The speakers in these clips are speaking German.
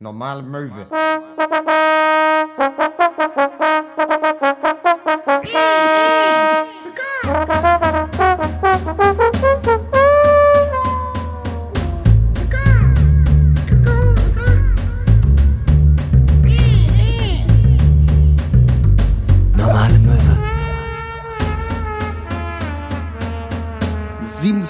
Normale Möwe.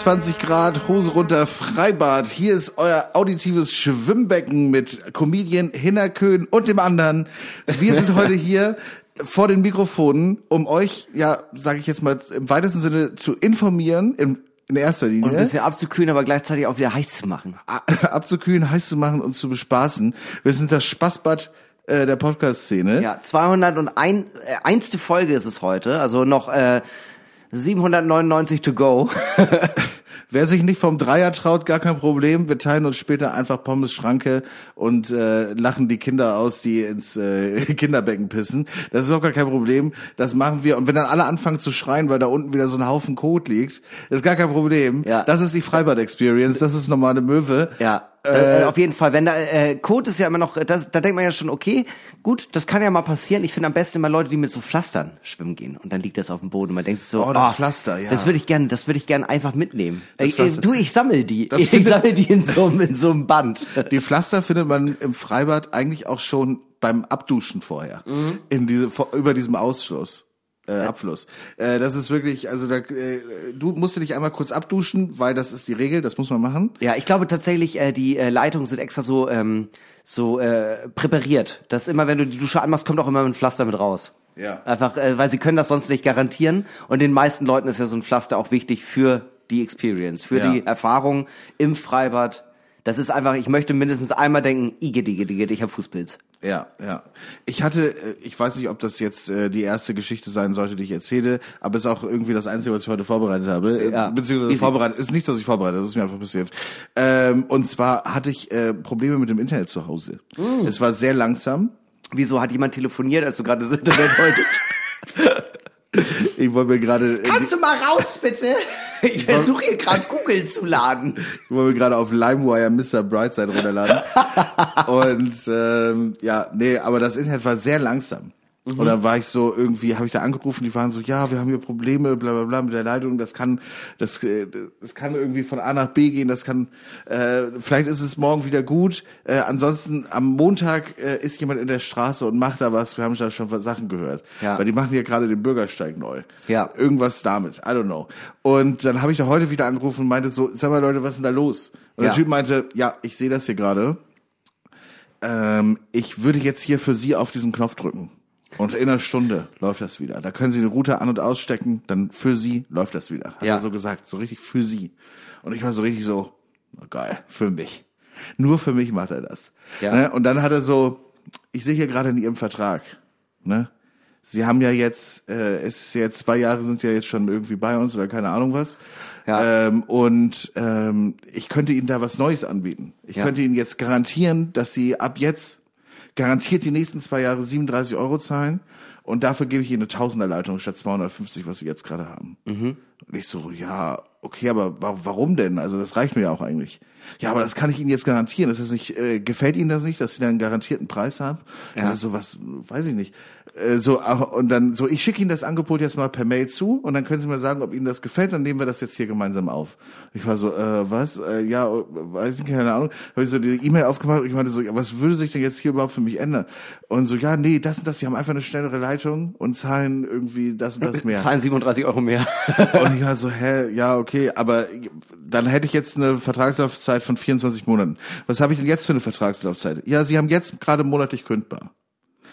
27 Grad, Hose runter, Freibad. Hier ist euer auditives Schwimmbecken mit Comedian Hinnerkön und dem anderen. Wir sind heute hier vor den Mikrofonen, um euch, ja, sage ich jetzt mal, im weitesten Sinne zu informieren, in, in erster Linie. Und ein bisschen abzukühlen, aber gleichzeitig auch wieder heiß zu machen. abzukühlen, heiß zu machen und zu bespaßen. Wir sind das Spaßbad äh, der Podcast-Szene. Ja, 201. Äh, einste Folge ist es heute, also noch äh, 799 to go. Wer sich nicht vom Dreier traut, gar kein Problem. Wir teilen uns später einfach Pommes Schranke und äh, lachen die Kinder aus, die ins äh, Kinderbecken pissen. Das ist überhaupt gar kein Problem. Das machen wir. Und wenn dann alle anfangen zu schreien, weil da unten wieder so ein Haufen Kot liegt, ist gar kein Problem. Ja. Das ist die Freibad-Experience. Das ist normale Möwe. Ja, äh, auf jeden Fall. Wenn da äh, Code ist ja immer noch, das, da denkt man ja schon, okay, gut, das kann ja mal passieren. Ich finde am besten immer Leute, die mit so Pflastern schwimmen gehen und dann liegt das auf dem Boden. Man denkt sich so, Oh, das ah, Pflaster, ja. Das würde ich gerne, das würde ich gerne einfach mitnehmen. Äh, Pflaster. du, ich sammel die. Das ich findet- sammel die in so, einem- in so einem Band. Die Pflaster findet man im Freibad eigentlich auch schon beim Abduschen vorher. Mhm. In diese, vor- über diesem Ausfluss. Äh, Abfluss. Äh, das ist wirklich, also da, äh, du musst dich einmal kurz abduschen, weil das ist die Regel, das muss man machen. Ja, ich glaube tatsächlich, äh, die äh, Leitungen sind extra so ähm, so äh, präpariert, dass immer, wenn du die Dusche anmachst, kommt auch immer ein Pflaster mit raus. Ja. Einfach, äh, weil sie können das sonst nicht garantieren. Und den meisten Leuten ist ja so ein Pflaster auch wichtig für die Experience, für Ja. die Erfahrung im Freibad. Das ist einfach, ich möchte mindestens einmal denken, igitt, igitt, igitt, ich habe Fußpilz. Ja, ja. Ich hatte, äh, ich weiß nicht, ob das jetzt äh, die erste Geschichte sein sollte, die ich erzähle, aber ist auch irgendwie das Einzige, was ich heute vorbereitet habe. Äh, Ja. Beziehungsweise Easy. vorbereitet, ist nichts, was ich vorbereitet habe, das ist mir einfach passiert. Ähm, und zwar hatte ich äh, Probleme mit dem Internet zu Hause. Mm. Es war sehr langsam. Wieso hat jemand telefoniert, als du gerade das Internet wolltest? Ich wollte mir gerade äh, Kannst du mal raus, bitte? Ich versuche hier gerade Google zu laden. Ich wollte mir gerade auf LimeWire Mr. Brightside runterladen. und ähm, ja, nee, aber das Internet war sehr langsam. Und dann war ich so irgendwie, habe ich da angerufen, die waren so, ja, wir haben hier Probleme, bla bla bla mit der Leitung, das kann, das, äh, das kann irgendwie von A nach B gehen, das kann, äh, vielleicht ist es morgen wieder gut. Äh, ansonsten am Montag äh, ist jemand in der Straße und macht da was, wir haben da schon Sachen gehört. Ja. Weil die machen hier gerade den Bürgersteig neu. Ja. Irgendwas damit, I don't know. Und dann habe ich da heute wieder angerufen und meinte so, sag mal Leute, was ist denn da los? Und Ja. der Typ meinte, ja, ich sehe das hier gerade. Ähm, ich würde jetzt hier für Sie auf diesen Knopf drücken. Und in einer Stunde läuft das wieder. Da können Sie den Router an- und ausstecken, dann für Sie läuft das wieder. Hat Ja. er so gesagt, so richtig für Sie. Und ich war so richtig so, oh geil, für mich. Nur für mich macht er das. Ja. Ne? Und dann hat er so, ich sehe hier gerade in Ihrem Vertrag, ne? Sie haben ja jetzt, äh, es ist jetzt zwei Jahre sind ja jetzt schon irgendwie bei uns oder keine Ahnung was. Ja. Ähm, und ähm, ich könnte Ihnen da was Neues anbieten. Ich Ja. könnte Ihnen jetzt garantieren, dass Sie ab jetzt garantiert die nächsten zwei Jahre 37 Euro zahlen und dafür gebe ich Ihnen eine Tausenderleitung statt 250, was Sie jetzt gerade haben. Mhm. Und ich so, ja, okay, aber wa warum denn? Also das reicht mir ja auch eigentlich. Ja, aber das kann ich Ihnen jetzt garantieren. Das ist nicht, äh, gefällt Ihnen das nicht, dass Sie da einen garantierten Preis haben? Ja. so was, weiß ich nicht. Äh, so und dann so, ich schicke Ihnen das Angebot jetzt mal per Mail zu und dann können Sie mir sagen, ob Ihnen das gefällt. Dann nehmen wir das jetzt hier gemeinsam auf. Ich war so, äh, was? Äh, ja, äh, weiß ich keine Ahnung. Habe ich so die E-Mail aufgemacht und ich meinte so, ja, was würde sich denn jetzt hier überhaupt für mich ändern? Und so, ja, nee, das und das. Sie haben einfach eine schnellere Leitung und zahlen irgendwie das und das mehr. Zahlen 37 Euro mehr. Und ich war so, hä, ja, okay, aber dann hätte ich jetzt eine Vertragslaufzeit von 24 Monaten. Was habe ich denn jetzt für eine Vertragslaufzeit? Ja, Sie haben jetzt gerade monatlich kündbar.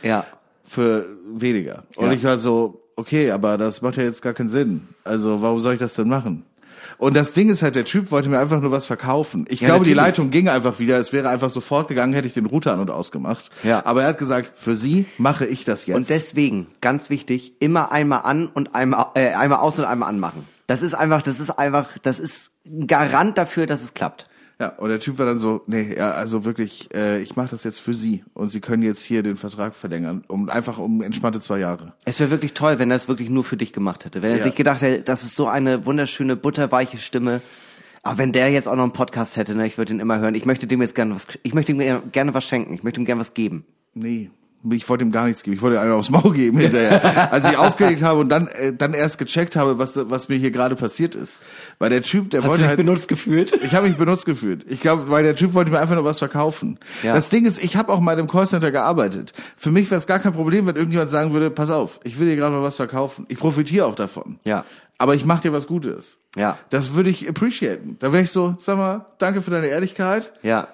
ja. Für weniger. Und Ja. ich war so, okay, aber das macht ja jetzt gar keinen Sinn. Also warum soll ich das denn machen? Und das Ding ist halt, der Typ wollte mir einfach nur was verkaufen. Ich Ja, glaube, die. Leitung ging einfach wieder. Es wäre einfach sofort gegangen, hätte ich den Router an und ausgemacht. Ja. Aber er hat gesagt, für Sie mache ich das jetzt. Und deswegen, ganz wichtig, immer einmal an und einmal, äh, einmal aus und einmal anmachen. Das ist einfach, das ist einfach, das ist ein Garant dafür, dass es klappt. Ja, und der Typ war dann so, nee, ja, also wirklich, äh, ich mache das jetzt für Sie und Sie können jetzt hier den Vertrag verlängern, um einfach um entspannte zwei Jahre. Es wäre wirklich toll, wenn er es wirklich nur für dich gemacht hätte. Wenn er Ja. sich gedacht hätte, das ist so eine wunderschöne, butterweiche Stimme. Aber wenn der jetzt auch noch einen Podcast hätte, ne, ich würde ihn immer hören. Ich möchte dem jetzt gerne was, ich möchte ihm gerne was schenken. Ich möchte ihm gerne was geben. Nee. Ich wollte ihm gar nichts geben. Ich wollte ihm einen aufs Maul geben hinterher. Als ich aufgelegt habe und dann, äh, dann erst gecheckt habe, was, was mir hier gerade passiert ist. Weil der Typ, der Hast wollte du dich halt. benutzt gefühlt? Ich habe mich benutzt gefühlt. Ich glaube, weil der Typ wollte mir einfach nur was verkaufen. Ja. Das Ding ist, ich habe auch mal im Callcenter gearbeitet. Für mich wäre es gar kein Problem, wenn irgendjemand sagen würde, pass auf, ich will dir gerade mal was verkaufen. Ich profitiere auch davon. Ja. Aber ich mache dir was Gutes. Ja. Das würde ich appreciaten. Da wäre ich so, sag mal, danke für deine Ehrlichkeit. Ja.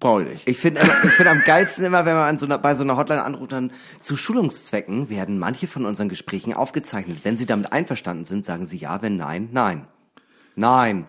Brauche ich nicht. Ich finde ich finde am geilsten immer, wenn man an so einer, bei so einer Hotline anruft, dann zu Schulungszwecken werden manche von unseren Gesprächen aufgezeichnet. Wenn Sie damit einverstanden sind, sagen Sie ja, wenn nein, nein. Nein.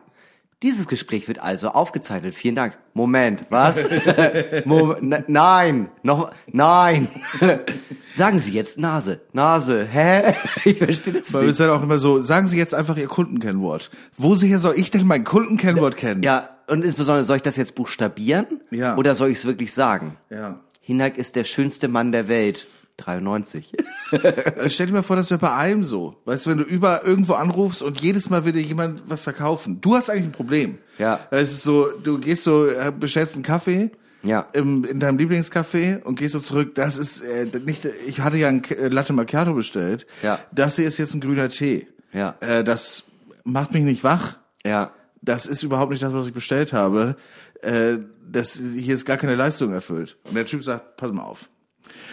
Dieses Gespräch wird also aufgezeichnet. Vielen Dank. Moment, was? Mo ne- nein, noch nein. sagen Sie jetzt Nase, Nase. Hä? Ich verstehe das Weil nicht. ist dann auch immer so, sagen Sie jetzt einfach Ihr Kundenkennwort. Woher soll ich denn mein Kundenkennwort kennen? Ja, und insbesondere soll ich das jetzt buchstabieren? Ja. Oder soll ich es wirklich sagen? ja. Hinak ist der schönste Mann der Welt. 93. Äh, Stell dir mal vor, das wäre bei allem so. Weißt du, wenn du über irgendwo anrufst und jedes Mal will dir jemand was verkaufen. Du hast eigentlich ein Problem. Ja. Es ist so, du gehst so, äh, bestellst einen Kaffee. Ja. Im, in deinem Lieblingscafé und gehst so zurück. Das ist äh, nicht. Ich hatte ja ein äh, Latte Macchiato bestellt. Ja. Das hier ist jetzt ein grüner Tee. Ja. Äh, das macht mich nicht wach. Ja. Das ist überhaupt nicht das, was ich bestellt habe. Äh, das hier ist gar keine Leistung erfüllt. Und der Typ sagt, pass mal auf.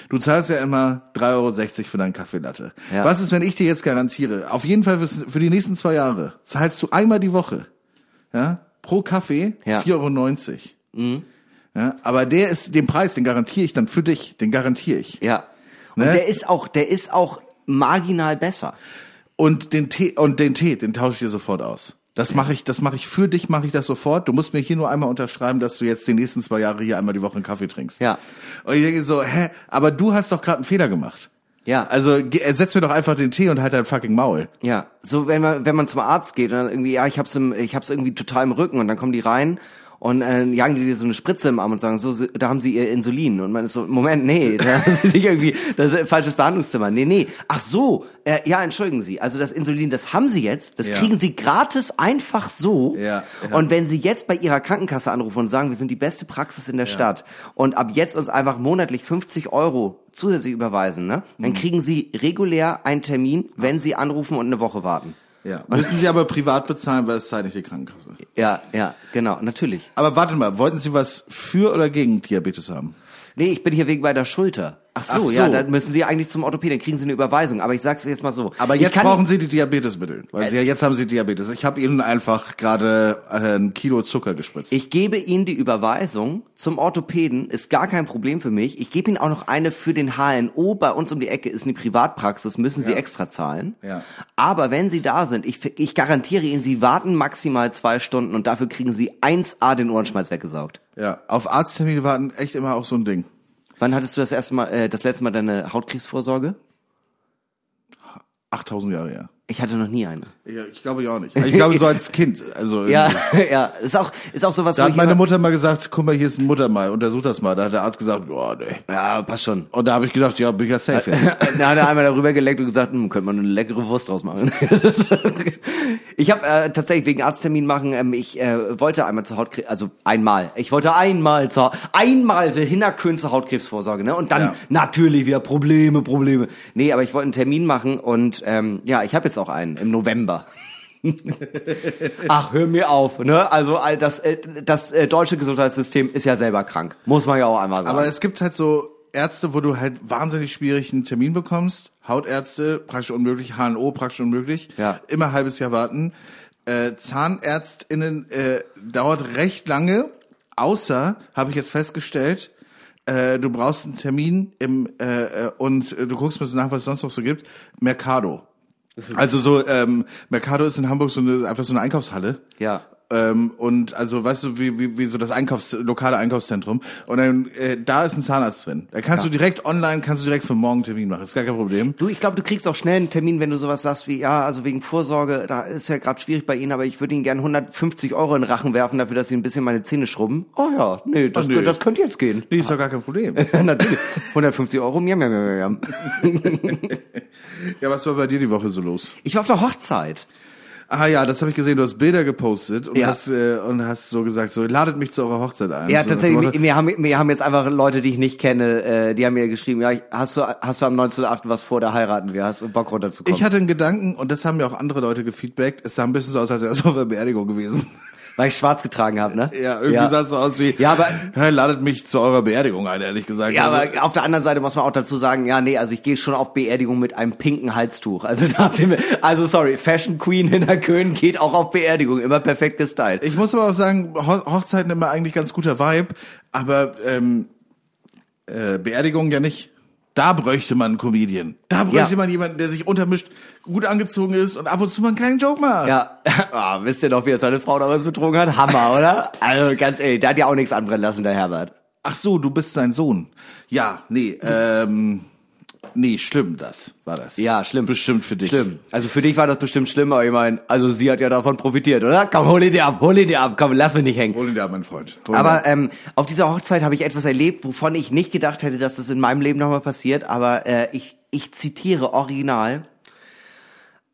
Du zahlst ja immer 3,60 Euro für deinen Kaffeelatte. Ja. Was ist, wenn ich dir jetzt garantiere, auf jeden Fall für die nächsten zwei Jahre zahlst du einmal die Woche, ja, pro Kaffee Ja. 4,90 Euro. Ja, aber der ist, den Preis, den garantiere ich dann für dich, den garantiere ich. Ja. Und Ne? der ist auch, der ist auch marginal besser. Und den Tee, und den Tee, den tausche ich dir sofort aus. Das mache ich, das mache ich für dich, mache ich das sofort. Du musst mir hier nur einmal unterschreiben, dass du jetzt die nächsten zwei Jahre hier einmal die Woche einen Kaffee trinkst. Ja. Und ich denke so, hä, aber du hast doch gerade einen Fehler gemacht. Ja. Also ge- ersetz mir doch einfach den Tee und halt dein fucking Maul. Ja, so wenn man wenn man zum Arzt geht und dann irgendwie ja, ich hab's im ich hab's irgendwie total im Rücken und dann kommen die rein und äh, jagen die dir so eine Spritze im Arm und sagen so so, da haben sie ihr Insulin und man ist so Moment, nee, da haben sie sich irgendwie das ist ein falsches Behandlungszimmer. Nee, nee. Ach so, äh, ja, entschuldigen Sie. Also das Insulin, das haben Sie jetzt, das Ja. kriegen Sie gratis einfach so. Ja, ja. Und wenn Sie jetzt bei Ihrer Krankenkasse anrufen und sagen, wir sind die beste Praxis in der Stadt und ab jetzt uns einfach monatlich 50 Euro zusätzlich überweisen, ne, Mhm. dann kriegen Sie regulär einen Termin, wenn Sie anrufen und eine Woche warten. Ja. Müssen sie aber privat bezahlen, weil es zahlt nicht die Krankenkasse. Ja, ja, genau, natürlich. Aber warte mal, wollten Sie was für oder gegen Diabetes haben? Nee, ich bin hier wegen bei der Schulter. Ach so, Ach so. ja, dann müssen Sie eigentlich zum Orthopäden, dann kriegen Sie eine Überweisung. Aber ich sag's jetzt mal so. Aber jetzt brauchen Sie die Diabetesmittel, weil Sie ja jetzt haben Sie Diabetes. Ich habe Ihnen einfach gerade äh, ein Kilo Zucker gespritzt. Ich gebe Ihnen die Überweisung zum Orthopäden, ist gar kein Problem für mich. Ich gebe Ihnen auch noch eine für den HNO. Bei uns um die Ecke ist eine Privatpraxis, müssen Sie Ja. extra zahlen. Ja. Aber wenn Sie da sind, ich, ich garantiere Ihnen, Sie warten maximal zwei Stunden und dafür kriegen Sie 1A den Ohrenschmalz weggesaugt. ja, auf Arzttermine warten echt immer auch so ein Ding. Wann hattest du das erste Mal, äh, das letzte Mal deine Hautkrebsvorsorge? 8000 Jahre her. Ich hatte noch nie eine. Ja, ich glaube ich auch nicht. Ich glaube so als Kind. Also Ja, ja, ist auch, ist auch sowas, Da hat meine Mutter mal gesagt, guck mal, hier ist ein Muttermal, untersuch das mal. Da hat der Arzt gesagt, boah, nee. Ja, passt schon. Und da habe ich gedacht, ja, bin ich ja safe jetzt. Da hat er einmal darüber geleckt und gesagt, hm, könnte man eine leckere Wurst draus machen. ich habe äh, tatsächlich wegen Arzttermin machen, ähm, ich äh, wollte einmal zur Hautkrebs, also einmal, ich wollte einmal zur, einmal will Hinnerkön zur Hautkrebsvorsorge, ne? Und dann Ja. natürlich wieder Probleme, Probleme. Nee, aber ich wollte einen Termin machen und ähm, ja, ich habe jetzt auch einen im November. Ach, hör mir auf, ne? Also das, äh, das äh, deutsche Gesundheitssystem ist ja selber krank, muss man ja auch einmal sagen. Aber es gibt halt so Ärzte, wo du halt wahnsinnig schwierig einen Termin bekommst. Hautärzte, praktisch unmöglich. HNO, praktisch unmöglich. Ja. Immer halbes Jahr warten. Äh, ZahnärztInnen äh, dauert recht lange, außer, habe ich jetzt festgestellt, äh, du brauchst einen Termin im äh, äh, und du guckst mir so nach, was es sonst noch so gibt. Mercado. Also so, ähm, Mercado ist in Hamburg so eine, einfach so eine Einkaufshalle. ja. Ähm, und also weißt du, wie, wie, wie so das Einkaufs lokale Einkaufszentrum. Und dann äh, da ist ein Zahnarzt drin. Da kannst Ja. du direkt online, kannst du direkt für morgen einen Termin machen. Ist gar kein Problem. Du, ich glaube, du kriegst auch schnell einen Termin, wenn du sowas sagst wie, ja, also wegen Vorsorge, da ist ja gerade schwierig bei Ihnen, aber ich würde Ihnen gern 150 Euro in den Rachen werfen dafür, dass Sie ein bisschen meine Zähne schrubben. Oh ja, nee, das, Ach, nee. das könnte jetzt gehen. Nee, ist doch gar kein Problem. Natürlich. 150 Euro, miam, miam, miam, miam. ja, was war bei dir die Woche so los? Ich war auf einer Hochzeit. Ah ja, das habe ich gesehen. Du hast Bilder gepostet und Ja. hast äh, und hast so gesagt, so ladet mich zu eurer Hochzeit ein. Ja, so, tatsächlich, mir, mir, haben, mir haben jetzt einfach Leute, die ich nicht kenne, äh, die haben mir geschrieben, ja, ich- hast du, hast du am 19.8. was vor, da heiraten wir, hast du Bock runterzukommen? Ich hatte einen Gedanken und das haben mir auch andere Leute gefeedbackt. Es sah ein bisschen so aus, als wäre es auf einer Beerdigung gewesen. Weil ich schwarz getragen habe, ne? Ja, irgendwie sah es so aus wie, Ja, aber- ladet mich zu eurer Beerdigung ein, ehrlich gesagt. Ja, Also, aber auf der anderen Seite muss man auch dazu sagen, ja, nee, also ich gehe schon auf Beerdigung mit einem pinken Halstuch. Also da habt ihr mir, also sorry, Fashion Queen in der Köln geht auch auf Beerdigung, immer perfekt gestylt. Ich muss aber auch sagen, Ho Hochzeiten immer eigentlich ganz guter Vibe, aber ähm, äh, Beerdigungen ja nicht. Da bräuchte man einen Comedian. Da bräuchte Ja. man jemanden, der sich untermischt, gut angezogen ist und ab und zu mal einen kleinen Joke macht. Ja, ah, wisst ihr noch, wie er seine Frau damals betrogen hat? Hammer, oder? Also ganz ehrlich, der hat ja auch nichts anbrennen lassen, der Herbert. Ach so, du bist sein Sohn. Ja, nee, ähm, nee, schlimm, das war das. Ja, schlimm. Bestimmt für dich. Schlimm. Also für dich war das bestimmt schlimm, aber ich meine, also sie hat ja davon profitiert, oder? Komm, hol ihn dir ab, hol ihn dir ab, komm, lass mich nicht hängen. Hol ihn dir ab, mein Freund. Hol Aber ab. ähm, auf dieser Hochzeit habe ich etwas erlebt, wovon ich nicht gedacht hätte, dass das in meinem Leben nochmal passiert. Aber äh, ich, ich zitiere original.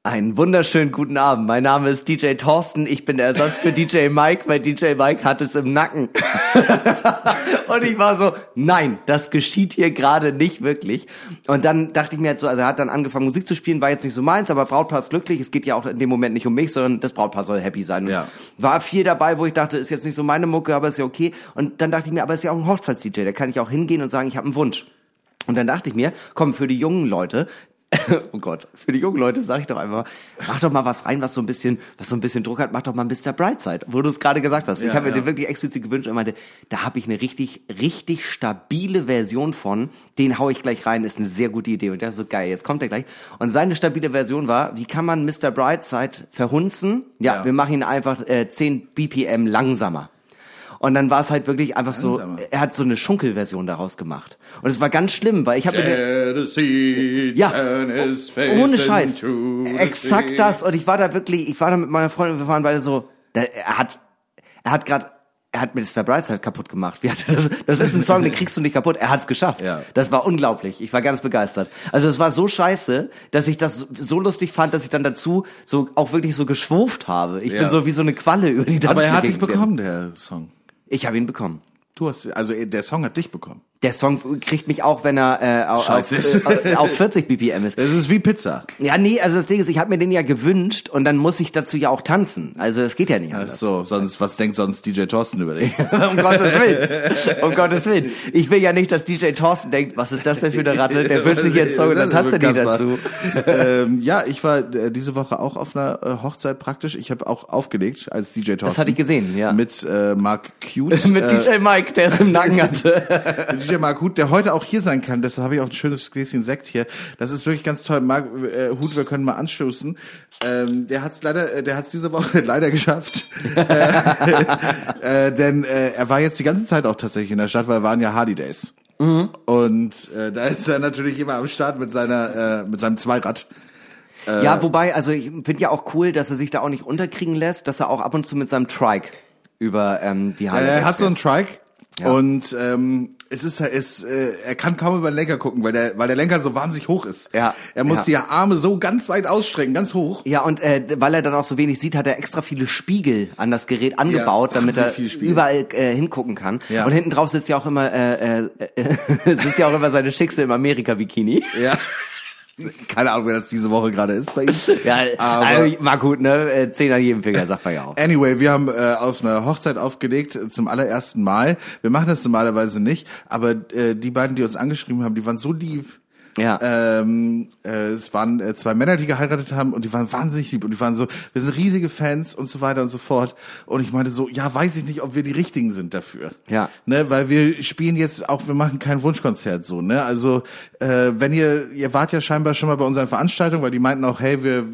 Einen wunderschönen guten Abend. Mein Name ist DJ Thorsten. Ich bin der Ersatz für DJ Mike, weil DJ Mike hat es im Nacken. und ich war so, nein, das geschieht hier gerade nicht wirklich. Und dann dachte ich mir jetzt so, also er hat dann angefangen Musik zu spielen, war jetzt nicht so meins, aber Brautpaar ist glücklich. Es geht ja auch in dem Moment nicht um mich, sondern das Brautpaar soll happy sein. Ja. War viel dabei, wo ich dachte, ist jetzt nicht so meine Mucke, aber ist ja okay. Und dann dachte ich mir, aber ist ja auch ein Hochzeits-DJ, da kann ich auch hingehen und sagen, ich habe einen Wunsch. Und dann dachte ich mir, komm, für die jungen Leute, oh Gott, für die jungen Leute sag ich doch einfach, mach doch mal was rein, was so ein bisschen, was so ein bisschen Druck hat, mach doch mal Mr. Brightside, wo du es gerade gesagt hast. ich Ja, habe mir ja. den wirklich explizit gewünscht und meinte, da habe ich eine richtig, richtig stabile Version von, den hau ich gleich rein, ist eine sehr gute Idee. Und der ist so geil, jetzt kommt er gleich. Und seine stabile Version war, wie kann man Mr. Brightside verhunzen? Ja, Ja. wir machen ihn einfach äh, 10 BPM langsamer. Und dann war es halt wirklich einfach so, er hat so eine Schunkelversion daraus gemacht. Und es war ganz schlimm, weil ich habe mir ja, face ohne Scheiß, exakt das. Und ich war da wirklich, ich war da mit meiner Freundin, wir waren beide so, er hat, er hat gerade, er hat Mr. Brightside kaputt gemacht. Das, das ist ein Song, den kriegst du nicht kaputt. Er hat's geschafft. Ja. Das war unglaublich. Ich war ganz begeistert. Also es war so scheiße, dass ich das so lustig fand, dass ich dann dazu so auch wirklich so geschwurft habe. Ich Ja. bin so wie so eine Qualle über die Aber er hat Tanzfläche dich bekommen, der Song. Ich habe ihn bekommen. Du hast, also der Song hat dich bekommen. Der Song kriegt mich auch, wenn er äh, auf, äh, auf 40 BPM ist. Das ist wie Pizza. Ja, nee, also das Ding ist, ich habe mir den ja gewünscht und dann muss ich dazu ja auch tanzen. Also das geht ja nicht Ach anders. so, sonst, was denkt sonst DJ Thorsten über dich? um Gottes Willen. Um Gottes Willen. Ich will ja nicht, dass DJ Thorsten denkt, was ist das denn für eine Ratte? Der wünscht sich jetzt Song und dann tanzt er die dazu. ähm, ja, ich war äh, diese Woche auch auf einer äh, Hochzeit praktisch. Ich habe auch aufgelegt als DJ Thorsten. hatte ich gesehen, ja. Mit äh, Mark Cute. Mit äh, DJ Mike, der es im Nacken hatte. DJ Mark Huth, der heute auch hier sein kann. Deshalb habe ich auch ein schönes Gläschen Sekt hier. Das ist wirklich ganz toll. Mark äh, Huth, wir können mal anstoßen. Ähm, der hat's leider, äh, der hat's diese Woche leider geschafft. äh, äh, denn äh, er war jetzt die ganze Zeit auch tatsächlich in der Stadt, weil waren ja Hardy Days. Mhm. Und äh, da ist er natürlich immer am Start mit seiner, äh, mit seinem Zweirad. ja, wobei, also ich finde ja auch cool, dass er sich da auch nicht unterkriegen lässt, dass er auch ab und zu mit seinem Trike über ähm, die Halle Er hat so einen. Trike Ja. und ähm, es ist, es, äh, er kann kaum über den Lenker gucken, weil der, weil der Lenker so wahnsinnig hoch ist. Ja. Er muss Ja. die Arme so ganz weit ausstrecken, ganz hoch. Ja, und äh, weil er dann auch so wenig sieht, hat er extra viele Spiegel an das Gerät angebaut, damit er überall äh, hingucken kann. Ja. Und hinten drauf sitzt ja auch immer äh, äh, äh, sitzt ja auch immer seine Schickse im Amerika-Bikini. Ja. Keine Ahnung, wer das diese Woche gerade ist bei ihm. Ja, aber also, war gut, ne? Äh, Zehn an jedem Finger, sagt man ja auch. Anyway, wir haben äh, auf einer Hochzeit aufgelegt äh, zum allerersten Mal. Wir machen das normalerweise nicht, aber äh, die beiden, die uns angeschrieben haben, die waren so lieb. Ja. Ähm, äh, es waren äh, zwei Männer, die geheiratet haben und die waren wahnsinnig lieb und die waren so, wir sind riesige Fans und so weiter und so fort. Und ich meinte so, ja, weiß ich nicht, ob wir die richtigen sind dafür. Ja. Ne, weil wir spielen jetzt auch, wir machen kein Wunschkonzert so, ne? Also äh, wenn ihr, ihr wart ja scheinbar schon mal bei unseren Veranstaltungen, weil die meinten auch, hey, wir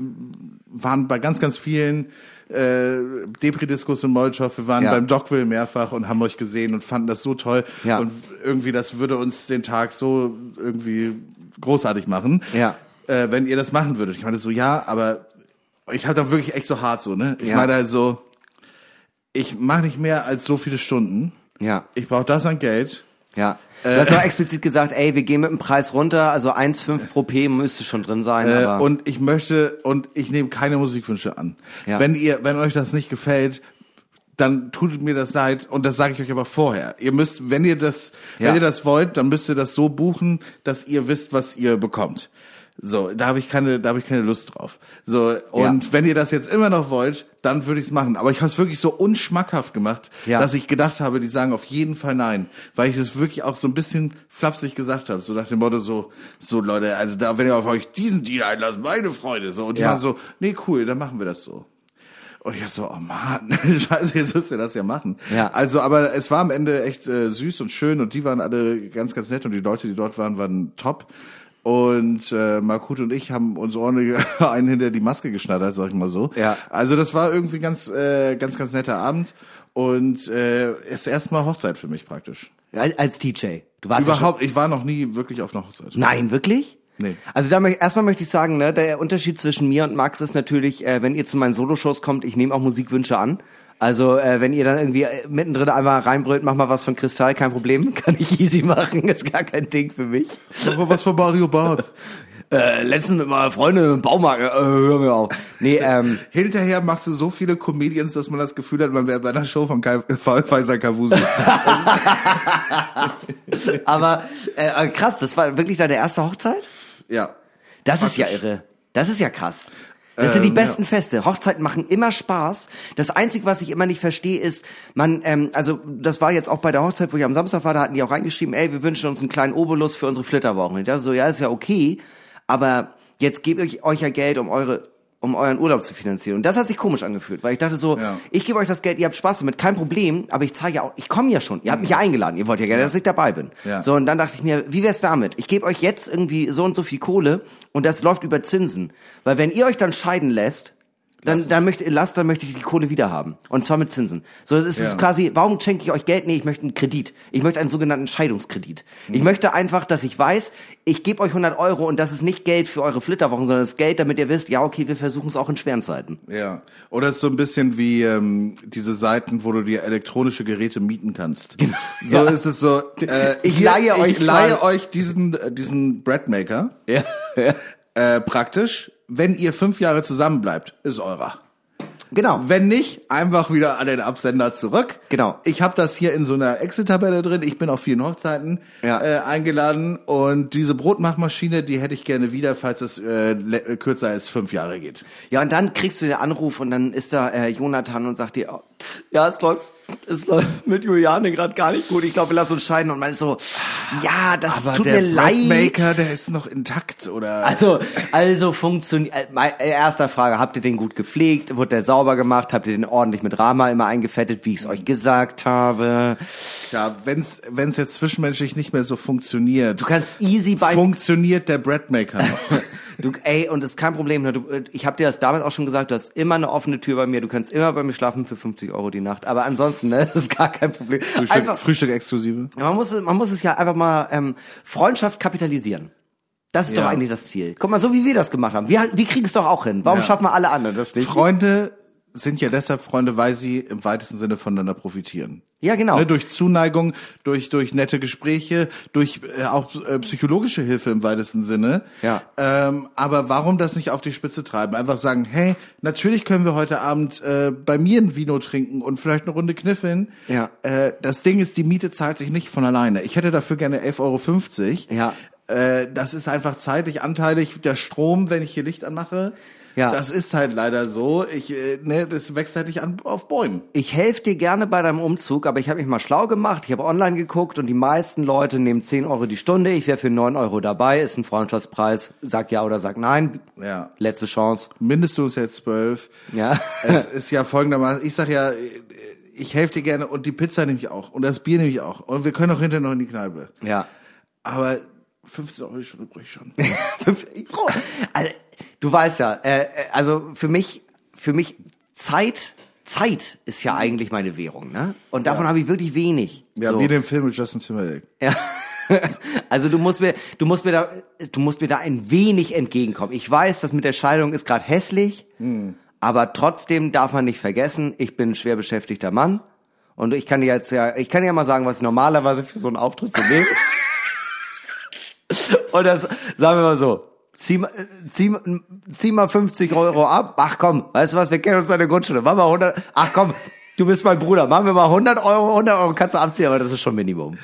waren bei ganz, ganz vielen äh, Depri-Discos in Molotov, wir waren Ja. beim Dogville mehrfach und haben euch gesehen und fanden das so toll. Ja. Und irgendwie, das würde uns den Tag so irgendwie großartig machen, Ja. äh, wenn ihr das machen würdet. Ich meinte so, ja, aber ich habe da wirklich echt so hart so, ne? Ich Ja. meine halt so, ich mache nicht mehr als so viele Stunden. Ja. Ich brauche das an Geld. Ja. Du hast auch explizit gesagt, ey, wir gehen mit dem Preis runter, also 1,5 pro P müsste schon drin sein. Äh, und ich möchte und ich nehme keine Musikwünsche an. Ja. Wenn ihr, wenn euch das nicht gefällt, dann tut mir das leid und das sage ich euch aber vorher. Ihr müsst, wenn ihr das, Ja. wenn ihr das wollt, dann müsst ihr das so buchen, dass ihr wisst, was ihr bekommt. So, da habe ich keine, da habe ich keine Lust drauf. So und Ja. wenn ihr das jetzt immer noch wollt, dann würde ich es machen. Aber ich habe es wirklich so unschmackhaft gemacht, Ja. dass ich gedacht habe, die sagen auf jeden Fall nein, weil ich das wirklich auch so ein bisschen flapsig gesagt habe, so nach dem Motto so, so Leute, also da wenn ihr auf euch diesen Deal einlasst, meine Freunde, so und die Ja. waren so, nee cool, dann machen wir das so. Und ich so, oh Mann, scheiße, jetzt müsst ihr das ja machen. Ja. Also, aber es war am Ende echt äh, süß und schön und die waren alle ganz, ganz nett und die Leute, die dort waren, waren top. Und äh, Markut und ich haben uns ordentlich einen hinter die Maske geschnattert, sag ich mal so. Ja. Also das war irgendwie ganz, äh, ganz, ganz netter Abend und äh, ist erstmal Hochzeit für mich praktisch. als als DJ. Du warst ja Überhaupt, ich war noch nie wirklich auf einer Hochzeit. Nein, wirklich? Nee. Also da, mö- erstmal möchte ich sagen, ne, der Unterschied zwischen mir und Max ist natürlich, äh, wenn ihr zu meinen Soloshows kommt, ich nehme auch Musikwünsche an. Also äh, wenn ihr dann irgendwie äh, mittendrin einmal reinbrüllt, mach mal was von Kristall, kein Problem, kann ich easy machen, ist gar kein Ding für mich. Aber was von Mario Barth? Äh, letztens mit meiner Freundin im Baumarkt, äh, hör mir auf. Nee, ähm, Hinterher machst du so viele Comedians, dass man das Gefühl hat, man wäre bei einer Show von Kai, Faisal Kavusi. aber äh, äh, krass, das war wirklich deine erste Hochzeit? Ja. Das ist ja irre. Das ist ja krass. Das sind die Ähm, besten ja. Feste. Hochzeiten machen immer Spaß. Das Einzige, was ich immer nicht verstehe, ist, man, ähm, also das war jetzt auch bei der Hochzeit, wo ich am Samstag war, da hatten die auch reingeschrieben, ey, wir wünschen uns einen kleinen Obolus für unsere Flitterwochen. Und ich dachte so, ja, ist ja okay, aber jetzt gebe ich euch ja Geld, um eure um euren Urlaub zu finanzieren. Und das hat sich komisch angefühlt, weil ich dachte so, Ja. ich gebe euch das Geld, ihr habt Spaß damit, kein Problem, aber ich zeige ja auch, ich komme ja schon, ihr habt mich ja eingeladen, ihr wollt ja gerne, dass ich dabei bin. Ja. So, und dann dachte ich mir, wie wär's damit? Ich gebe euch jetzt irgendwie so und so viel Kohle und das läuft über Zinsen. Weil wenn ihr euch dann scheiden lässt, dann, dann möchte, lasst, dann möchte ich die Kohle wieder haben. Und zwar mit Zinsen. So, das ist Ja. quasi, warum schenke ich euch Geld? Nee, ich möchte einen Kredit. Ich möchte einen sogenannten Scheidungskredit. Mhm. Ich möchte einfach, dass ich weiß, ich gebe euch 100 Euro und das ist nicht Geld für eure Flitterwochen, sondern das ist Geld, damit ihr wisst, ja, okay, wir versuchen es auch in schweren Zeiten. Ja. Oder es ist so ein bisschen wie ähm, diese Seiten, wo du dir elektronische Geräte mieten kannst. So Ja. ist es so. Äh, Ich hier, leihe euch ich leihe euch diesen äh, diesen Breadmaker. Ja. ja. Äh, praktisch, wenn ihr fünf Jahre zusammen bleibt, ist eurer. Genau. Wenn nicht, einfach wieder an den Absender zurück. Genau. Ich habe das hier in so einer Excel-Tabelle drin. Ich bin auf vielen Hochzeiten Ja. äh, eingeladen und diese Brotmachmaschine, die hätte ich gerne wieder, falls es äh, kürzer als fünf Jahre geht. Ja, und dann kriegst du den Anruf und dann ist da äh, Jonathan und sagt dir, oh, ja, es läuft, es läuft mit Juliane gerade gar nicht gut. Ich glaube, wir lassen uns scheiden. Und meinst so, ja, das Aber tut der mir leid. Breadmaker, der ist noch intakt, oder? Also, also funktioniert. Äh, äh, erster Frage: Habt ihr den gut gepflegt? Wurde der sauber gemacht? Habt ihr den ordentlich mit Rama immer eingefettet, wie ich es euch gesagt habe? ja, wenn's wenn's jetzt zwischenmenschlich nicht mehr so funktioniert, Du kannst easy bei funktioniert der Breadmaker noch. Du, ey, und das ist kein Problem. ne, Du, äh, ich habe dir das damals auch schon gesagt, du hast immer eine offene Tür bei mir. Du kannst immer bei mir schlafen für 50 Euro die Nacht. Aber ansonsten, ne, das ist gar kein Problem. Frühstück, Einfach, Frühstück exklusive. man, muss, es- man muss es ja einfach mal ähm, Freundschaft kapitalisieren. Das ist Ja. doch eigentlich das Ziel. Guck mal, so wie wir das gemacht haben. Wir, wir kriegen es doch auch hin. Warum Ja. schaffen wir alle anderen das nicht? Freunde sind ja deshalb Freunde, weil sie im weitesten Sinne voneinander profitieren. Ja, genau. Ne, durch Zuneigung, durch durch nette Gespräche, durch äh, auch äh, psychologische Hilfe im weitesten Sinne. Ja. Ähm, aber warum das nicht auf die Spitze treiben? Einfach sagen, hey, natürlich können wir heute Abend äh, bei mir ein Vino trinken und vielleicht eine Runde kniffeln. Ja. Äh, das Ding ist, die Miete zahlt sich nicht von alleine. Ich hätte dafür gerne 11,50 Euro. Ja. Äh, das ist einfach zeitlich anteilig. Der Strom, wenn ich hier Licht anmache. Ja. Das ist halt leider so. Ich, äh, ne, das wächst halt nicht an auf Bäumen. Ich helfe dir gerne bei deinem Umzug, aber ich habe mich mal schlau gemacht. Ich habe online geguckt und die meisten Leute nehmen 10 Euro die Stunde. Ich wäre für 9 Euro dabei. Ist ein Freundschaftspreis. Sag ja oder sag nein. Ja. Letzte Chance. Mindestlohn ist jetzt zwölf. Ja. Es ist ja folgendermaßen, ich sag ja, ich helfe dir gerne und die Pizza nehme ich auch und das Bier nehme ich auch und wir können auch hinterher noch in die Kneipe. Ja. Aber 15 Euro die Stunde brauche ich schon. Also, du weißt ja, äh, äh, also für mich, für mich Zeit, Zeit ist ja eigentlich meine Währung, ne? Und davon habe ich wirklich wenig. Ja, so. wie den Film mit Justin Timberlake. Ja. Also du musst mir, du musst mir da, du musst mir da ein wenig entgegenkommen. Ich weiß, das mit der Scheidung ist gerade hässlich, aber trotzdem darf man nicht vergessen, ich bin ein schwer beschäftigter Mann Und ich kann dir jetzt ja, ich kann dir ja mal sagen, was ich normalerweise für so einen Auftritt so nehme. Und das, sagen wir mal so, zieh, mal- zieh, zieh mal 50 Euro ab. Ach komm, weißt du was, wir kennen uns der Grundschule. Mach mal 100, ach komm, du bist mein Bruder. Machen wir mal 100 Euro, 100 Euro kannst du abziehen, aber das ist schon Minimum.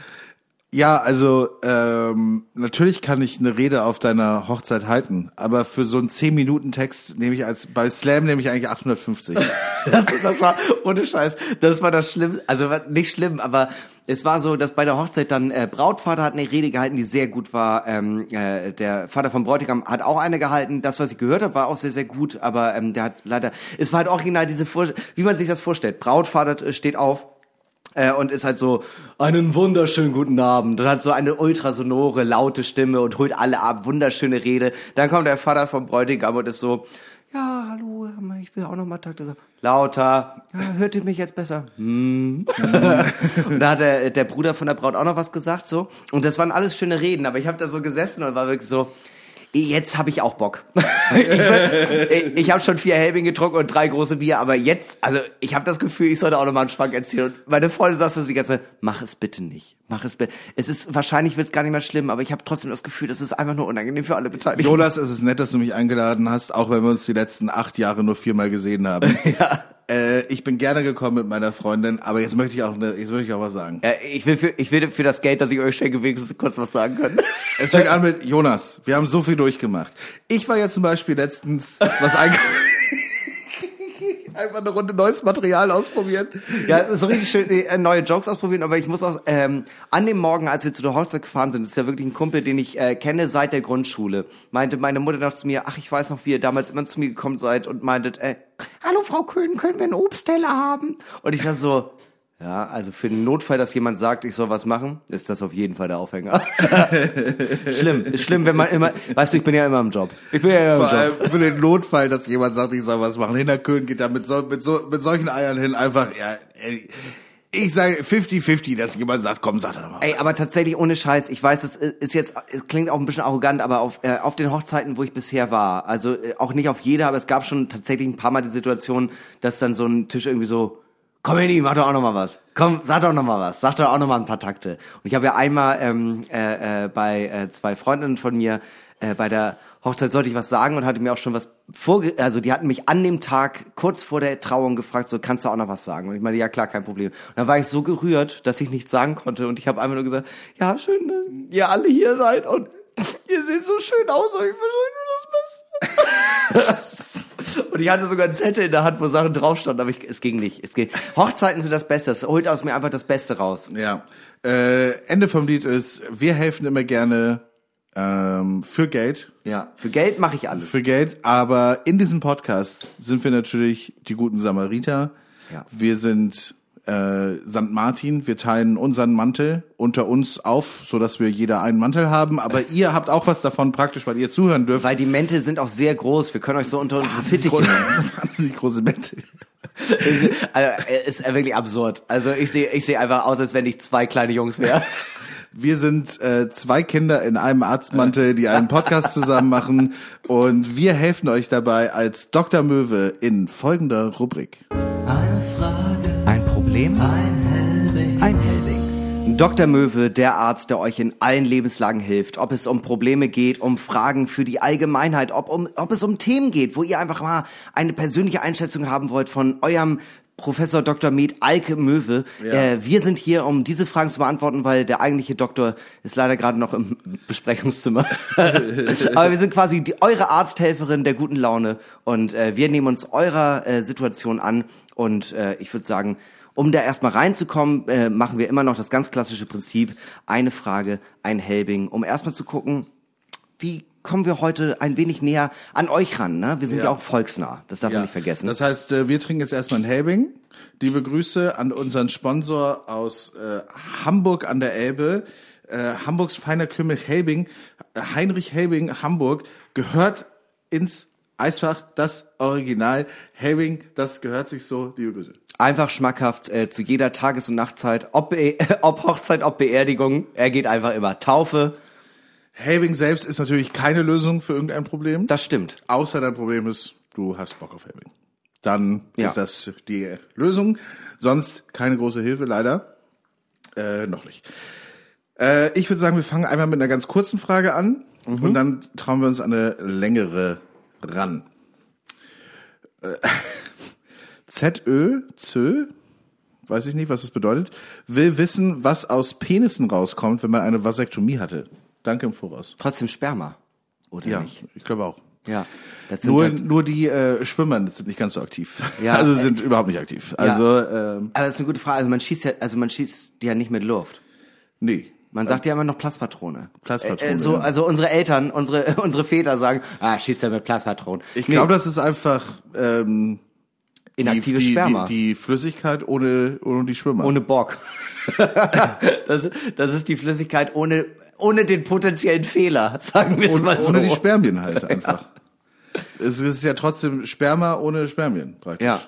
Ja, also ähm, natürlich kann ich eine Rede auf deiner Hochzeit halten, aber für so einen 10 Minuten Text nehme ich als bei Slam nehme ich eigentlich 850. Das, das war, ohne Scheiß, das war das schlimm, also nicht schlimm, aber es war so, dass bei der Hochzeit dann äh, Brautvater hat eine Rede gehalten, die sehr gut war. Ähm, äh, der Vater vom Bräutigam hat auch eine gehalten. Das, was ich gehört habe, war auch sehr, sehr gut, aber ähm, der hat leider, es war halt original diese Vor wie man sich das vorstellt. Brautvater äh, steht auf, äh, und ist halt so, einen wunderschönen guten Abend. Und hat so eine ultrasonore, laute Stimme und holt alle ab, wunderschöne Rede. Dann kommt der Vater vom Bräutigam und ist so, ja, hallo, ich will auch noch mal Takte sagen. Lauter, ja, hört ihr mich jetzt besser? Hm. und da hat der, der Bruder von der Braut auch noch was gesagt, so. Und das waren alles schöne Reden, aber ich habe da so gesessen und war wirklich so, Jetzt habe ich auch Bock. ich ich habe schon vier Helbing getrunken und drei große Bier, aber jetzt, also ich habe das Gefühl, ich sollte auch noch mal einen Schwank erzählen. Und meine Freundin sagt so die ganze Zeit, mach es bitte nicht. Mach es bitte. Es ist, wahrscheinlich wird es gar nicht mehr schlimm, aber ich habe trotzdem das Gefühl, es ist einfach nur unangenehm für alle Beteiligten. Jonas, es ist nett, dass du mich eingeladen hast, auch wenn wir uns die letzten acht Jahre nur viermal gesehen haben. Ja. Äh, ich bin gerne gekommen mit meiner Freundin, aber jetzt möchte ich auch, ne, jetzt möchte ich auch was sagen. Äh, ich will für, ich will für das Geld, das ich euch schenke, wenigstens kurz was sagen können. Es fängt an mit Jonas. Wir haben so viel durchgemacht. Ich war ja zum Beispiel letztens was einge Einfach eine Runde neues Material ausprobieren. Ja, so richtig schön äh, neue Jokes ausprobieren, aber ich muss auch ähm, an dem Morgen, als wir zu der Hochzeit gefahren sind, ist ja wirklich ein Kumpel, den ich äh, kenne seit der Grundschule, meinte meine Mutter noch zu mir, ach, ich weiß noch, wie ihr damals immer zu mir gekommen seid und meintet, äh, hallo Frau Köhn, können wir einen Obstteller haben? Und ich war so, ja, also für den Notfall, dass jemand sagt, ich soll was machen, ist das auf jeden Fall der Aufhänger. schlimm, ist schlimm, wenn man immer, weißt du, ich bin ja immer im Job. Ich bin ja immer im Vor Job. allem für den Notfall, dass jemand sagt, ich soll was machen. Hinterkön geht da mit, so, mit, so, mit solchen Eiern hin einfach, ja, ey, ich sage 50-50, dass jemand sagt, komm, sag doch mal Ey, was. aber tatsächlich ohne Scheiß, ich weiß, es ist jetzt, es klingt auch ein bisschen arrogant, aber auf, äh, auf den Hochzeiten, wo ich bisher war, also äh, auch nicht auf jeder, aber es gab schon tatsächlich ein paar Mal die Situation, dass dann so ein Tisch irgendwie so, komm Henny, mach doch auch noch mal was. Komm, sag doch noch mal was. Sag doch auch noch mal ein paar Takte. Und ich habe ja einmal ähm, äh, äh, bei äh, zwei Freundinnen von mir äh, bei der Hochzeit sollte ich was sagen und hatte mir auch schon was vorge... Also die hatten mich an dem Tag kurz vor der Trauung gefragt, so kannst du auch noch was sagen? Und ich meinte, ja klar, kein Problem. Und dann war ich so gerührt, dass ich nichts sagen konnte und ich habe einfach nur gesagt, ja schön, dass ihr alle hier seid und ihr seht so schön aus und ich wünsche euch nur das Beste. Und ich hatte sogar einen Zettel in der Hand, wo Sachen drauf standen, aber ich, es ging nicht. Es ging. Hochzeiten sind das Beste. Es holt aus mir einfach das Beste raus. Ja. Äh, Ende vom Lied ist, wir helfen immer gerne ähm, für Geld. Ja. Für Geld mache ich alles. Für Geld, aber in diesem Podcast sind wir natürlich die guten Samariter. Ja. Wir sind äh, St. Martin, wir teilen unseren Mantel unter uns auf, so dass wir jeder einen Mantel haben, aber ihr habt auch was davon praktisch, weil ihr zuhören dürft. Weil die Mäntel sind auch sehr groß. Wir können euch so unter unsere Fittiche nehmen. wahnsinnig große Mäntel. Also, äh, ist wirklich absurd. Also ich sehe ich sehe einfach aus, als wenn ich zwei kleine Jungs wäre. Wir sind äh, zwei Kinder in einem Arztmantel, die einen Podcast zusammen machen und wir helfen euch dabei als Dr. Möwe in folgender Rubrik. Eine Frage, Problem? ein Helbing. Ein Helbing. Dr. Möwe, der Arzt, der euch in allen Lebenslagen hilft. Ob es um Probleme geht, um Fragen für die Allgemeinheit, ob, um, ob es um Themen geht, wo ihr einfach mal eine persönliche Einschätzung haben wollt von eurem Professor Dr. Med Alke Möwe. Ja. Äh, wir sind hier, um diese Fragen zu beantworten, weil der eigentliche Doktor ist leider gerade noch im Besprechungszimmer. Aber wir sind quasi die, eure Arzthelferin der guten Laune und äh, wir nehmen uns eurer äh, Situation an und äh, ich würde sagen, um da erstmal reinzukommen, äh, machen wir immer noch das ganz klassische Prinzip, eine Frage, ein Helbing, um erstmal zu gucken, wie kommen wir heute ein wenig näher an euch ran. Ne? Wir sind ja, Ja. auch volksnah, das darf man nicht vergessen. Das heißt, äh, wir trinken jetzt erstmal ein Helbing. Liebe Grüße an unseren Sponsor aus äh, Hamburg an der Elbe. Äh, Hamburgs feiner Kümmel Helbing, äh, Heinrich Helbing Hamburg, gehört ins Eisfach, das Original Helbing, das gehört sich so, liebe Grüße. Einfach schmackhaft äh, zu jeder Tages- und Nachtzeit, ob, Be ob Hochzeit, ob Beerdigung, er geht einfach immer. Taufe, Helbing selbst ist natürlich keine Lösung für irgendein Problem. das stimmt. Außer dein Problem ist, du hast Bock auf Helbing. dann Ja. ist das die Lösung. Sonst keine große Hilfe, leider. Äh, noch nicht. Äh, ich würde sagen, wir fangen einmal mit einer ganz kurzen Frage an Mhm. und dann trauen wir uns an eine längere ran. Äh, ZÖ, ZÖ, weiß ich nicht, was das bedeutet, will wissen, was aus Penissen rauskommt, wenn man eine Vasektomie hatte. Danke im Voraus. Trotzdem Sperma. Oder Ja, nicht? ich glaube auch. Ja. Das sind Nur, halt, nur die äh, Schwimmer sind nicht ganz so aktiv. Ja, also äh, sind überhaupt nicht aktiv. Also, ähm, aber das ist eine gute Frage. Also man schießt ja, also man schießt ja nicht mit Luft. nee. Man sagt ja immer noch Plaspatrone. Plaspatrone, Äh, äh, so, ja. Also unsere Eltern, unsere unsere Väter sagen, ah, schießt ja mit Plaspatronen. Ich Nee, glaube, das ist einfach ähm, inaktives die, die, Sperma. Die, die Flüssigkeit ohne, ohne die Schwimmer. ohne Bock. das, das ist die Flüssigkeit ohne ohne den potenziellen Fehler, sagen wir es mal so. ohne die Spermien halt einfach. es ist ja trotzdem Sperma ohne Spermien praktisch. Ja.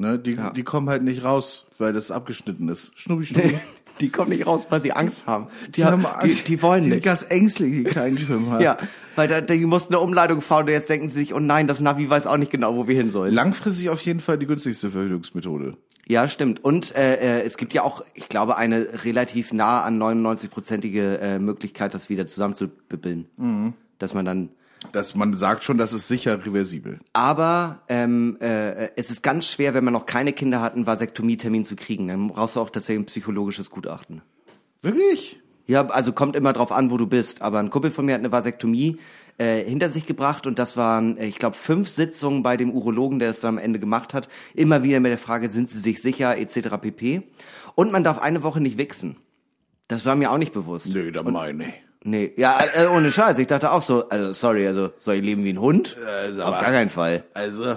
Ne, die, die kommen halt nicht raus, weil das abgeschnitten ist. Schnubbi, schnubbi. Die kommen nicht raus, weil sie Angst haben. Die, haben Angst. Die, die wollen die sind nicht. ganz ängstlich, die kleinen Schwimmer. Ja, weil da, die mussten eine Umleitung fahren und jetzt denken sie sich, oh nein, das Navi weiß auch nicht genau, wo wir hin sollen. Langfristig auf jeden Fall die günstigste Verhütungsmethode. Ja, stimmt. Und äh, äh, es gibt ja auch, ich glaube, eine relativ nah an 99-prozentige äh, Möglichkeit, das wieder zusammenzubibbeln. Mhm. Dass man dann. Dass man sagt schon, das ist sicher reversibel. Aber ähm, äh, es ist ganz schwer, wenn man noch keine Kinder hat, einen Vasektomie-Termin zu kriegen. Dann brauchst du auch tatsächlich ein psychologisches Gutachten. Wirklich? Ja, also kommt immer drauf an, wo du bist. Aber ein Kumpel von mir hat eine Vasektomie äh, hinter sich gebracht und das waren, äh, ich glaube, fünf Sitzungen bei dem Urologen, der es dann am Ende gemacht hat. Immer wieder mit der Frage, sind sie sich sicher, etc. pp. Und man darf eine Woche nicht wichsen. Das war mir auch nicht bewusst. Nö, da meine ich. Nee, ja, äh, ohne Scheiß. Ich dachte auch so, also sorry, also soll ich leben wie ein Hund? Also, Auf gar keinen Fall. Also,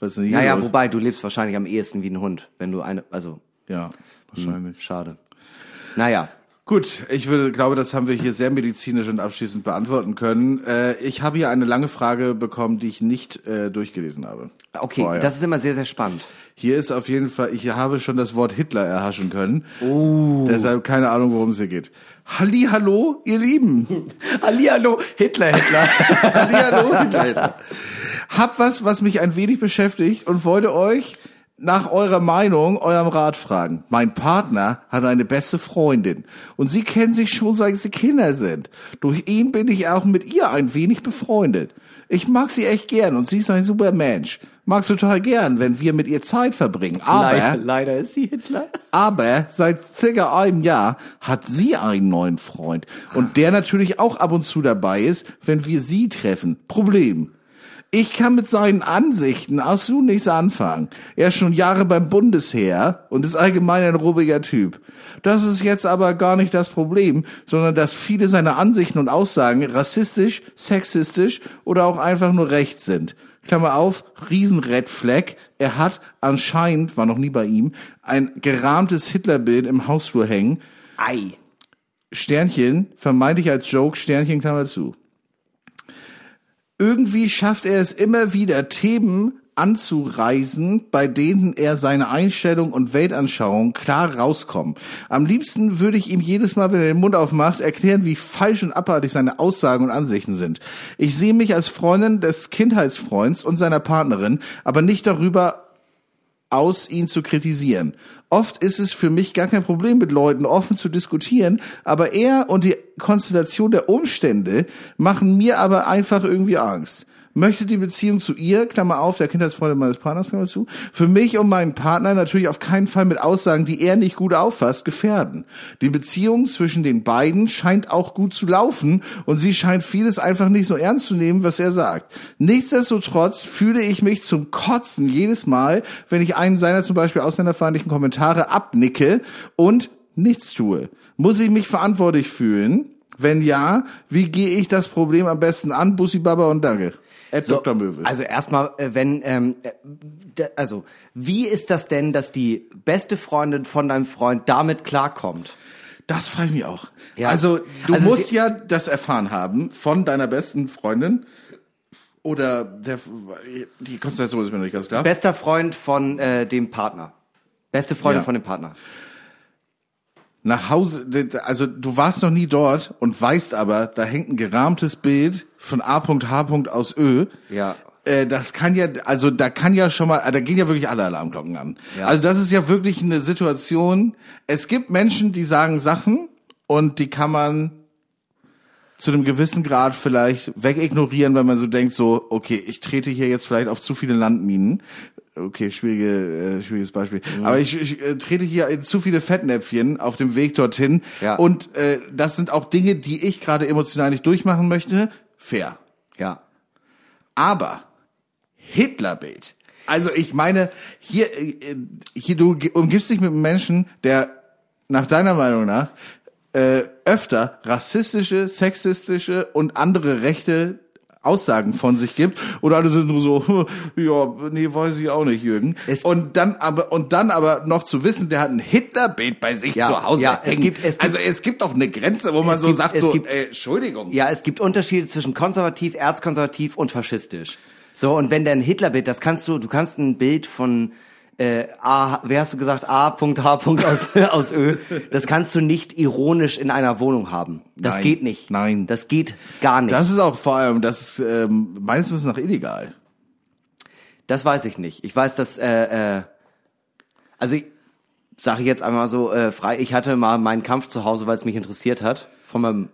was ist denn hier Naja, los? wobei, du lebst wahrscheinlich am ehesten wie ein Hund, wenn du eine, also, Ja, wahrscheinlich. schade. Naja. Gut, ich würde, glaube, das haben wir hier sehr medizinisch und abschließend beantworten können. Äh, ich habe hier eine lange Frage bekommen, die ich nicht äh, durchgelesen habe. Okay, Vorher. das ist immer sehr, sehr spannend. Hier ist auf jeden Fall, ich habe schon das Wort Hitler erhaschen können. Oh. Deshalb keine Ahnung, worum es hier geht. Halli, hallo, ihr Lieben. Hallihallo, Hitler, Hitler. Halli, hallo, Hitler, Hitler. Hab was, was mich ein wenig beschäftigt und wollte euch nach eurer Meinung, eurem Rat fragen. Mein Partner hat eine beste Freundin und sie kennen sich schon seit sie Kinder sind. Durch ihn bin ich auch mit ihr ein wenig befreundet. Ich mag sie echt gern und sie ist ein super Mensch. Mag's total gern, wenn wir mit ihr Zeit verbringen. Aber leider, leider ist sie Hitler. aber seit circa einem Jahr hat sie einen neuen Freund. Und der natürlich auch ab und zu dabei ist, wenn wir sie treffen. Problem. Ich kann mit seinen Ansichten absolut nichts anfangen. Er ist schon Jahre beim Bundesheer und ist allgemein ein rubbiger Typ. Das ist jetzt aber gar nicht das Problem, sondern dass viele seiner Ansichten und Aussagen rassistisch, sexistisch oder auch einfach nur rechts sind. Klammer auf, riesen Red Flag. Er hat anscheinend, war noch nie bei ihm, ein gerahmtes Hitlerbild im Hausflur hängen. Ei. Sternchen, vermeintlich als Joke, Sternchen, Klammer zu. Irgendwie schafft er es immer wieder, Themen anzureisen, bei denen er seine Einstellung und Weltanschauung klar rauskommen. Am liebsten würde ich ihm jedes Mal, wenn er den Mund aufmacht, erklären, wie falsch und abartig seine Aussagen und Ansichten sind. Ich sehe mich als Freundin des Kindheitsfreunds und seiner Partnerin, aber nicht darüber aus, ihn zu kritisieren. Oft ist es für mich gar kein Problem, mit Leuten offen zu diskutieren, aber er und die Konstellation der Umstände machen mir aber einfach irgendwie Angst. Möchte die Beziehung zu ihr, Klammer auf, der Kindheitsfreundin meines Partners, Klammer zu, für mich und meinen Partner natürlich auf keinen Fall mit Aussagen, die er nicht gut auffasst, gefährden. Die Beziehung zwischen den beiden scheint auch gut zu laufen und sie scheint vieles einfach nicht so ernst zu nehmen, was er sagt. Nichtsdestotrotz fühle ich mich zum Kotzen jedes Mal, wenn ich einen seiner zum Beispiel ausländerfeindlichen Kommentare abnicke und nichts tue. Muss ich mich verantwortlich fühlen? Wenn ja, wie gehe ich das Problem am besten an? Bussi Baba und Danke. Ed So, Dr. Möwe. Also erstmal, äh, wenn, ähm, äh, also wie ist das denn, dass die beste Freundin von deinem Freund damit klarkommt? Das frage ich mich auch. Ja. Also du Also musst ja das erfahren haben von deiner besten Freundin oder der die Konstellation ist mir noch nicht ganz klar. Bester Freund von äh, dem Partner. Beste Freundin Ja. von dem Partner. Nach Hause, also du warst noch nie dort und weißt aber, da hängt ein gerahmtes Bild von A.H. aus Ö. Ja. äh, das kann ja, also da kann ja schon mal, da gehen ja wirklich alle Alarmglocken an. Ja. Also das ist ja wirklich eine Situation. Es gibt Menschen, die sagen Sachen und die kann man zu einem gewissen Grad vielleicht wegignorieren, wenn man so denkt, so, okay, ich trete hier jetzt vielleicht auf zu viele Landminen. Okay, schwierige, äh, schwieriges Beispiel. Mhm. Aber ich, ich äh, trete hier in zu viele Fettnäpfchen auf dem Weg dorthin. Ja. Und äh, das sind auch Dinge, die ich gerade emotional nicht durchmachen möchte. Fair. Ja. Aber Hitlerbild. Also ich meine, hier, äh, hier du umgibst dich mit einem Menschen, der nach deiner Meinung nach äh, öfter rassistische, sexistische und andere rechte Aussagen von sich gibt oder alle sind nur so ja nee weiß ich auch nicht Jürgen Es- und dann aber und dann aber noch zu wissen der hat ein Hitlerbild bei sich Ja, zu Hause ja, es hängen. gibt- es gibt- also es gibt doch eine Grenze wo man so gibt- sagt so gibt- äh, Entschuldigung Ja, es gibt Unterschiede zwischen konservativ, erzkonservativ und faschistisch. So, und wenn der ein Hitlerbild, das kannst du, du kannst ein Bild von äh, A, wer hast du gesagt, A.H. aus, aus Ö, das kannst du nicht ironisch in einer Wohnung haben. Das Nein. geht nicht. Nein. Das geht gar nicht. das Das, ist auch vor allem das ist, ähm, meines Wissens nach illegal weiß ich nicht. Ich weiß, dass, äh, äh, also ich sage ich jetzt einmal so äh, frei, ich hatte mal meinen Kampf zu Hause, weil es mich interessiert hat, von meinem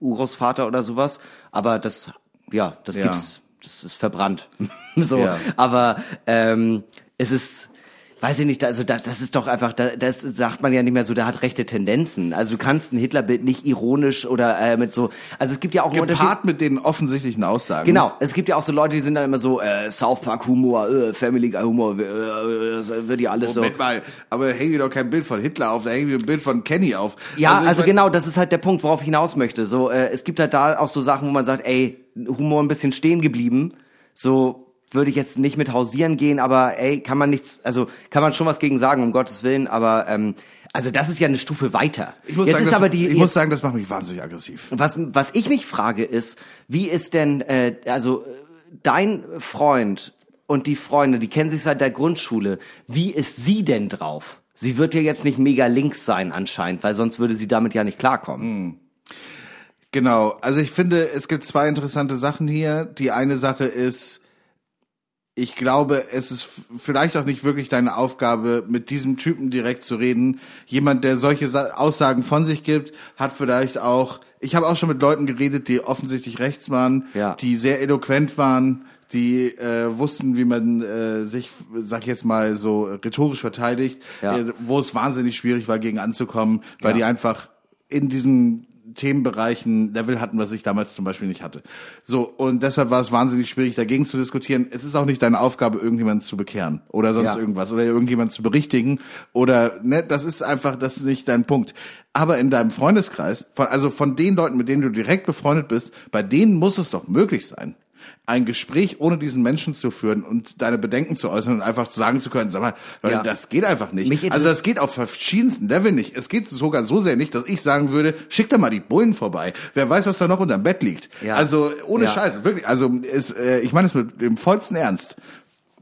Urgroßvater oder sowas, aber das, ja, das Ja. gibt's, das ist verbrannt. so, Ja. aber ähm, es ist, weiß ich nicht, also da, das ist doch einfach, da, das sagt man ja nicht mehr so, der hat rechte Tendenzen. Also du kannst ein Hitlerbild nicht ironisch oder äh, mit so, also es gibt ja auch einen gepaart mit den offensichtlichen Aussagen Genau, es gibt ja auch so Leute, die sind dann immer so äh, South Park Humor, äh, Family Guy Humor, äh, das wird ja alles so. Moment mal, aber hängen wir doch kein Bild von Hitler auf, da hängen wir ein Bild von Kenny auf. Ja, also, mein- genau, das ist halt der Punkt, worauf ich hinaus möchte. So, äh, es gibt halt da auch so Sachen, wo man sagt, ey, Humor ein bisschen stehen geblieben. So würde ich jetzt nicht mit hausieren gehen, aber ey, kann man nichts, also kann man schon was gegen sagen, um Gottes Willen, aber ähm, also das ist ja eine Stufe weiter. Ich muss, jetzt sagen, ist das, aber die, ich muss sagen, das macht mich wahnsinnig aggressiv. was, was ich mich frage ist, wie ist denn, äh, also dein Freund und die Freunde, die kennen sich seit der Grundschule, wie ist sie denn drauf? Sie wird ja jetzt nicht mega links sein anscheinend, weil sonst würde sie damit ja nicht klarkommen. Genau, also ich finde, es gibt zwei interessante Sachen hier. Die eine Sache ist, ich glaube, es ist vielleicht auch nicht wirklich deine Aufgabe, mit diesem Typen direkt zu reden. Jemand, der solche Sa Aussagen von sich gibt, hat vielleicht auch, ich habe auch schon mit Leuten geredet, die offensichtlich rechts waren, Ja. die sehr eloquent waren, die äh, wussten, wie man äh, sich, sag ich jetzt mal, so rhetorisch verteidigt, Ja. äh, wo es wahnsinnig schwierig war, gegen anzukommen, weil Ja. die einfach in diesen Themenbereichen Level hatten, was ich damals zum Beispiel nicht hatte. So, und deshalb war es wahnsinnig schwierig, dagegen zu diskutieren. Es ist auch nicht deine Aufgabe, irgendjemanden zu bekehren oder sonst Ja. irgendwas oder irgendjemanden zu berichtigen oder, ne, das ist einfach, das ist nicht dein Punkt. Aber in deinem Freundeskreis, von, also von den Leuten, mit denen du direkt befreundet bist, bei denen muss es doch möglich sein, ein Gespräch ohne diesen Menschen zu führen und deine Bedenken zu äußern und einfach sagen zu können, sag mal, Leute, Ja. das geht einfach nicht. Also das geht auf verschiedensten Level nicht. Es geht sogar so sehr nicht, dass ich sagen würde, schick da mal die Bullen vorbei. Wer weiß, was da noch unterm Bett liegt. Ja. Also ohne Ja. Scheiß, wirklich. Also ist, äh, ich meine es mit dem vollsten Ernst.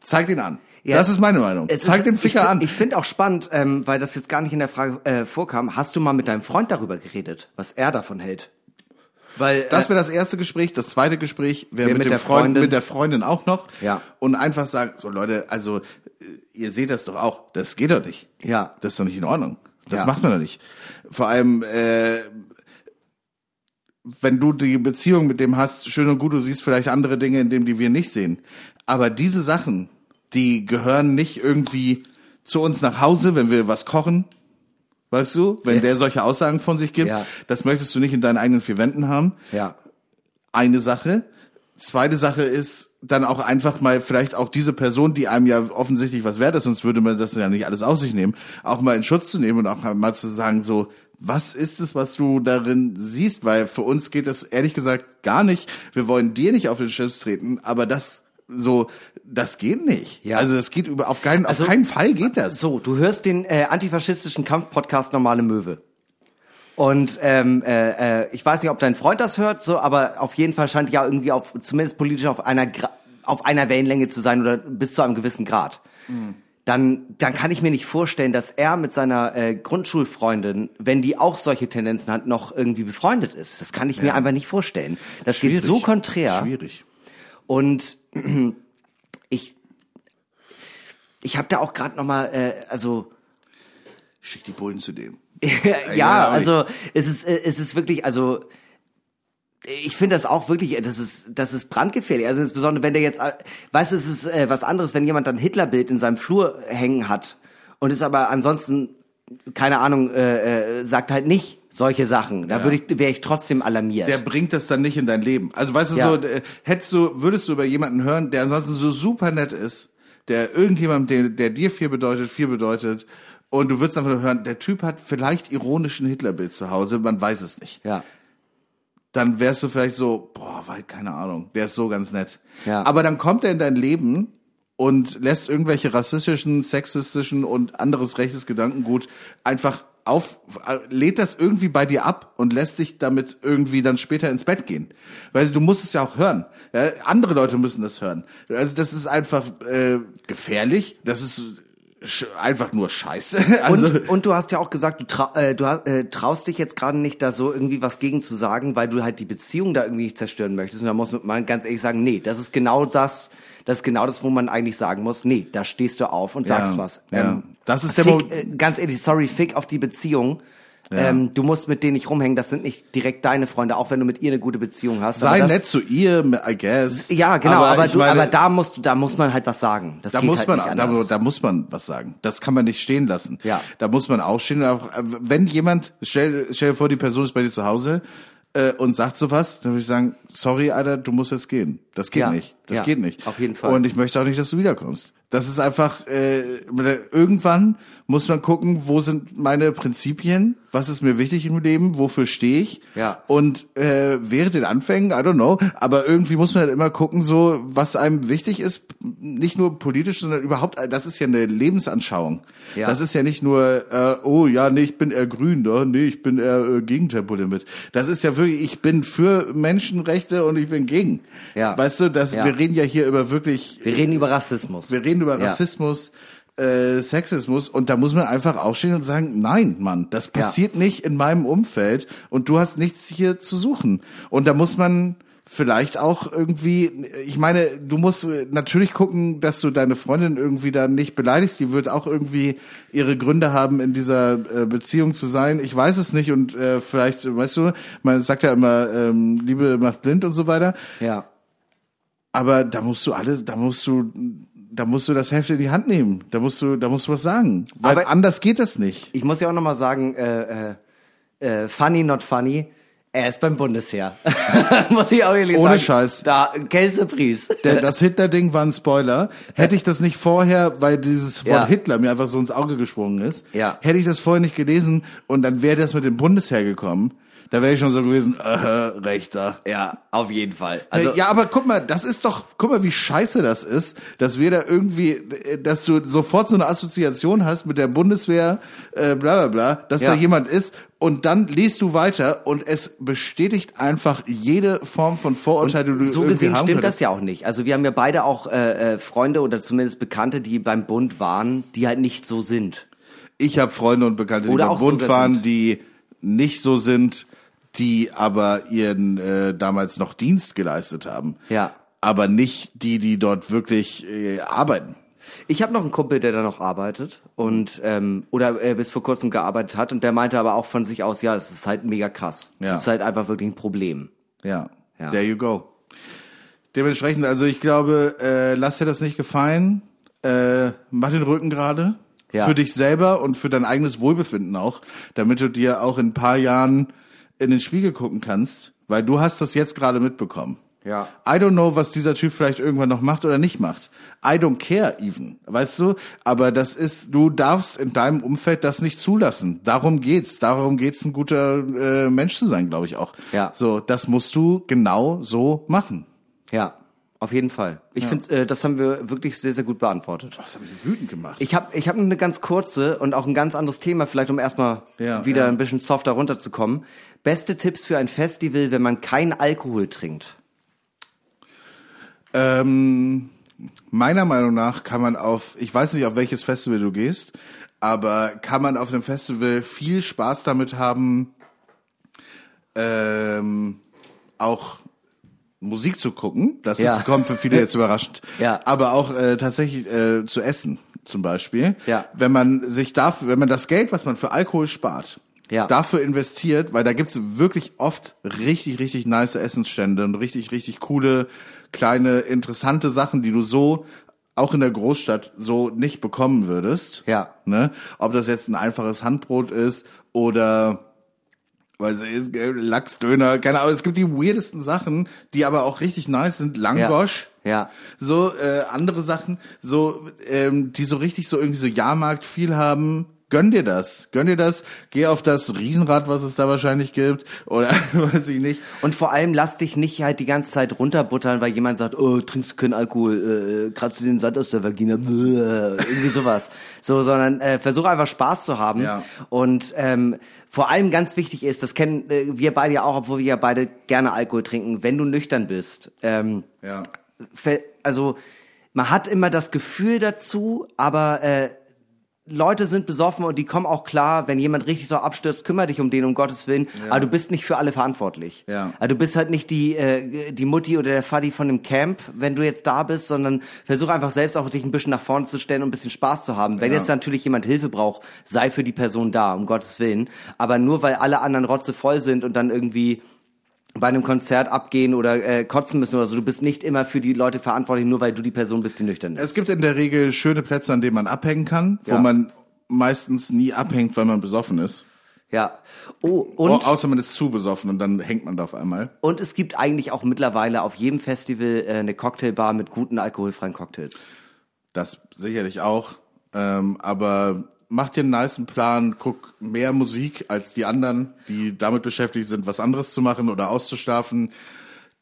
Zeig den an. Ja. Das ist meine Meinung. Zeig ist- den Ficker ich, an. Ich finde auch spannend, ähm, weil das jetzt gar nicht in der Frage äh, vorkam. Hast du mal mit deinem Freund darüber geredet, was er davon hält? Weil Das äh, wäre das erste Gespräch. Das zweite Gespräch wäre Wär mit, mit der Freund, Freundin. mit der Freundin auch noch. Ja. Und einfach sagen, so Leute, also äh, ihr seht das doch auch. Das geht doch nicht. Ja. Das ist doch nicht in Ordnung. Das Ja. macht man doch nicht. Vor allem, äh, wenn du die Beziehung mit dem hast, schön und gut, du siehst vielleicht andere Dinge in dem, die wir nicht sehen. Aber diese Sachen, die gehören nicht irgendwie zu uns nach Hause, wenn wir was kochen. Weißt du, wenn der solche Aussagen von sich gibt, Ja. das möchtest du nicht in deinen eigenen vier Wänden haben ja, eine Sache. Zweite Sache ist dann auch einfach mal vielleicht auch diese Person, die einem ja offensichtlich was wert ist, sonst würde man das ja nicht alles auf sich nehmen, auch mal in Schutz zu nehmen und auch mal zu sagen so, was ist es, was du darin siehst? Weil für uns geht das ehrlich gesagt gar nicht. Wir wollen dir nicht auf den Schiff treten, aber das so, das geht nicht. Ja. Also das geht über auf keinen, Also- auf keinen Fall geht das. So, du hörst den äh, antifaschistischen Kampfpodcast Normale Möwe. Und ähm, äh, äh, ich weiß nicht, ob dein Freund das hört, so, aber auf jeden Fall scheint ja irgendwie auf zumindest politisch auf einer Gra auf einer Wellenlänge zu sein oder bis zu einem gewissen Grad. Dann dann kann ich mir nicht vorstellen, dass er mit seiner äh, Grundschulfreundin, wenn die auch solche Tendenzen hat, noch irgendwie befreundet ist. Das kann ich mir einfach nicht vorstellen. Das geht so konträr. Schwierig. Und ich habe da auch gerade noch mal, äh, also Schick die Bullen zu dem. ja, ja, also es ist, äh, es ist wirklich, also ich finde das auch wirklich, das ist, das ist brandgefährlich. Also insbesondere, wenn der jetzt, äh, weißt du, es ist äh, was anderes, wenn jemand dann Hitlerbild in seinem Flur hängen hat und ist aber ansonsten, keine Ahnung, äh, äh, sagt halt nicht solche Sachen. Da Ja. würde ich, wäre ich trotzdem alarmiert. Der bringt das dann nicht in dein Leben. Also weißt du Ja. so, äh, hättest du, würdest du über jemanden hören, der ansonsten so super nett ist, der irgendjemand, der, der dir viel bedeutet, viel bedeutet, und du würdest einfach nur hören, der Typ hat vielleicht ironischen Hitlerbild zu Hause, man weiß es nicht. ja. Dann wärst du vielleicht so, boah, weil, keine Ahnung, der ist so ganz nett. Ja. Aber dann kommt er in dein Leben und lässt irgendwelche rassistischen, sexistischen und anderes rechtes Gedankengut einfach auf, äh, lädt das irgendwie bei dir ab und lässt dich damit irgendwie dann später ins Bett gehen. Weil du musst es ja auch hören. Ja, andere Leute müssen das hören. Also das ist einfach äh, gefährlich. Das ist einfach nur Scheiße. Also und, und du hast ja auch gesagt, du, trau, äh, du äh, traust dich jetzt gerade nicht, da so irgendwie was gegen zu sagen, weil du halt die Beziehung da irgendwie nicht zerstören möchtest. Und da muss man ganz ehrlich sagen, nee, das ist genau das, das ist genau das, wo man eigentlich sagen muss, nee, da stehst du auf und sagst Ja, was. Ähm, ja. Das ist der fick, Mo- äh, Ganz ehrlich, sorry, fick auf die Beziehung. Ähm, du musst mit denen nicht rumhängen, das sind nicht direkt deine Freunde, auch wenn du mit ihr eine gute Beziehung hast. sei aber das, nett zu ihr, I guess. Ja, genau, aber, ich du, meine, aber da musst du, da muss man halt was sagen. Das da muss halt man, da, da muss man was sagen. Das kann man nicht stehen lassen. Ja. Da muss man. Auch, äh, Wenn jemand, stell, stell dir vor, die Person ist bei dir zu Hause äh, und sagt sowas, dann würde ich sagen, sorry, Alter, du musst jetzt gehen. Das geht Ja. nicht. Das Ja, geht nicht. auf jeden Fall. Und ich möchte auch nicht, dass du wiederkommst. Das ist einfach, äh, irgendwann muss man gucken, wo sind meine Prinzipien, was ist mir wichtig im Leben, wofür stehe ich. Ja. Und äh, während den Anfängen, I don't know, aber irgendwie muss man halt immer gucken, so was einem wichtig ist, nicht nur politisch, sondern überhaupt, das ist ja eine Lebensanschauung. Ja. Das ist ja nicht nur, äh, oh ja, nee, ich bin eher grün, da, nee, ich bin eher äh, gegen Tempolimit. Das ist ja wirklich, ich bin für Menschenrechte und ich bin gegen. Ja. Weißt du, das, Ja. Wir reden ja hier über wirklich, Wir reden über Rassismus. wir reden über Ja. Rassismus, äh, Sexismus und da muss man einfach aufstehen und sagen, nein, Mann, das passiert nicht in meinem Umfeld und du hast nichts hier zu suchen. Und da muss man vielleicht auch irgendwie, ich meine, du musst äh, natürlich gucken, dass du deine Freundin irgendwie da nicht beleidigst. Die wird auch irgendwie ihre Gründe haben, in dieser äh, Beziehung zu sein. Ich weiß es nicht und äh, vielleicht, weißt du, man sagt ja immer, ähm, Liebe macht blind und so weiter. Ja. Aber da musst du alles, da musst du, da musst du das Heft in die Hand nehmen. Da musst du, da musst du was sagen. Weil Aber- anders geht das nicht. Ich muss ja auch noch mal sagen, äh, äh, äh, funny not funny, er ist beim Bundesheer. muss ich auch ehrlich Ohne sagen. Scheiß. Da, quel surprise. Der, das Hitler-Ding war ein Spoiler. Hätte ich das nicht vorher, weil dieses Wort Ja. Hitler mir einfach so ins Auge gesprungen ist, Ja. hätte ich das vorher nicht gelesen und dann wäre das mit dem Bundesheer gekommen. Da wäre ich schon so gewesen, äh, Rechter. Ja, auf jeden Fall. Also, ja, aber guck mal, das ist doch, guck mal, wie scheiße das ist, dass wir da irgendwie, äh, dass du sofort so eine Assoziation hast mit der Bundeswehr, äh, bla bla bla, dass Ja. da jemand ist und dann liest du weiter und es bestätigt einfach jede Form von Vorurteil, die du so gesehen haben stimmt könntest. das ja auch nicht. Also wir haben ja beide auch äh, äh, Freunde oder zumindest Bekannte, die beim Bund waren, die halt nicht so sind. Ich habe Freunde und Bekannte, die Oder beim Bund waren, sind. die nicht so sind, die aber ihren äh, damals noch Dienst geleistet haben. Ja. Aber nicht die, die dort wirklich äh, arbeiten. Ich habe noch einen Kumpel, der da noch arbeitet und ähm, oder äh, bis vor kurzem gearbeitet hat und der meinte aber auch von sich aus, ja, das ist halt mega krass. Ja. Das ist halt einfach wirklich ein Problem. Ja, Ja. there you go. Dementsprechend, also ich glaube, äh, lass dir das nicht gefallen. Äh, mach den Rücken gerade. Ja. Für dich selber und für dein eigenes Wohlbefinden auch, damit du dir auch in ein paar Jahren in den Spiegel gucken kannst, weil du hast das jetzt gerade mitbekommen. Ja. I don't know, was dieser Typ vielleicht irgendwann noch macht oder nicht macht. I don't care even, weißt du? Aber das ist, du darfst in deinem Umfeld das nicht zulassen. Darum geht's. Darum geht's, ein guter äh, Mensch zu sein, glaube ich auch. Ja. So, das musst du genau so machen. Ja, auf jeden Fall. Ich finde, äh, das haben wir wirklich sehr, sehr gut beantwortet. Das hat mich wütend gemacht. Ich habe ich hab eine ganz kurze und auch ein ganz anderes Thema, vielleicht um erstmal Ja, wieder ja. ein bisschen softer runterzukommen. Beste Tipps für ein Festival, wenn man keinen Alkohol trinkt. Ähm, meiner Meinung nach kann man auf, ich weiß nicht, auf welches Festival du gehst, aber kann man auf einem Festival viel Spaß damit haben, ähm, auch Musik zu gucken. Das Ja. ist, kommt für viele jetzt überraschend. Ja. Aber auch äh, tatsächlich äh, zu essen zum Beispiel. Ja. Wenn man sich dafür, wenn man das Geld, was man für Alkohol spart, Ja. dafür investiert, weil da gibt's wirklich oft richtig, richtig nice Essensstände und richtig, richtig coole, kleine, interessante Sachen, die du so auch in der Großstadt so nicht bekommen würdest. Ja. Ne? Ob das jetzt ein einfaches Handbrot ist oder weiß ich, ist, äh, Lachsdöner, keine Ahnung. Es gibt die weirdesten Sachen, die aber auch richtig nice sind. Langosch. Ja. So äh, andere Sachen, so ähm, die so richtig so irgendwie so Jahrmarkt viel haben. Gönn dir das, gönn dir das. Geh auf das Riesenrad, was es da wahrscheinlich gibt, oder weiß ich nicht. Und vor allem lass dich nicht halt die ganze Zeit runterbuttern, weil jemand sagt, oh, trinkst du keinen Alkohol, äh, kratzt du den Sand aus der Vagina, bläh, irgendwie sowas. So, sondern äh, versuch einfach Spaß zu haben. Ja. Und ähm, vor allem ganz wichtig ist, das kennen äh, wir beide ja auch, obwohl wir ja beide gerne Alkohol trinken, wenn du nüchtern bist. Ähm, Ja. also man hat immer das Gefühl dazu, aber äh, Leute sind besoffen und die kommen auch klar, wenn jemand richtig so abstürzt, kümmere dich um den, um Gottes Willen. Aber du bist nicht für alle verantwortlich. Ja. Also du bist halt nicht die, äh, die Mutti oder der Faddy von dem Camp, wenn du jetzt da bist, sondern versuch einfach selbst auch dich ein bisschen nach vorne zu stellen und ein bisschen Spaß zu haben. Wenn Ja. jetzt natürlich jemand Hilfe braucht, sei für die Person da, um Gottes Willen. Aber nur weil alle anderen Rotze voll sind und dann irgendwie bei einem Konzert abgehen oder äh, kotzen müssen oder so. Du bist nicht immer für die Leute verantwortlich, nur weil du die Person bist, die nüchtern ist. Es gibt in der Regel schöne Plätze, an denen man abhängen kann, wo Ja. man meistens nie abhängt, weil man besoffen ist. Ja. Oh, und, Au- außer man ist zu besoffen und dann hängt man da auf einmal. und es gibt eigentlich auch mittlerweile auf jedem Festival äh, eine Cocktailbar mit guten alkoholfreien Cocktails. Das sicherlich auch. Ähm, aber mach dir einen niceen Plan, guck mehr Musik als die anderen, die damit beschäftigt sind, was anderes zu machen oder auszuschlafen.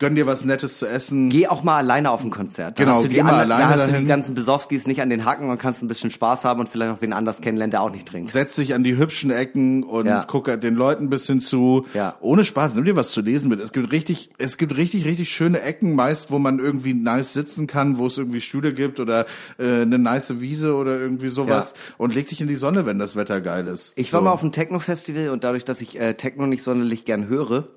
Gönn dir was Nettes zu essen. Geh auch mal alleine auf ein Konzert. Da Genau, hast du die alleine Da hast du die dahin. ganzen Besowskis nicht an den Hacken und kannst ein bisschen Spaß haben und vielleicht auch wen anders kennenlernen, der auch nicht trinkt. Setz dich an die hübschen Ecken und Ja. guck den Leuten ein bisschen zu. Ja. Ohne Spaß, nimm dir was zu lesen mit. Es gibt richtig, es gibt richtig, richtig schöne Ecken meist, wo man irgendwie nice sitzen kann, wo es irgendwie Stühle gibt oder äh, eine nice Wiese oder irgendwie sowas. Und leg dich in die Sonne, wenn das Wetter geil ist. Ich war So. mal auf einem Techno-Festival und dadurch, dass ich äh, Techno nicht sonderlich gern höre,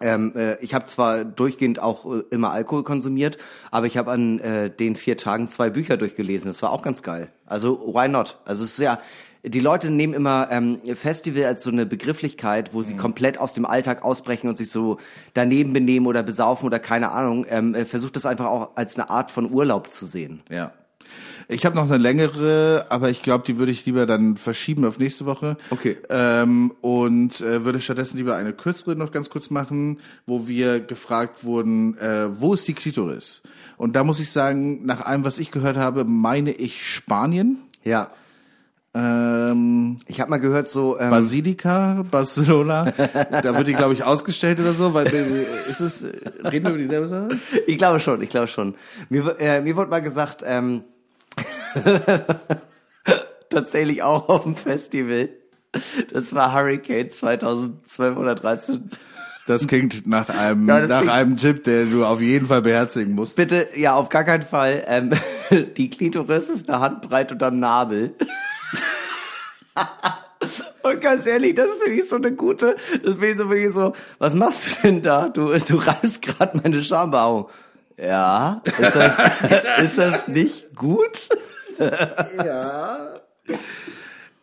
ähm, äh, ich habe zwar durchgehend auch äh, immer Alkohol konsumiert, aber ich habe an äh, den vier Tagen zwei Bücher durchgelesen. Das war auch ganz geil. Also why not? Also es ist ja, die Leute nehmen immer ähm, Festival als so eine Begrifflichkeit, wo sie komplett aus dem Alltag ausbrechen und sich so daneben benehmen oder besaufen oder keine Ahnung. Ähm, äh, versucht das einfach auch als eine Art von Urlaub zu sehen. Ja. Ich habe noch eine längere, aber ich glaube, die würde ich lieber dann verschieben auf nächste Woche. Okay. Ähm, und äh, würde stattdessen lieber eine kürzere noch ganz kurz machen, wo wir gefragt wurden, äh, wo ist die Klitoris? Und da muss ich sagen, nach allem, was ich gehört habe, meine ich Spanien. Ja. Ähm, Ich habe mal gehört, so ähm, Basilika, Barcelona, da wird die, glaube ich, ausgestellt oder so, weil äh, ist es, reden wir über dieselbe Sache? Ich glaube schon, ich glaube schon. Mir, äh, mir wurde mal gesagt, ähm, tatsächlich auch auf dem Festival. Das war Hurricane 2012 oder 13. Das klingt nach einem, Ja, nach einem Tipp, der du auf jeden Fall beherzigen musst. Bitte, ja, auf gar keinen Fall. Ähm, die Klitoris ist eine Handbreit unterm Nabel. Und ganz ehrlich, das finde ich so eine gute, das finde ich so wirklich so, was machst du denn da? Du, du reibst gerade meine Schambehaarung. Ja, ist das, ist das nicht gut?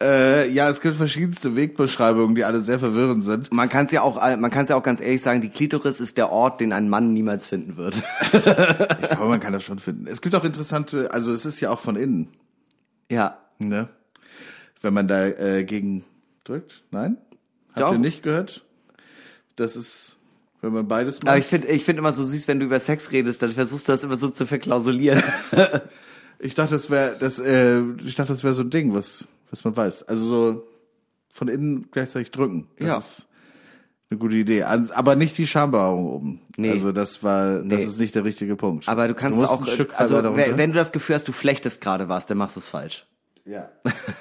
Äh, ja, es gibt verschiedenste Wegbeschreibungen, die alle sehr verwirrend sind. Man kann es ja auch, man kann es ja auch ganz ehrlich sagen, die Klitoris ist der Ort, den ein Mann niemals finden wird. Aber man kann das schon finden. Es gibt auch interessante, also es ist ja auch von innen, ja. ne? Wenn man da äh, gegen drückt. Nein? Habt Doch. ihr nicht gehört? Das ist, wenn man beides Aber macht. ich finde, ich finde immer so süß, wenn du über Sex redest, dann versuchst du das immer so zu verklausulieren. Ich dachte, das wäre, das, äh, ich dachte, das wäre so ein Ding, was, was man weiß. Also so von innen gleichzeitig drücken. Das Ja. ist eine gute Idee. Aber nicht die Schambehaarung oben. Nee. Also das war, das Nee. ist nicht der richtige Punkt. Aber du kannst musst auch, ein Stück also wenn du das Gefühl hast, du flechtest gerade was, dann machst du es falsch. Ja.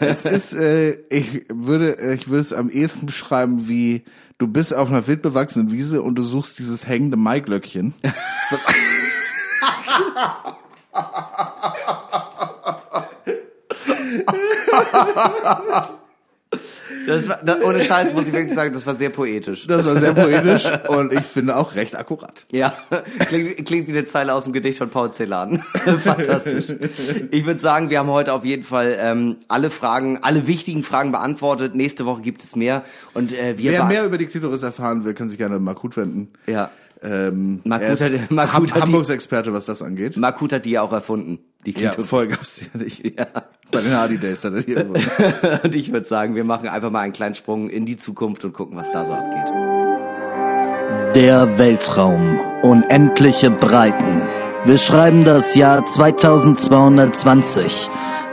es ist, äh, ich würde, ich würde es am ehesten beschreiben wie, du bist auf einer wildbewachsenen Wiese und du suchst dieses hängende Maiglöckchen. Das war, das, ohne Scheiß muss ich wirklich sagen, das war sehr poetisch. Das war sehr poetisch und ich finde auch recht akkurat. Ja, klingt, klingt wie eine Zeile aus dem Gedicht von Paul Celan. Fantastisch. Ich würde sagen, wir haben heute auf jeden Fall ähm, alle Fragen, alle wichtigen Fragen beantwortet. Nächste Woche gibt es mehr. Und äh, wir Wer mehr über die Klitoris erfahren will, kann sich gerne an Markut wenden. ja. Ähm, Markut er ist hat- Markut Ham hat die- Hamburgs Experte, was das angeht. Markut hat die ja auch erfunden. Die Ja, Klitoris. vorher gab's die ja nicht. Ja. Bei den Hardy Days hat er die. Und ich würde sagen, wir machen einfach mal einen kleinen Sprung in die Zukunft und gucken, was da so abgeht. Der Weltraum. Unendliche Breiten. Wir schreiben das Jahr 2220.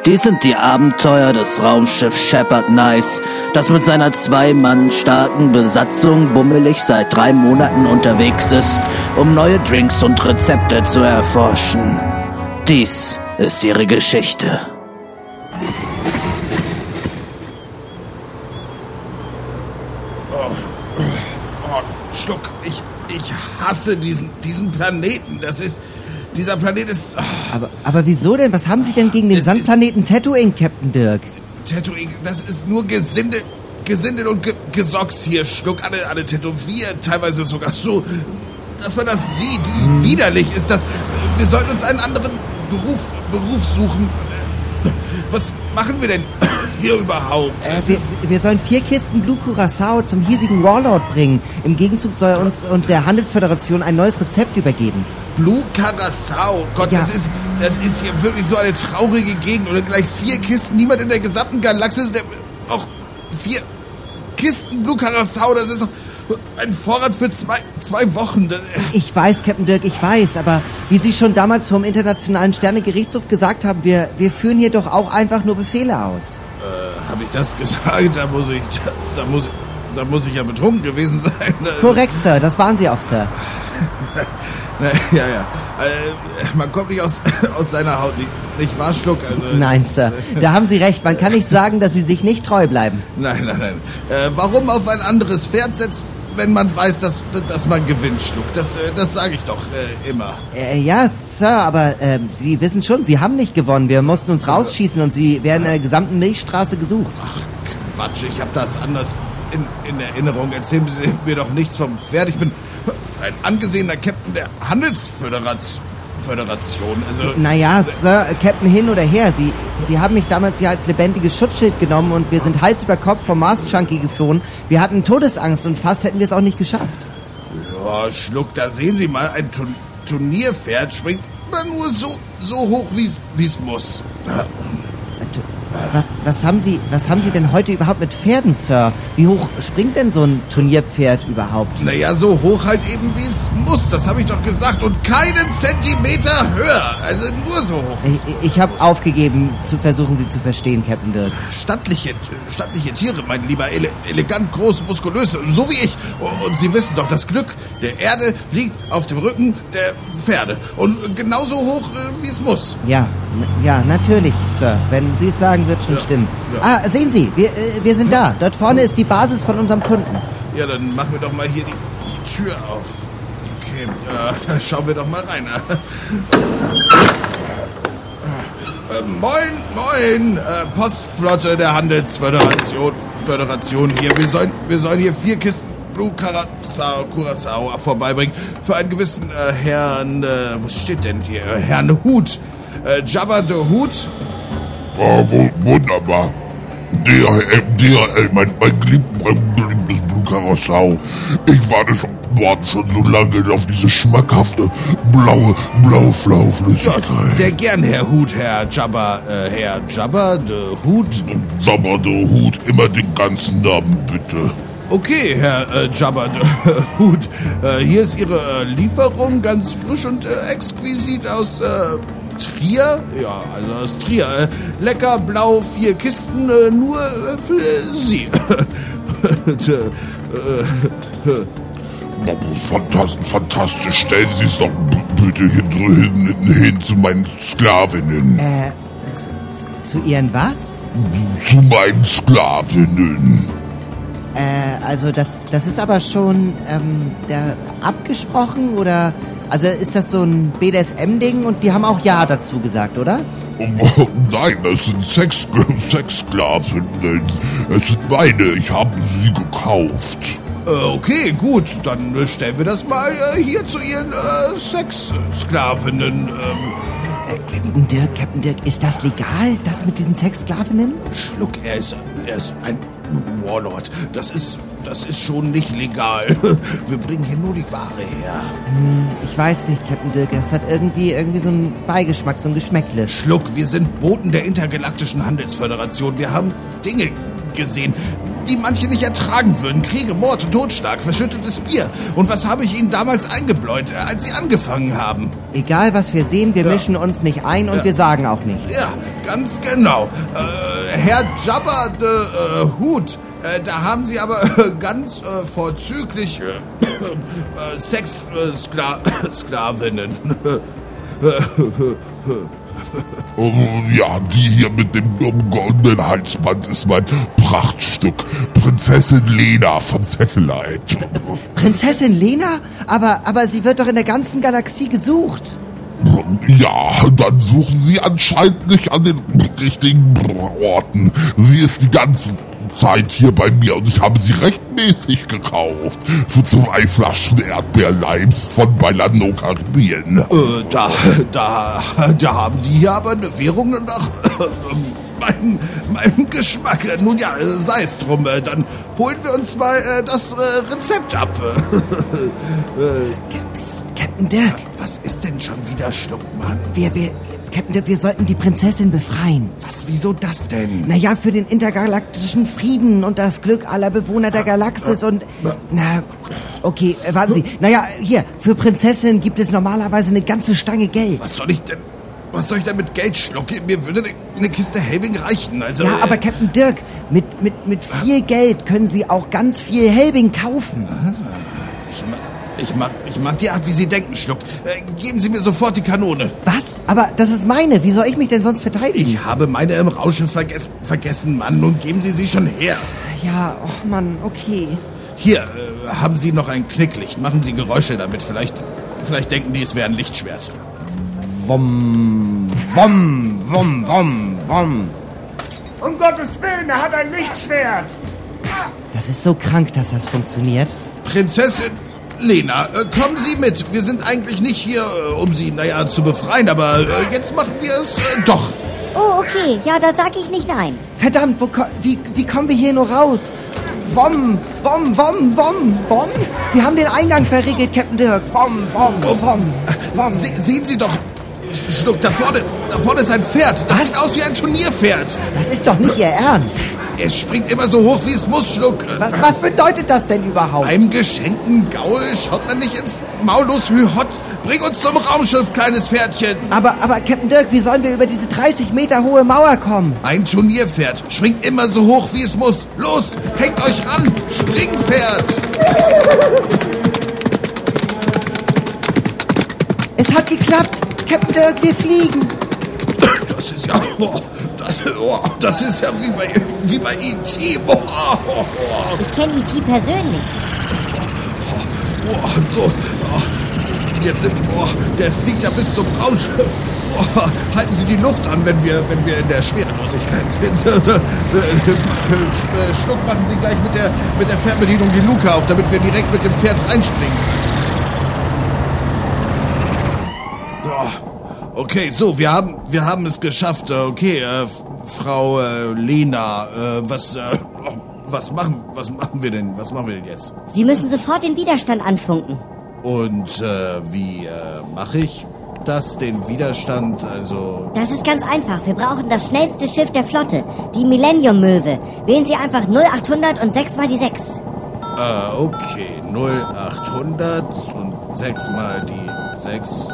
Dies sind die Abenteuer des Raumschiffs Shepard Nice, das mit seiner zwei Mann starken Besatzung bummelig seit drei Monaten unterwegs ist, um neue Drinks und Rezepte zu erforschen. Dies ist ihre Geschichte. Oh, Schluck, ich, ich hasse diesen, diesen Planeten. Das ist, dieser Planet ist, oh, Aber, aber wieso denn? Was haben Sie denn gegen den Es Sandplaneten Tatooine, Captain Dirk? Tatooine, das ist nur Gesindel, Gesindel und Ge Gesocks hier. Schluck, alle, alle tätowiert, teilweise sogar so, dass man das sieht. Wie widerlich ist das. Wir sollten uns einen anderen Beruf, Beruf suchen. Was machen wir denn hier überhaupt? Äh, wir, wir sollen vier Kisten Blue Curacao zum hiesigen Warlord bringen. Im Gegenzug soll er uns und der Handelsföderation ein neues Rezept übergeben. Blue Curacao. Gott, Ja. das ist das ist hier wirklich so eine traurige Gegend. Oder gleich vier Kisten. Niemand in der gesamten Galaxis. Der, auch vier Kisten Blue Curacao. Das ist doch ein Vorrat für zwei, zwei Wochen. Das- Ich weiß, Captain Dirk, ich weiß, aber wie Sie schon damals vom Internationalen Sternegerichtshof gesagt haben, wir, wir führen hier doch auch einfach nur Befehle aus. Habe ich das gesagt? Da muss ich, da muss, da muss ich ja betrunken gewesen sein. Korrekt, Sir, das waren Sie auch, Sir. Na, ja, ja. Äh, man kommt nicht aus, aus seiner Haut, nicht, nicht wahr, Schluck? Also, Nein, Sir, da haben Sie recht. Man kann nicht sagen, dass Sie sich nicht treu bleiben. Nein, nein, nein. Äh, warum auf ein anderes Pferd setzt, wenn man weiß, dass, dass man gewinnt, Schluck? Das, äh, das sage ich doch äh, immer. Äh, ja, Sir, aber ähm, Sie wissen schon, Sie haben nicht gewonnen. Wir mussten uns rausschießen und Sie werden in der gesamten Milchstraße gesucht. Quatsch, ich habe das anders in, in Erinnerung. Erzählen Sie mir doch nichts vom Pferd. Ich bin ein angesehener Captain der Handelsföderation. Föderation. Also, Naja, Sir, Captain hin oder her. Sie, Sie haben mich damals hier als lebendiges Schutzschild genommen und wir sind Hals über Kopf vom Mars Junkie geflohen. Wir hatten Todesangst und fast hätten wir es auch nicht geschafft. ja, Schluck, da sehen Sie mal, ein Turn Turnierpferd springt immer nur so, so hoch, wie es muss. Ja. Was, was, haben Sie, was haben Sie denn heute überhaupt mit Pferden, Sir? Wie hoch springt denn so ein Turnierpferd überhaupt? Naja, so hoch halt eben, wie es muss. Das habe ich doch gesagt. Und keinen Zentimeter höher. Also nur so hoch. Ich, ich habe aufgegeben, zu versuchen, Sie zu verstehen, Captain Dirk. Stattliche, stattliche Tiere, mein Lieber. Ele elegant, groß, muskulös. So wie ich. Und Sie wissen doch, das Glück der Erde liegt auf dem Rücken der Pferde. Und genauso hoch, äh, wie es muss. Ja, ja, natürlich, Sir. Wenn Sie es sagen, wird schon Ja, stimmen. ja. Ah, sehen Sie, wir, äh, wir sind da. Dort vorne ist die Basis von unserem Kunden. Ja, dann machen wir doch mal hier die, die Tür auf. Okay, ja, schauen wir doch mal rein. Äh, moin, moin, äh, Postflotte der Handelsföderation Föderation hier. Wir sollen, wir sollen hier vier Kisten Blue Curacao, Curacao vorbeibringen für einen gewissen äh, Herrn, äh, was steht denn hier? Herrn Hut. Äh, Jabba the Hut. Ah, wu- wunderbar. DHL, DHL, mein, mein, gelieb, mein geliebtes Blue Curacao. Ich warte schon, warte schon so lange auf diese schmackhafte, blaue, blaue, flaue Ja, sehr gern, Herr Hut, Herr Jabba, äh, Herr Jabba the Hut. Jabba der Hut, immer den ganzen Namen bitte. Okay, Herr äh, Jabba the Hut. Äh, hier ist Ihre äh, Lieferung, ganz frisch und äh, exquisit aus äh, Trier. Ja, also aus Trier. Äh, lecker, blau, vier Kisten, äh, nur äh, für Sie. Fantastisch, fantastisch. Stellen Sie es doch bitte hin, hin, hin zu meinen Sklavinnen. Äh, zu, zu Ihren was? Zu meinen Sklavinnen. Äh, also das, das ist aber schon ähm, der, abgesprochen oder... Also ist das so ein BDSM-Ding und die haben auch Ja dazu gesagt, oder? Nein, das sind Sex Sexsklaven. Es sind meine, ich habe sie gekauft. Äh, okay, gut, dann stellen wir das mal äh, hier zu Ihren äh, Sexsklavinnen. Ähm, Äh, Captain Dirk, Captain Dirk, ist das legal, das mit diesen Sexsklavinnen? Schluck, er ist, er ist ein Warlord. Das ist, das ist schon nicht legal. Wir bringen hier nur die Ware her. Ich weiß nicht, Captain Dirk, das hat irgendwie, irgendwie so einen Beigeschmack, so ein Geschmäckle. Schluck, wir sind Boten der Intergalaktischen Handelsföderation. Wir haben Dinge gesehen, die manche nicht ertragen würden. Kriege, Mord, Totschlag, verschüttetes Bier. Und was habe ich Ihnen damals eingebläut, äh, als Sie angefangen haben? Egal, was wir sehen, wir mischen uns nicht ein und Ja. wir sagen auch nichts. Ja, ganz genau. Äh, Herr Jabba de äh, Hut, äh, da haben Sie aber äh, ganz äh, vorzüglich äh, äh, Sex-Sklavinnen. Oh, ja, die hier mit dem um, goldenen Halsband ist mein Prachtstück. Prinzessin Lena von Satellite. Prinzessin Lena? Aber, aber sie wird doch in der ganzen Galaxie gesucht. Ja, dann suchen Sie anscheinend nicht an den richtigen Orten. Sie ist die ganze Zeit hier bei mir und ich habe sie rechtmäßig gekauft. Für zwei Flaschen Erdbeerleims von Bailando Karibien. Äh, da, da, da haben Sie hier aber eine Währung nach äh, meinem, meinem Geschmack. Nun ja, äh, sei es drum. Äh, dann holen wir uns mal äh, das äh, Rezept ab. Psst, Captain Dirk, Was ist denn schon wieder Schluckmann? wir, wir, Captain Dirk, wir sollten die Prinzessin befreien. Was, wieso das denn? Naja, für den intergalaktischen Frieden und das Glück aller Bewohner der Galaxis und... Na, okay, äh, warten Sie. Naja, hier, für Prinzessinnen gibt es normalerweise eine ganze Stange Geld. Was soll ich denn... Was soll ich denn mit Geld schlucken? Mir würde eine, Kiste Helbing reichen. Also, Ja, aber äh, Captain Dirk, mit, mit, mit viel Geld können Sie auch ganz viel Helbing kaufen. ich, ich, mag, ich mag die Art, wie Sie denken, Schluck. Äh, geben Sie mir sofort die Kanone. Was? Aber das ist meine. Wie soll ich mich denn sonst verteidigen? Ich habe meine im Rausche verges vergessen, Mann. Nun geben Sie sie schon her. Ja, oh Mann, okay. Hier, äh, haben Sie noch ein Knicklicht. Machen Sie Geräusche damit. Vielleicht, vielleicht denken die, es wäre ein Lichtschwert. Wom, wom, wom, wom, wom. Um Gottes Willen, er hat ein Lichtschwert. Das ist so krank, dass das funktioniert. Prinzessin Lena, äh, kommen Sie mit. Wir sind eigentlich nicht hier, äh, um Sie, naja, zu befreien, aber äh, jetzt machen wir es doch. Oh, okay. Ja, da sag ich nicht nein. Verdammt, wo, wie, wie kommen wir hier nur raus? Wom, wom, wom, wom, wom. Sie haben den Eingang verriegelt, Captain Dirk. Wom, wom, wom, wom. Se sehen Sie doch, Schluck, da vorne, da vorne ist ein Pferd. Das Was? sieht aus wie ein Turnierpferd. Das ist doch nicht Ihr Ernst. Es springt immer so hoch, wie es muss, Schluck. Was, was bedeutet das denn überhaupt? Beim geschenkten Gaul schaut man nicht ins Maulus Hühott. Bring uns zum Raumschiff, kleines Pferdchen. Aber, aber, Captain Dirk, wie sollen wir über diese 30 Meter hohe Mauer kommen? Ein Turnierpferd springt immer so hoch, wie es muss. Los, hängt euch ran. Springpferd. Es hat geklappt. Captain Dirk, wir fliegen. Das ist ja, das, oh, das ist ja wie bei, wie bei E.T. Oh, oh, oh, Ich kenne E.T. persönlich. oh, so. Oh, jetzt sind, oh, der fliegt ja bis zum Raumschiff. Oh, halten Sie die Luft an, wenn wir, wenn wir in der Schwerelosigkeit sind. Schluck machen Sie gleich mit der, mit der Fernbedienung die Luke auf, damit wir direkt mit dem Pferd reinspringen. Oh, okay, so, wir haben, wir haben es geschafft. Äh, Okay, äh, Frau äh, Lena, äh, was, äh, was machen, was machen wir denn, was machen wir denn jetzt? Sie müssen sofort den Widerstand anfunken. Und äh, wie äh, mache ich das, den Widerstand? Also, Das ist ganz einfach. Wir brauchen das schnellste Schiff der Flotte, die Millennium-Möwe. Wählen Sie einfach 0800 und 6 mal die 6. äh, okay, 0800 und 6 mal die 6.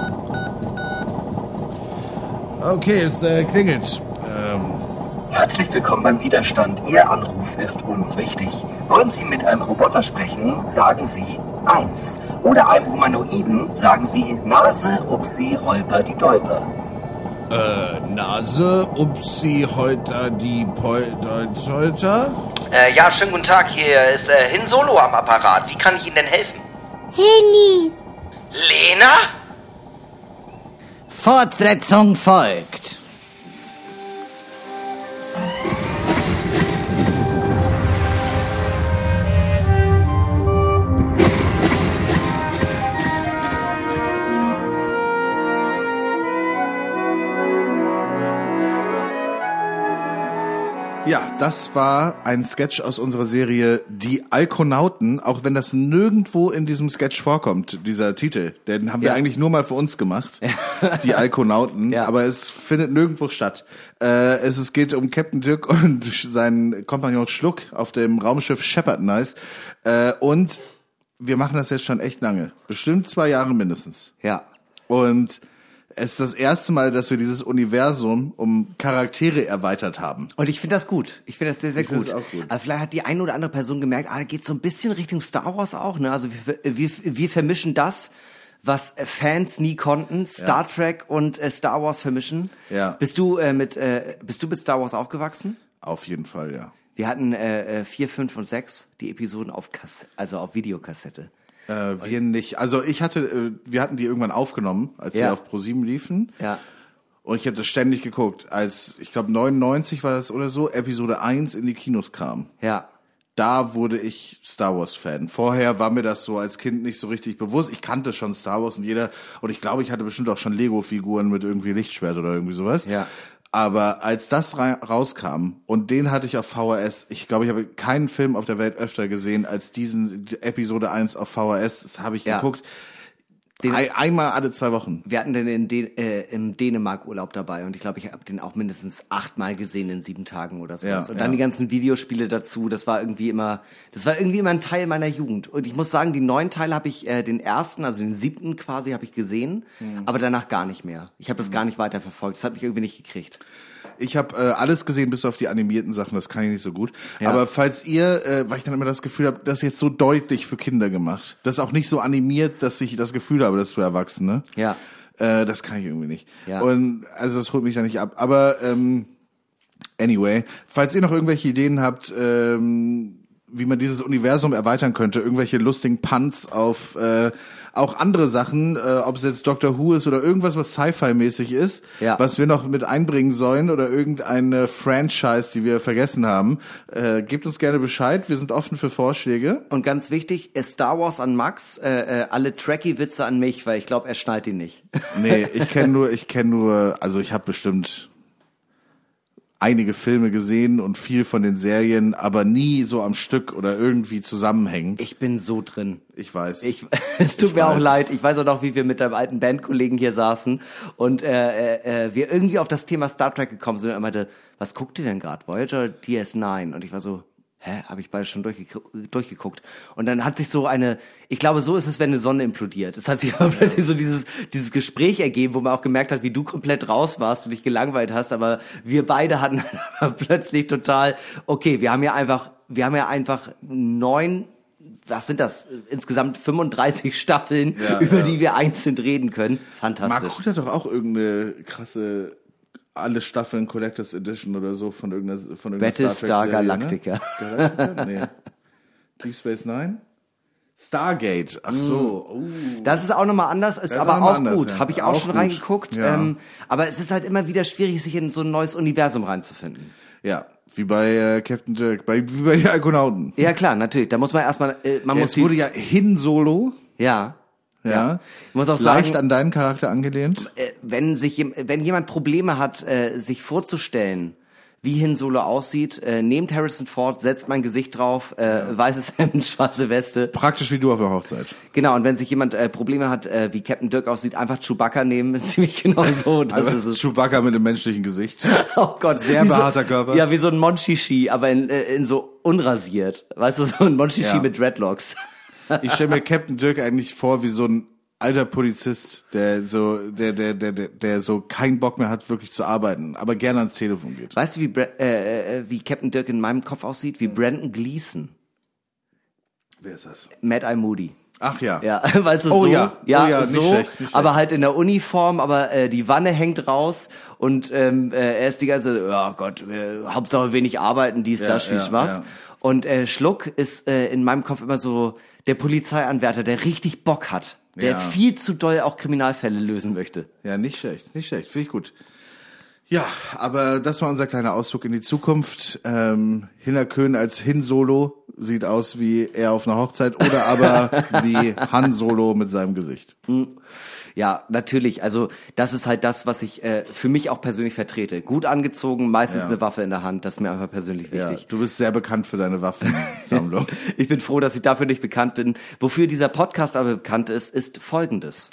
Okay, es äh, klingelt. Ähm, Herzlich willkommen beim Widerstand. Ihr Anruf ist uns wichtig. Wollen Sie mit einem Roboter sprechen? Sagen Sie 1. Oder einem Humanoiden? Sagen Sie Nase, Upsi, Holper, die Dolper. äh, Nase, Upsi, Holter, die Polter. Äh, ja, schönen guten Tag. Hier ist äh, Hin Solo am Apparat. Wie kann ich Ihnen denn helfen? Henny! Lena? Fortsetzung folgt. Ja, das war ein Sketch aus unserer Serie Die Alkonauten, auch wenn das nirgendwo in diesem Sketch vorkommt, dieser Titel. Den haben wir Ja. eigentlich nur mal für uns gemacht. Die Alkonauten, Ja. aber es findet nirgendwo statt. Äh, es, es geht um Captain Dirk und seinen Kompagnon Schluck auf dem Raumschiff Shepard Nice. Äh, und wir machen das jetzt schon echt lange. Bestimmt zwei Jahre mindestens. Ja. Und es ist das erste Mal, dass wir dieses Universum um Charaktere erweitert haben. Und ich finde das gut. Ich finde das sehr, sehr Ich gut. auch gut. Aber vielleicht hat die eine oder andere Person gemerkt, ah, da geht so ein bisschen Richtung Star Wars auch. Ne? Also wir, wir, wir vermischen das, was Fans nie konnten, Star Trek und äh, Star Wars vermischen. Ja. Bist du äh, mit äh, bist du mit Star Wars aufgewachsen? Auf jeden Fall, ja. Wir hatten äh, äh, vier, fünf und sechs die Episoden auf Kass also auf Videokassette. Äh, wir nicht. Also ich hatte, äh, wir hatten die irgendwann aufgenommen, als sie Ja. auf ProSieben liefen. Ja. Und ich habe das ständig geguckt. Als, ich glaube 99 war das oder so, Episode 1 in die Kinos kam. Ja. Da wurde ich Star Wars Fan. Vorher war mir das so als Kind nicht so richtig bewusst. Ich kannte schon Star Wars und jeder, und ich glaube, ich hatte bestimmt auch schon Lego-Figuren mit irgendwie Lichtschwert oder irgendwie sowas. Ja. Aber als das rauskam und den hatte ich auf VHS, ich glaube, ich habe keinen Film auf der Welt öfter gesehen als diesen die Episode 1 auf VHS. Das habe ich Ja. geguckt. Den- Ein, einmal alle zwei Wochen. Wir hatten den in Den äh, im Dänemark-Urlaub dabei und ich glaube, ich habe den auch mindestens achtmal gesehen in sieben Tagen oder sowas. Ja, und dann ja. die ganzen Videospiele dazu. Das war irgendwie immer, das war irgendwie immer ein Teil meiner Jugend. Und ich muss sagen, die neuen Teile habe ich, äh, den ersten, also den siebten quasi, habe ich gesehen, Mhm. aber danach gar nicht mehr. Ich habe das gar nicht weiterverfolgt. Das hat mich irgendwie nicht gekriegt. Ich habe äh, alles gesehen, bis auf die animierten Sachen. Das kann ich nicht so gut. Ja. Aber falls ihr, äh, weil ich dann immer das Gefühl habe, das ist jetzt so deutlich für Kinder gemacht. Das ist auch nicht so animiert, dass ich das Gefühl habe, das ist für Erwachsene. Ja. Äh, das kann ich irgendwie nicht. Ja. Und also das holt mich da nicht ab. Aber ähm, anyway, falls ihr noch irgendwelche Ideen habt, ähm, wie man dieses Universum erweitern könnte, irgendwelche lustigen Punts auf äh, auch andere Sachen, äh, ob es jetzt Doctor Who ist oder irgendwas, was Sci-Fi-mäßig ist, Ja. was wir noch mit einbringen sollen oder irgendeine Franchise, die wir vergessen haben, äh, gebt uns gerne Bescheid. Wir sind offen für Vorschläge. Und ganz wichtig, äh, Star Wars an Max, äh, äh, alle Tracky-Witze an mich, weil ich glaube, er schnallt die nicht. Nee, ich kenne nur, ich kenne nur, also ich habe bestimmt einige Filme gesehen und viel von den Serien, aber nie so am Stück oder irgendwie zusammenhängend. Ich, Ich bin so drin. weiß. Ich, es tut Ich mir auch weiß. leid. Ich weiß auch noch, wie wir mit deinem alten Bandkollegen hier saßen und äh, äh, äh, wir irgendwie auf das Thema Star Trek gekommen sind und er meinte, was guckt ihr denn gerade? Voyager DS9? Und ich war so, hä, habe ich beide schon durchgeguckt, durchgeguckt. Und dann hat sich so eine, ich glaube, so ist es, wenn eine Sonne implodiert. Es hat sich aber plötzlich so dieses, dieses Gespräch ergeben, wo man auch gemerkt hat, wie du komplett raus warst und dich gelangweilt hast, aber wir beide hatten plötzlich total, okay, wir haben ja einfach, wir haben ja einfach neun was sind das? Insgesamt 35 Staffeln, Ja, über ja. die wir einzeln reden können. Fantastisch. Huth hat doch auch irgendeine krasse alle Staffeln Collectors Edition oder so von irgendeiner von irgendeiner Battlestar Star Galactica. Ne? Galactica? Nee. Deep Space Nine? Stargate. Ach so. Oh. Das ist auch nochmal anders, ist ist aber auch auch anders, gut. ja. Habe ich auch, Auch schon gut. reingeguckt. Ja. Ähm, aber es ist halt immer wieder schwierig, sich in so ein neues Universum reinzufinden. Ja, wie bei äh, Captain Dirk, bei, wie bei den Argonauten. Ja klar, natürlich. Da muss man erstmal, äh, man muss Es wurde ja hin Solo, ja, ja. Ich muss auch Leicht sagen- an deinen Charakter angelehnt. äh, wenn sich, wenn jemand Probleme hat, äh, sich vorzustellen, wie Hin Solo aussieht, äh, nehmt Harrison Ford, setzt mein Gesicht drauf, äh, weißes Hemd, schwarze Weste. Praktisch wie du auf der Hochzeit. Genau, und wenn sich jemand Probleme hat, wie Captain Dirk aussieht, einfach Chewbacca nehmen, ziemlich genau so. Das Also ist es. Chewbacca mit dem menschlichen Gesicht. Oh Gott, Sehr behaarter so, Körper. Ja, wie so ein Monchichi, aber in, in so unrasiert. Weißt du, so ein Monchichi Ja. mit Dreadlocks. Ich stelle mir Captain Dirk eigentlich vor wie so ein alter Polizist, der so, der, der, der, der, der so keinen Bock mehr hat, wirklich zu arbeiten, aber gerne ans Telefon geht. Weißt du, wie, Bra äh, äh, wie Captain Dirk in meinem Kopf aussieht? Wie Brandon Gleason. Wer ist das? Mad Eye Moody. Ach ja. Ja, weißt du, Oh so, ja, ja, oh ja, nicht so, schlecht, nicht aber schlecht. halt in der Uniform, aber äh, die Wanne hängt raus und ähm, äh, er ist die ganze, ja Gott, äh, Hauptsache wenig arbeiten, dies, Ja, das, viel ja, Spaß. ja. Und äh, Schluck ist äh, in meinem Kopf immer so der Polizeianwärter, der richtig Bock hat, der Ja. viel zu doll auch Kriminalfälle lösen möchte. Ja, nicht schlecht, nicht schlecht, finde ich gut. Ja, aber das war unser kleiner Ausflug in die Zukunft. Ähm, Hinnerkön als Hin-Solo sieht aus wie er auf einer Hochzeit oder aber wie Han Solo mit seinem Gesicht. Ja, natürlich. Also das ist halt das, was ich äh, für mich auch persönlich vertrete. Gut angezogen, meistens Ja. eine Waffe in der Hand. Das ist mir einfach persönlich Ja, wichtig. du bist sehr bekannt für deine Waffensammlung. Ich bin froh, dass ich dafür nicht bekannt bin. Wofür dieser Podcast aber bekannt ist, ist folgendes.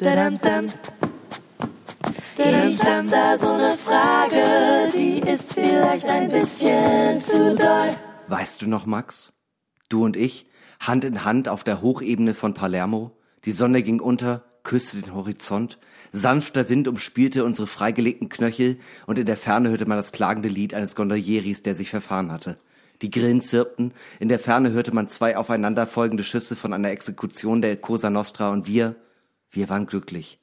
Ich hab da so eine Frage, die ist vielleicht ein bisschen zu doll. Weißt du noch, Max? Du und ich, Hand in Hand auf der Hochebene von Palermo. Die Sonne ging unter, küsste den Horizont. Sanfter Wind umspielte unsere freigelegten Knöchel und in der Ferne hörte man das klagende Lied eines Gondolieris, der sich verfahren hatte. Die Grillen zirpten, in der Ferne hörte man zwei aufeinanderfolgende Schüsse von einer Exekution der Cosa Nostra und wir, wir waren glücklich.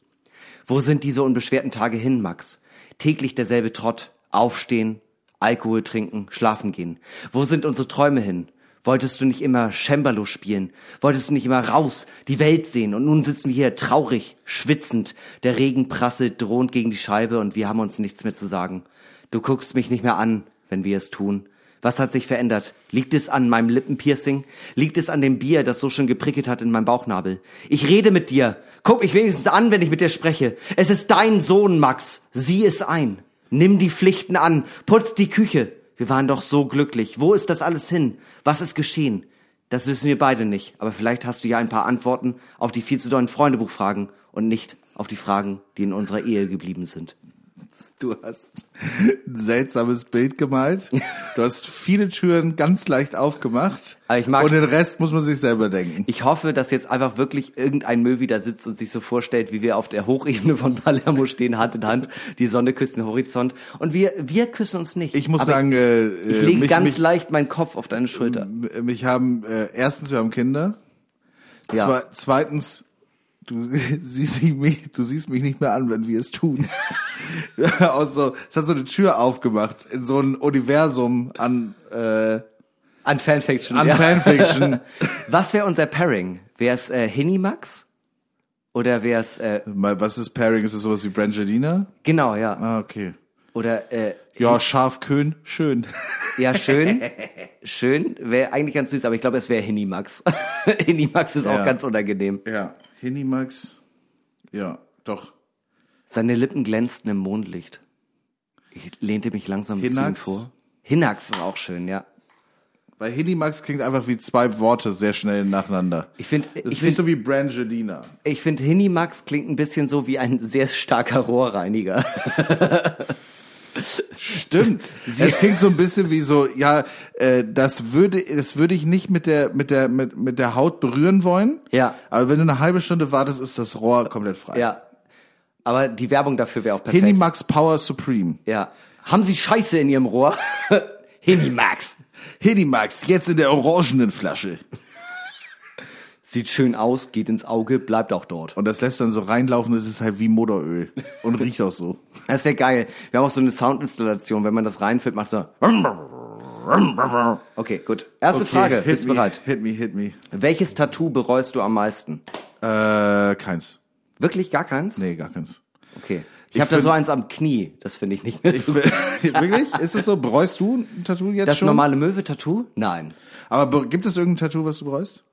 Wo sind diese unbeschwerten Tage hin, Max? Täglich derselbe Trott. Aufstehen, Alkohol trinken, schlafen gehen. Wo sind unsere Träume hin? Wolltest du nicht immer Cembalo spielen? Wolltest du nicht immer raus, die Welt sehen? Und nun sitzen wir hier traurig, schwitzend. Der Regen prasselt drohend gegen die Scheibe und wir haben uns nichts mehr zu sagen. Du guckst mich nicht mehr an, wenn wir es tun. Was hat sich verändert? Liegt es an meinem Lippenpiercing? Liegt es an dem Bier, das so schon geprickelt hat in meinem Bauchnabel? Ich rede mit dir. Guck mich wenigstens an, wenn ich mit dir spreche. Es ist dein Sohn, Max. Sieh es ein. Nimm die Pflichten an. Putz die Küche. Wir waren doch so glücklich. Wo ist das alles hin? Was ist geschehen? Das wissen wir beide nicht. Aber vielleicht hast du ja ein paar Antworten auf die viel zu dollen Freundebuchfragen und nicht auf die Fragen, die in unserer Ehe geblieben sind. Du hast ein seltsames Bild gemalt. Du hast viele Türen ganz leicht aufgemacht. Aber ich mag- und den Rest muss man sich selber denken. Ich hoffe, dass jetzt einfach wirklich irgendein Möwi da sitzt und sich so vorstellt, wie wir auf der Hochebene von Palermo stehen, Hand in Hand, die Sonne küsst den Horizont und wir, wir küssen uns nicht. Ich muss Aber sagen, äh, ich lege mich, ganz mich, leicht meinen Kopf auf deine Schulter. mich haben äh, erstens wir haben Kinder. Ja. Zwe zweitens du siehst mich, du siehst mich nicht mehr an, wenn wir es tun. Aus so, es hat so eine Tür aufgemacht in so ein Universum an äh, An Fanfiction. an ja. Fanfiction. Was wäre unser Pairing? Wäre es äh, Hinimax? Oder wäre es, äh, Was ist Pairing? Ist das sowas wie Brangelina? genau, ja. Ah, okay. Oder, äh, Ja, Schafköhn, schön. ja, schön. schön. Wäre eigentlich ganz süß, aber ich glaube, es wäre Hinimax. Hinimax ist auch Ja. ganz unangenehm. Ja, Hinimax. Ja, doch. Seine Lippen glänzten im Mondlicht. Ich lehnte mich langsam zu ihm Hinax? vor. Hinax ist auch schön, ja. Weil Hinimax klingt einfach wie zwei Worte sehr schnell nacheinander. Ich finde, ist nicht so wie Brangelina. ich finde, Hinimax klingt ein bisschen so wie ein sehr starker Rohrreiniger. Stimmt. es klingt so ein bisschen wie so, ja, äh, das würde, das würde ich nicht mit der, mit der, mit, mit der Haut berühren wollen. Ja. Aber wenn du eine halbe Stunde wartest, ist das Rohr komplett frei. Ja. Aber die Werbung dafür wäre auch perfekt. Hinimax Power Supreme. Ja. Haben Sie Scheiße in Ihrem Rohr? Hinimax. Hinimax, jetzt in der orangenen Flasche. Sieht schön aus, geht ins Auge, bleibt auch dort. Und das lässt dann so reinlaufen, das ist halt wie Motoröl. Und riecht auch so. Das wäre geil. Wir haben auch so eine Soundinstallation, wenn man das reinfüllt, macht so. Okay, gut. Erste Okay, Frage. Bist du me, bereit? Hit me, hit me. Welches Tattoo bereust du am meisten? Äh, keins. Wirklich gar keins? Nee, gar keins. Okay. Ich, Ich habe da so eins am Knie. Das finde ich nicht mehr so. Wirklich? Ist es so? Bereust du ein Tattoo jetzt Das schon? normale Möwe-Tattoo? Nein. Aber be- gibt es irgendein Tattoo, was du bereust?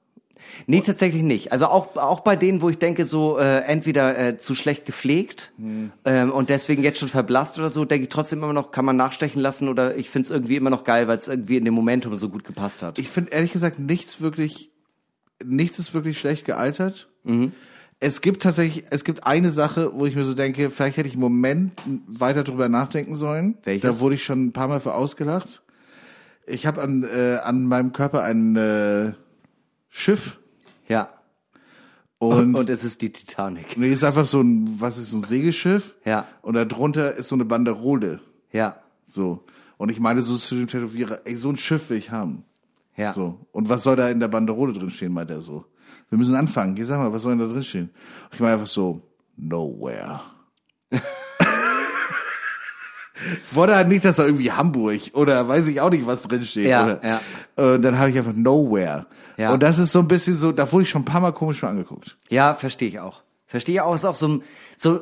Nee, tatsächlich nicht. Also auch, auch bei denen, wo ich denke, so äh, entweder äh, zu schlecht gepflegt ähm, und deswegen jetzt schon verblasst oder so, denke ich trotzdem immer noch, kann man nachstechen lassen oder ich find's irgendwie immer noch geil, weil es irgendwie in dem Momentum so gut gepasst hat. Ich finde ehrlich gesagt nichts wirklich, nichts ist wirklich schlecht gealtert. Es gibt tatsächlich, es gibt eine Sache, wo ich mir so denke, vielleicht hätte ich einen Moment weiter drüber nachdenken sollen. Welches? Da wurde ich schon ein paar Mal für ausgelacht. Ich habe an, äh, an meinem Körper ein äh, Schiff ja. und, Und, es ist die Titanic. nee, ist einfach so ein, was ist so ein Segelschiff? Ja. Und da drunter ist so eine Banderole. Ja. So. Und ich meine so zu dem Tätowierer, ey, so ein Schiff will ich haben. Ja. So. Und was soll da in der Banderole drin stehen, meint er so. Wir müssen anfangen. Geh, sag mal, was soll denn da drin stehen? Und ich meine einfach so, nowhere. ich wollte halt nicht, dass da irgendwie Hamburg oder weiß ich auch nicht, was drin steht. Ja, oder, ja. Und dann habe ich einfach nowhere. Ja. Und das ist so ein bisschen so, da wurde ich schon ein paar Mal komisch für angeguckt. Ja, verstehe ich auch. Verstehe auch, ist auch so, so,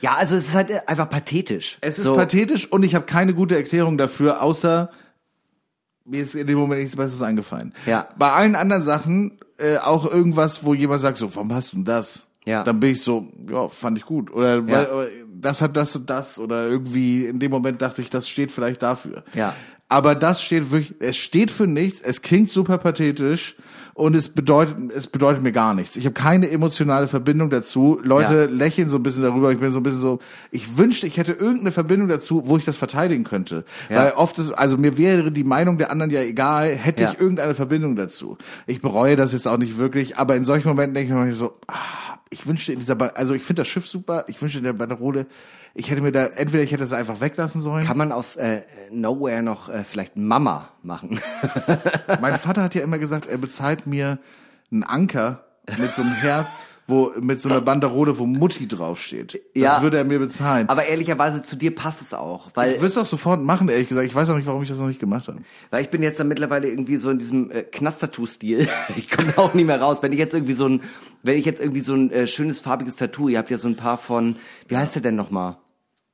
ja, also es ist halt einfach pathetisch. Es ist so, pathetisch und ich habe keine gute Erklärung dafür, außer mir ist in dem Moment nichts Besseres eingefallen. Ja. Bei allen anderen Sachen äh, auch irgendwas, wo jemand sagt, so, warum hast du denn das? Ja. Dann bin ich so, ja, fand ich gut. Oder Ja. weil, das hat das und das. Oder irgendwie in dem Moment dachte ich, das steht vielleicht dafür. Ja. Aber das steht wirklich, es steht für nichts, es klingt super pathetisch und es bedeutet, es bedeutet mir gar nichts. Ich habe keine emotionale Verbindung dazu. Leute Ja. lächeln so ein bisschen darüber. Ich bin so ein bisschen so, ich wünschte, ich hätte irgendeine Verbindung dazu, wo ich das verteidigen könnte. Ja. Weil oft ist, also mir wäre die Meinung der anderen ja egal, hätte Ja. ich irgendeine Verbindung dazu. Ich bereue das jetzt auch nicht wirklich, aber in solchen Momenten denke ich mir so, ah, ich wünschte in dieser, ba also ich finde das Schiff super, ich wünschte in der Banderole, ich hätte mir da, entweder ich hätte es einfach weglassen sollen. Kann man aus äh, Nowhere noch äh, vielleicht Mama machen? Mein Vater hat ja immer gesagt, er bezahlt mir einen Anker mit so einem Herz, wo mit so einer Banderole, wo Mutti draufsteht. Das Ja. würde er mir bezahlen. Aber ehrlicherweise zu dir passt es auch, weil ich würde es auch sofort machen, ehrlich gesagt. Ich weiß auch nicht, warum ich das noch nicht gemacht habe. Weil ich bin jetzt dann mittlerweile irgendwie so in diesem äh, Knast-Tattoo-Stil. Ich komme da auch nicht mehr raus. Wenn ich jetzt irgendwie so ein, wenn ich jetzt irgendwie so ein äh, schönes farbiges Tattoo, ihr habt ja so ein paar von, wie heißt der denn nochmal?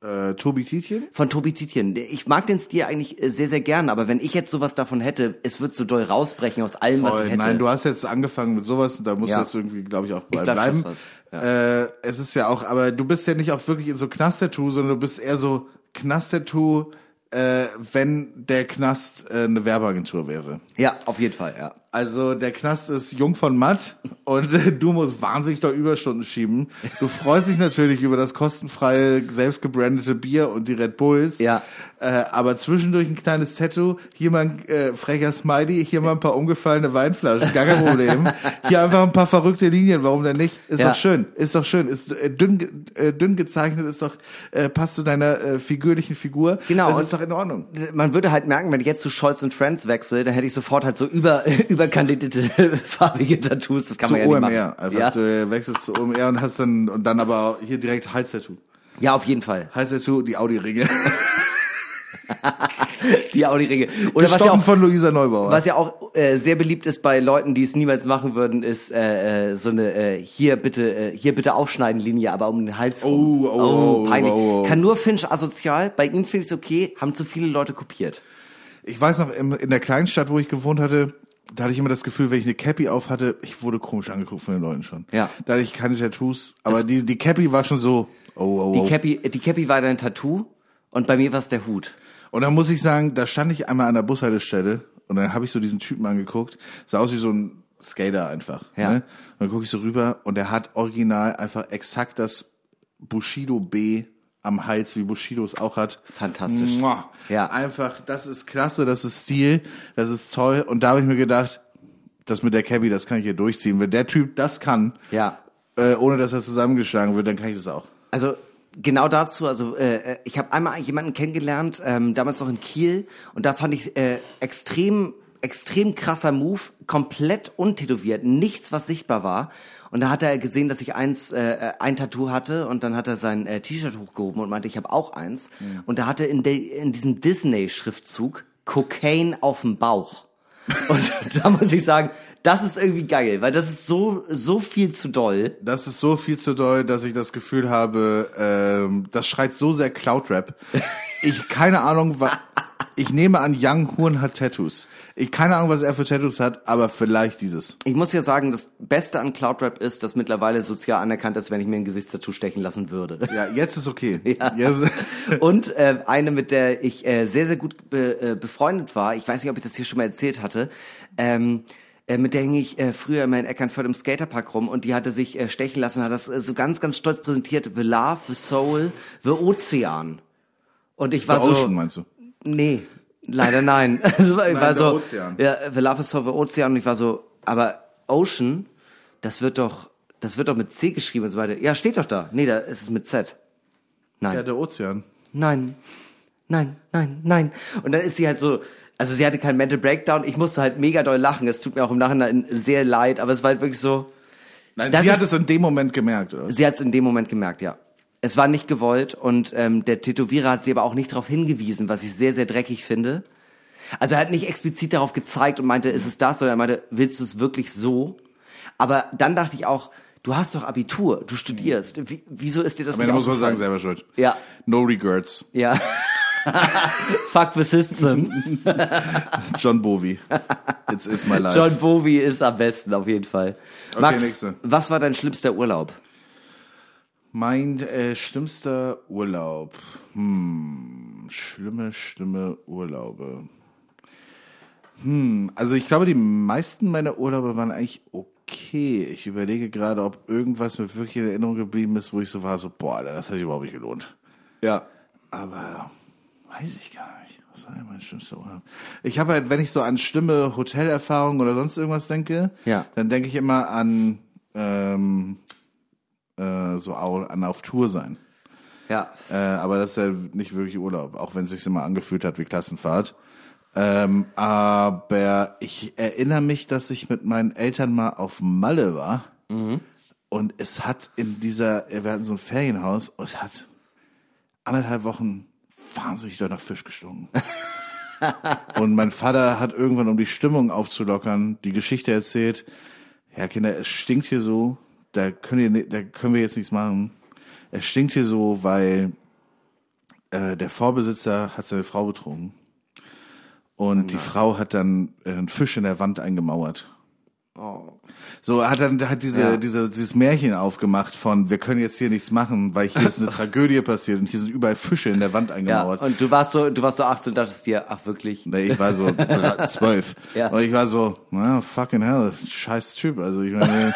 Äh, Tobi Tietjen? Von Tobi Tietjen. Ich mag den Stil eigentlich äh, sehr, sehr gern, aber wenn ich jetzt sowas davon hätte, es wird so doll rausbrechen aus allem, was Voll. ich hätte. Nein, du hast jetzt angefangen mit sowas und da musst Ja. du jetzt irgendwie, glaube ich, auch Ich bei bleib bleiben. fast was, ja. Äh, es ist ja auch, aber du bist ja nicht auch wirklich in so Knast-Tattoo, sondern du bist eher so Knast-Tattoo, äh, wenn der Knast äh, eine Werbeagentur wäre. ja, auf jeden Fall, ja. Also der Knast ist jung von matt und du musst wahnsinnig da Überstunden schieben. Du freust dich natürlich über das kostenfreie, selbst gebrandete Bier und die Red Bulls. Ja. Äh, aber zwischendurch ein kleines Tattoo, hier mal ein äh, frecher Smiley, hier mal ein paar umgefallene Weinflaschen, gar kein Problem. Hier einfach ein paar verrückte Linien, warum denn nicht? Ist Ja. doch schön, ist doch schön. Ist äh, dünn, äh, dünn gezeichnet, ist doch, äh, passt zu deiner äh, figürlichen Figur. Genau, Das ist doch in Ordnung. Man würde halt merken, wenn ich jetzt zu Scholz und Friends wechsle, dann hätte ich sofort halt so über, überkandidate farbige Tattoos. Das kann zu man ja nicht OMR. machen. Einfach, Ja? du wechselst zu OMR und hast dann, und dann aber hier direkt Hals-Tattoo. ja, auf jeden Fall. Hals-Tattoo, die Audi-Ringe. Die Audi-Ringe. Oder was ja auch, von Luisa Neubauer. was ja auch äh, sehr beliebt ist bei Leuten, die es niemals machen würden, ist äh, äh, so eine äh, hier bitte äh, hier bitte aufschneiden Linie, aber um den Hals rum. Oh, oh, oh, peinlich. oh, oh. Kann nur Finch asozial. Bei ihm finde ich es okay. Haben zu viele Leute kopiert. Ich weiß noch, in der kleinen Stadt, wo ich gewohnt hatte, da hatte ich immer das Gefühl, wenn ich eine Cappy auf hatte, ich wurde komisch angeguckt von den Leuten schon. Ja. Da hatte ich keine Tattoos, aber die, die Cappy war schon so, oh, oh, Die oh. Cappy, die Cappy war dein Tattoo und bei mir war es der Hut. Und dann muss ich sagen, da stand ich einmal an der Bushaltestelle und dann habe ich so diesen Typen angeguckt, sah aus wie so ein Skater einfach. Ja. Ne? Und dann gucke ich so rüber und er hat original einfach exakt das Bushido B am Hals, wie Bushido es auch hat. Fantastisch. Mua. Ja. Einfach, das ist klasse, das ist Stil, das ist toll. Und da habe ich mir gedacht, das mit der Cabby, das kann ich hier durchziehen. Wenn der Typ das kann, Ja. äh, ohne dass er zusammengeschlagen wird, dann kann ich das auch. Also genau dazu, also äh, ich habe einmal jemanden kennengelernt, ähm, damals noch in Kiel, und da fand ich äh, extrem, extrem krasser Move, komplett untätowiert, nichts, was sichtbar war. Und da hat er gesehen, dass ich eins, äh, ein Tattoo hatte und dann hat er sein äh, T-Shirt hochgehoben und meinte, ich habe auch eins. Und da hatte in, de, in diesem Disney-Schriftzug Cocaine auf dem Bauch. Und da muss ich sagen, das ist irgendwie geil, weil das ist so, so viel zu doll. Das ist so viel zu doll, dass ich das Gefühl habe, ähm, das schreit so sehr Cloud-Rap. Ich, keine Ahnung, wa ich nehme an, Young Horn hat Tattoos. Ich keine Ahnung, was er für Tattoos hat, aber vielleicht dieses. Ich muss ja sagen, das Beste an Cloudrap ist, dass mittlerweile sozial anerkannt ist, wenn ich mir ein Gesichtstattoo stechen lassen würde. Ja, jetzt ist okay. Ja. Jetzt, Und äh, eine, mit der ich äh, sehr, sehr gut be äh, befreundet war, ich weiß nicht, ob ich das hier schon mal erzählt hatte, ähm, äh, mit der hing ich äh, früher immer in Eckernförde im Skaterpark rum und die hatte sich äh, stechen lassen und hat das äh, so ganz, ganz stolz präsentiert, The Love, The Soul, The Ozean. Und ich war The so... Ocean, meinst du? Nee, leider nein. Also, ich war der so, Ozean. Ja, The Love is for the Ocean und ich war so, aber Ocean, das wird doch, das wird doch mit C geschrieben und so weiter. Ja, steht doch da. Nee, da ist es mit Z. Nein. Ja, der Ozean. Nein. Nein, nein, nein. Und dann ist sie halt so, also sie hatte keinen Mental Breakdown. Ich musste halt mega doll lachen. Es tut mir auch im Nachhinein sehr leid, aber es war halt wirklich so, Nein, sie hat es in dem Moment gemerkt, oder? Sie hat es in dem Moment gemerkt, ja. Es war nicht gewollt und ähm, der Tätowierer hat sie aber auch nicht darauf hingewiesen, was ich sehr, sehr dreckig finde. Also er hat nicht explizit darauf gezeigt und meinte, ist es das? Oder er meinte, willst du es wirklich so? Aber dann dachte ich auch, Du hast doch Abitur, du studierst. Wie, wieso ist dir das Ende nicht muss man sagen, selber schuld. Ja. No regrets. Ja. Fuck the system. John Bovi. It's is my life. John Bowie ist am besten, auf jeden Fall. Max, nächste. was war dein schlimmster Urlaub? Mein äh, schlimmster Urlaub. Hm, schlimme, schlimme Urlaube. Hm, also ich glaube, die meisten meiner Urlaube waren eigentlich okay. Ich überlege gerade, ob irgendwas mir wirklich in Erinnerung geblieben ist, wo ich so war, so, boah, das hat sich überhaupt nicht gelohnt. Ja. Aber weiß ich gar nicht. Was war denn mein schlimmster Urlaub? Ich habe halt, wenn ich so an schlimme Hotelerfahrungen oder sonst irgendwas denke, Ja. dann denke ich immer an ähm, äh, so an auf Tour sein. Ja. Äh, aber das ist ja nicht wirklich Urlaub, auch wenn es sich immer angefühlt hat wie Klassenfahrt. Ähm, aber ich erinnere mich, dass ich mit meinen Eltern mal auf Malle war. Und es hat in dieser, wir hatten so ein Ferienhaus und es hat anderthalb Wochen wahnsinnig doll nach Fisch gestunken. und mein Vater hat irgendwann, um die Stimmung aufzulockern, die Geschichte erzählt, ja Kinder, es stinkt hier so, da können, ni- da können wir jetzt nichts machen. Es stinkt hier so, weil äh, der Vorbesitzer hat seine Frau betrogen. Und die Frau hat dann äh, einen Fisch in der Wand eingemauert. So hat dann hat diese Ja. diese dieses Märchen aufgemacht von wir können jetzt hier nichts machen, weil hier ist eine Tragödie passiert und hier sind überall Fische in der Wand Ja. eingemauert. Und du warst so, du warst so 18 und dachtest dir, ach wirklich? Nee, ich war so zwölf. Ja. Und ich war so, na, fucking hell, scheiß Typ. Also ich meine,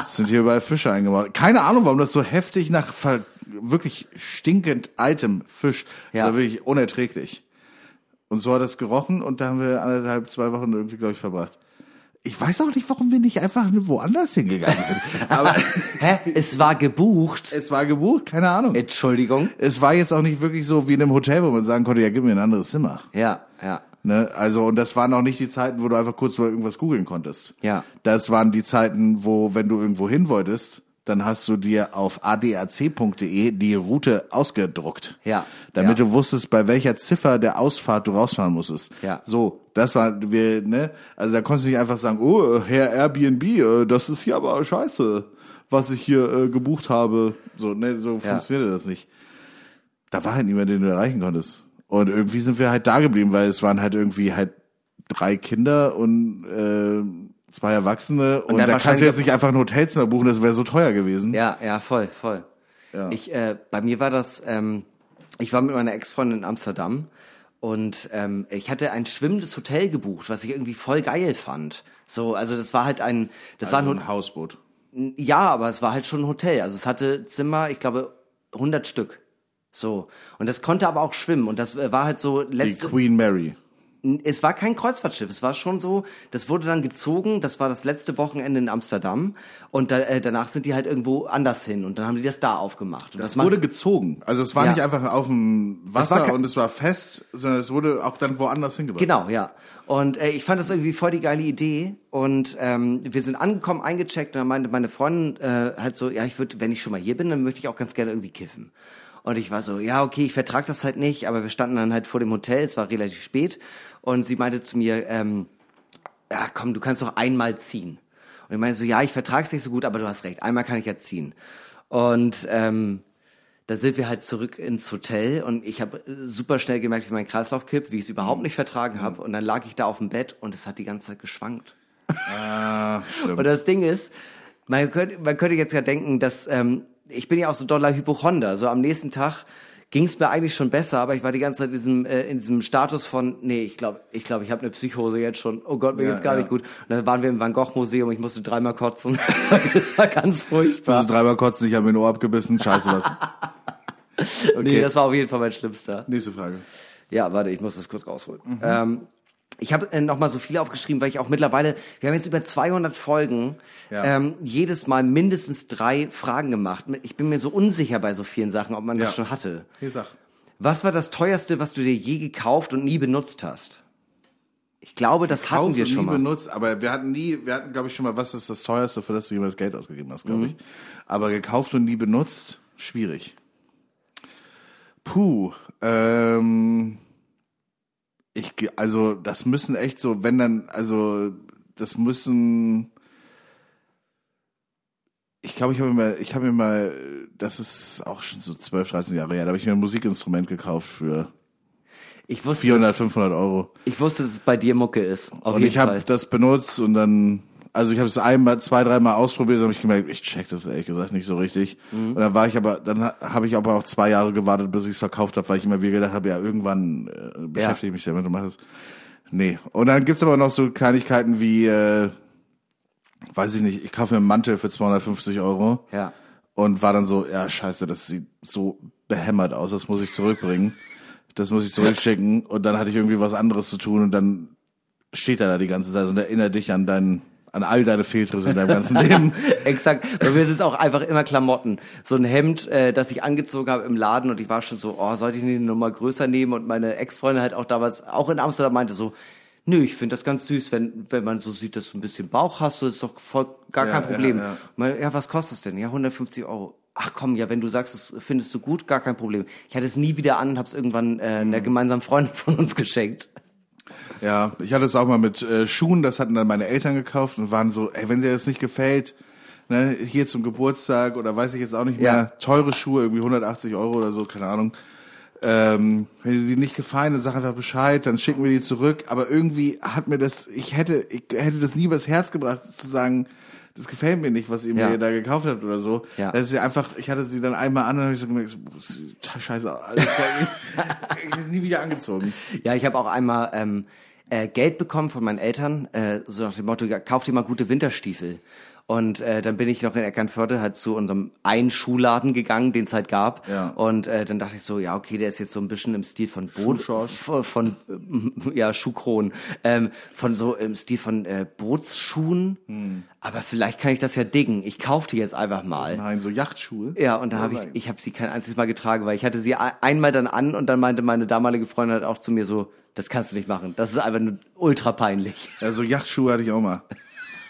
es sind hier überall Fische eingebaut. Keine Ahnung, warum das so heftig nach wirklich stinkend altem Fisch. Das Ja. war wirklich unerträglich. Und so hat es gerochen und da haben wir anderthalb, zwei Wochen irgendwie, glaube ich, verbracht. Ich weiß auch nicht, warum wir nicht einfach woanders hingegangen sind. Aber Hä? Es war gebucht. es war gebucht, keine Ahnung. Entschuldigung. Es war jetzt auch nicht wirklich so wie in einem Hotel, wo man sagen konnte, ja, gib mir ein anderes Zimmer. Ja, ja. Ne? Also, und das waren auch nicht die Zeiten, wo du einfach kurz mal irgendwas googeln konntest. Ja. Das waren die Zeiten, wo, wenn du irgendwo hin wolltest, dann hast du dir auf adac.de die Route ausgedruckt. Ja. Damit ja. du wusstest, bei welcher Ziffer der Ausfahrt du rausfahren musstest. Ja. So, das war, wir, ne? Also da konntest du nicht einfach sagen, oh, Herr Airbnb, äh, das ist hier aber scheiße, was ich hier äh, gebucht habe. So, ne, so funktionierte das nicht. Da war halt niemand, den du erreichen konntest. Und irgendwie sind wir halt da geblieben, weil es waren halt irgendwie halt drei Kinder und äh, zwei Erwachsene. Und, dann da kannst du jetzt nicht einfach ein Hotelzimmer buchen, das wäre so teuer gewesen. Ja, ja, voll, voll. Ja. Ich, äh, bei mir war das, ähm, ich war mit meiner Ex-Freundin in Amsterdam und ähm, ich hatte ein schwimmendes Hotel gebucht, was ich irgendwie voll geil fand. So, also das war halt ein, das also war ein, ein Hausboot. ja, aber es war halt schon ein Hotel. Also es hatte Zimmer, ich glaube, 100 Stück. So. Und das konnte aber auch schwimmen. Und das äh, war halt so Die letzte, Queen Mary. Es war kein Kreuzfahrtschiff, es war schon so, das wurde dann gezogen, das war das letzte Wochenende in Amsterdam und da, äh, danach sind die halt irgendwo anders hin und dann haben die das da aufgemacht. Und Das macht- wurde gezogen. Also es war Ja. nicht einfach auf dem Wasser kein- und es war fest, sondern es wurde auch dann woanders hingebracht. Genau, ja. Und äh, ich fand das irgendwie voll die geile Idee. Und ähm, wir sind angekommen, eingecheckt und dann meinte meine Freundin äh, halt so, ja, ich würde, wenn ich schon mal hier bin, dann möchte ich auch ganz gerne irgendwie kiffen. Und ich war so, ja, okay, ich vertrag das halt nicht, aber wir standen dann halt vor dem Hotel, es war relativ spät. Und sie meinte zu mir, ähm, ja, komm, du kannst doch einmal ziehen. Und ich meinte so, ja, ich vertrag's nicht so gut, aber du hast recht, einmal kann ich ja ziehen. Und ähm, da sind wir halt zurück ins Hotel und ich habe super schnell gemerkt, wie mein Kreislauf kippt, wie ich es überhaupt nicht vertragen habe. Und dann lag ich da auf dem Bett und es hat die ganze Zeit geschwankt. Ah. Und das Ding ist, man könnte, man könnte jetzt ja denken, dass ähm, ich bin ja auch so doller Hypochonder. So am nächsten Tag ging es mir eigentlich schon besser, aber ich war die ganze Zeit in diesem, äh, in diesem Status von, nee, ich glaube, ich glaube, ich habe eine Psychose jetzt schon. Oh Gott, mir Ja, geht's gar ja. nicht gut. Und dann waren wir im Van Gogh Museum, ich musste dreimal kotzen. das war ganz furchtbar. Also dreimal kotzen, ich habe mir ein Ohr abgebissen, scheiße was. Okay, Nee, das war auf jeden Fall mein Schlimmster. nächste Frage. Ja, warte, ich muss das kurz rausholen. Ähm, ich habe äh, noch mal so viele aufgeschrieben, weil ich auch mittlerweile, wir haben jetzt über 200 Folgen, Ja. ähm, jedes Mal mindestens drei Fragen gemacht. Ich bin mir so unsicher bei so vielen Sachen, ob man Ja. das schon hatte. Hier sag. Was war das teuerste, was du dir je gekauft und nie benutzt hast? Ich glaube, das hatten Kauf wir schon nie mal. benutzt, aber wir hatten nie, wir hatten glaube ich schon mal, was ist das teuerste, für das du jemals Geld ausgegeben hast, Mhm. glaube ich. Aber gekauft und nie benutzt, schwierig. Puh, ähm, ich, also das müssen echt so, wenn dann, also das müssen ich glaube, ich habe mir mal, ich habe mir mal, das ist auch schon so 12, 13 Jahre her, da habe ich mir ein Musikinstrument gekauft für Ich wusste, 400, dass, 500 Euro. ich wusste, dass es bei dir Mucke ist. Und ich habe das benutzt und dann, also ich habe es einmal, zwei, dreimal ausprobiert, dann habe ich gemerkt, ich check das ehrlich gesagt nicht so richtig. Mhm. Und dann war ich aber, dann ha- habe ich aber auch zwei Jahre gewartet, bis ich es verkauft habe, weil ich immer wieder gedacht habe, ja, irgendwann äh, beschäftige ich mich damit und mache es. Nee. Und dann gibt's aber noch so Kleinigkeiten wie, äh, weiß ich nicht, ich kaufe mir einen Mantel für 250 Euro Ja. und war dann so, ja, scheiße, das sieht so behämmert aus, das muss ich zurückbringen. Das muss ich zurückschicken und dann hatte ich irgendwie was anderes zu tun und dann steht er da die ganze Zeit und erinnert dich an deinen, an all deine Fehltritte in deinem ganzen Leben. Exakt. Bei mir sind es auch einfach immer Klamotten. So ein Hemd, äh, das ich angezogen habe im Laden und ich war schon so, oh, sollte ich nicht eine Nummer größer nehmen? Und meine Ex-Freundin halt auch damals, auch in Amsterdam meinte so, nö, ich finde das ganz süß, wenn, wenn man so sieht, dass du ein bisschen Bauch hast, so ist doch voll, gar Ja, kein ja, Problem. ja. Meine, ja, was kostet es denn? Ja, 150 Euro. Ach komm, ja, wenn du sagst, das findest du gut, gar kein Problem. Ich hatte es nie wieder an und habe es irgendwann äh, einer Mhm. gemeinsamen Freundin von uns geschenkt. Ja, ich hatte es auch mal mit äh, Schuhen, das hatten dann meine Eltern gekauft und waren so, ey, wenn dir das nicht gefällt, ne, hier zum Geburtstag oder weiß ich jetzt auch nicht mehr, Ja. teure Schuhe, irgendwie 180 Euro oder so, keine Ahnung. Ähm, wenn dir die nicht gefallen, dann sag einfach Bescheid, dann schicken wir die zurück. Aber irgendwie hat mir das, ich hätte, ich hätte das nie übers Herz gebracht, zu sagen, das gefällt mir nicht, was ihr Ja. mir da gekauft habt oder so. Ja. Das ist ja einfach, ich hatte sie dann einmal an und habe ich so gemerkt, so, scheiße. Also, ich sie nie wieder angezogen. Ja, ich habe auch einmal ähm, äh, Geld bekommen von meinen Eltern, äh, so nach dem Motto, ja, kauf dir mal gute Winterstiefel. Und äh, dann bin ich noch in Eckernförde halt zu unserem einen Schuhladen gegangen, den es halt gab. Ja. Und äh, dann dachte ich so, ja, okay, der ist jetzt so ein bisschen im Stil von Boot, von, von äh, ja, Schuhkron, ähm, von so im Stil von äh, Bootsschuhen. Hm. Aber vielleicht kann ich das ja diggen. Ich kauf die jetzt einfach mal. Nein, so Yachtschuhe. Ja, und da habe ich, ich habe sie kein einziges Mal getragen, weil ich hatte sie ein- einmal dann an und dann meinte meine damalige Freundin halt auch zu mir so, das kannst du nicht machen. Das ist einfach nur ultra peinlich. Ja, so Yachtschuhe hatte ich auch mal.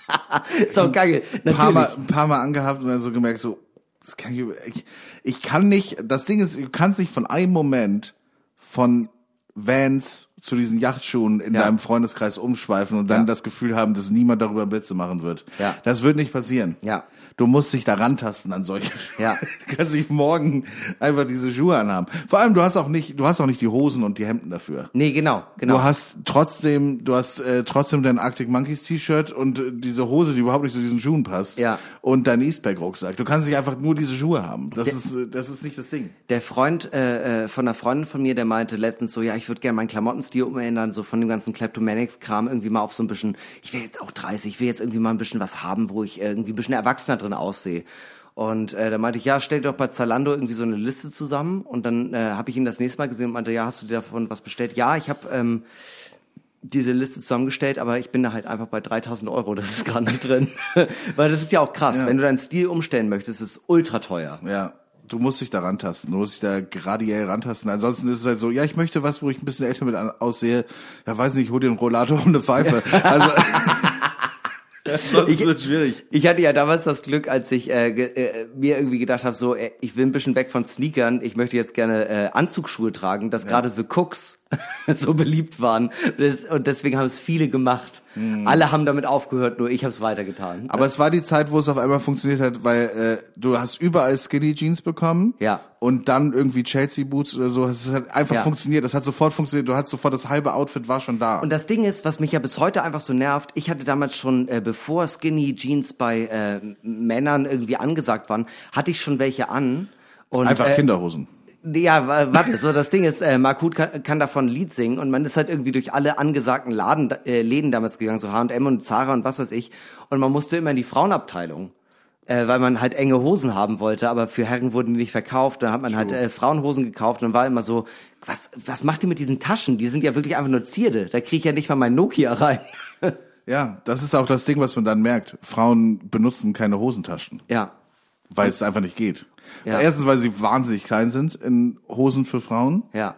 auch geil. Ein paar, mal, ein paar Mal angehabt und dann so gemerkt, so, das kann ich, ich, ich kann nicht, das Ding ist, du kannst nicht von einem Moment von Vans zu diesen Yachtschuhen in Ja. deinem Freundeskreis umschweifen und dann Ja. das Gefühl haben, dass niemand darüber Witze machen wird. Ja. Das wird nicht passieren. Ja. Du musst dich da rantasten an solche Schuhe. Ja. Du kannst nicht morgen einfach diese Schuhe anhaben. Vor allem, du hast auch nicht, du hast auch nicht die Hosen und die Hemden dafür. Nee, genau, genau. Du hast trotzdem, du hast äh, trotzdem dein Arctic Monkeys T-Shirt und äh, diese Hose, die überhaupt nicht zu diesen Schuhen passt. Ja. Und dein Eastpack Rucksack. Du kannst nicht einfach nur diese Schuhe haben. Das ist, äh, das ist nicht das Ding. der Freund äh, äh, von einer Freundin von mir, der meinte letztens so, ja, ich würde gerne meinen Klamottenstil umändern, so von dem ganzen Kleptomanics-Kram irgendwie mal auf so ein bisschen, ich will jetzt auch 30, ich will jetzt irgendwie mal ein bisschen was haben, wo ich irgendwie ein bisschen erwachsener drin aussehe. Und äh, da meinte ich, ja, stell dir doch bei Zalando irgendwie so eine Liste zusammen. Und dann äh, habe ich ihn das nächste Mal gesehen und meinte, ja, hast du dir davon was bestellt? Ja, ich habe ähm, diese Liste zusammengestellt, aber ich bin da halt einfach bei 3000 Euro, das ist gar nicht drin. Weil das ist ja auch krass, Ja. wenn du deinen Stil umstellen möchtest, ist es ultra teuer. Ja. Du musst dich da rantasten. Du musst dich da gradiell rantasten. Ansonsten ist es halt so, ja, ich möchte was, wo ich ein bisschen älter mit aussehe. Ja, weiß nicht, ich hol dir einen Rollator und eine Pfeife. Also, sonst Ich- wird schwierig. Ich hatte ja damals das Glück, als ich äh, äh, mir irgendwie gedacht habe, so, äh, ich will ein bisschen weg von Sneakern, ich möchte jetzt gerne äh, Anzugsschuhe tragen, dass gerade The Cooks so beliebt waren. Und deswegen haben es viele gemacht. Alle haben damit aufgehört, nur ich habe es weitergetan. Aber es war die Zeit, wo es auf einmal funktioniert hat, weil äh, du hast überall Skinny Jeans bekommen. Ja. Und dann irgendwie Chelsea Boots oder so. Es hat einfach Ja. funktioniert. Das hat sofort funktioniert. Du hattest sofort das halbe Outfit war schon da. Und das Ding ist, was mich ja bis heute einfach so nervt, ich hatte damals schon, äh, bevor Skinny Jeans bei äh, Männern irgendwie angesagt waren, hatte ich schon welche an. Und, einfach äh, Kinderhosen. Ja, wa- warte, so das Ding ist, äh, Mark Huth kann, kann davon ein Lied singen und man ist halt irgendwie durch alle angesagten Laden, äh, Läden damals gegangen, so H&M und Zara und was weiß ich und man musste immer in die Frauenabteilung, äh, weil man halt enge Hosen haben wollte, aber für Herren wurden die nicht verkauft, dann hat man halt äh, Frauenhosen gekauft und war immer so, was, was macht ihr mit diesen Taschen? Die sind ja wirklich einfach nur Zierde, da kriege ich ja nicht mal mein Nokia rein. Ja, das ist auch das Ding, was man dann merkt. Frauen benutzen keine Hosentaschen, ja, weil es einfach nicht geht. Ja. Erstens, weil sie wahnsinnig klein sind in Hosen für Frauen. ja.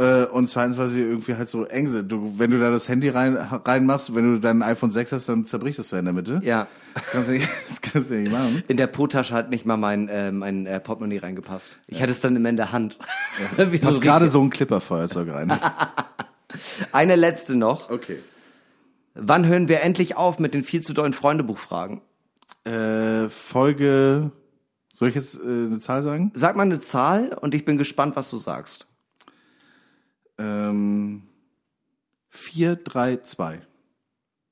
Äh, und zweitens, weil sie irgendwie halt so eng sind. Du, wenn du da das Handy rein reinmachst, wenn du dein iPhone 6 hast, dann zerbricht das ja in der Mitte. Ja. Das kannst du nicht, das kannst du nicht machen. In der Po-Tasche hat nicht mal mein, äh, mein äh, Portemonnaie reingepasst. Ich hatte es dann immer in der Hand. Du hast so gerade so ein Clipperfeuerzeug rein. Eine letzte noch. Okay. Wann hören wir endlich auf mit den viel zu dollen Freundebuchfragen? Äh, Folge, soll ich jetzt äh, eine Zahl sagen? Sag mal eine Zahl und ich bin gespannt, was du sagst. Ähm, 4, 3, 2.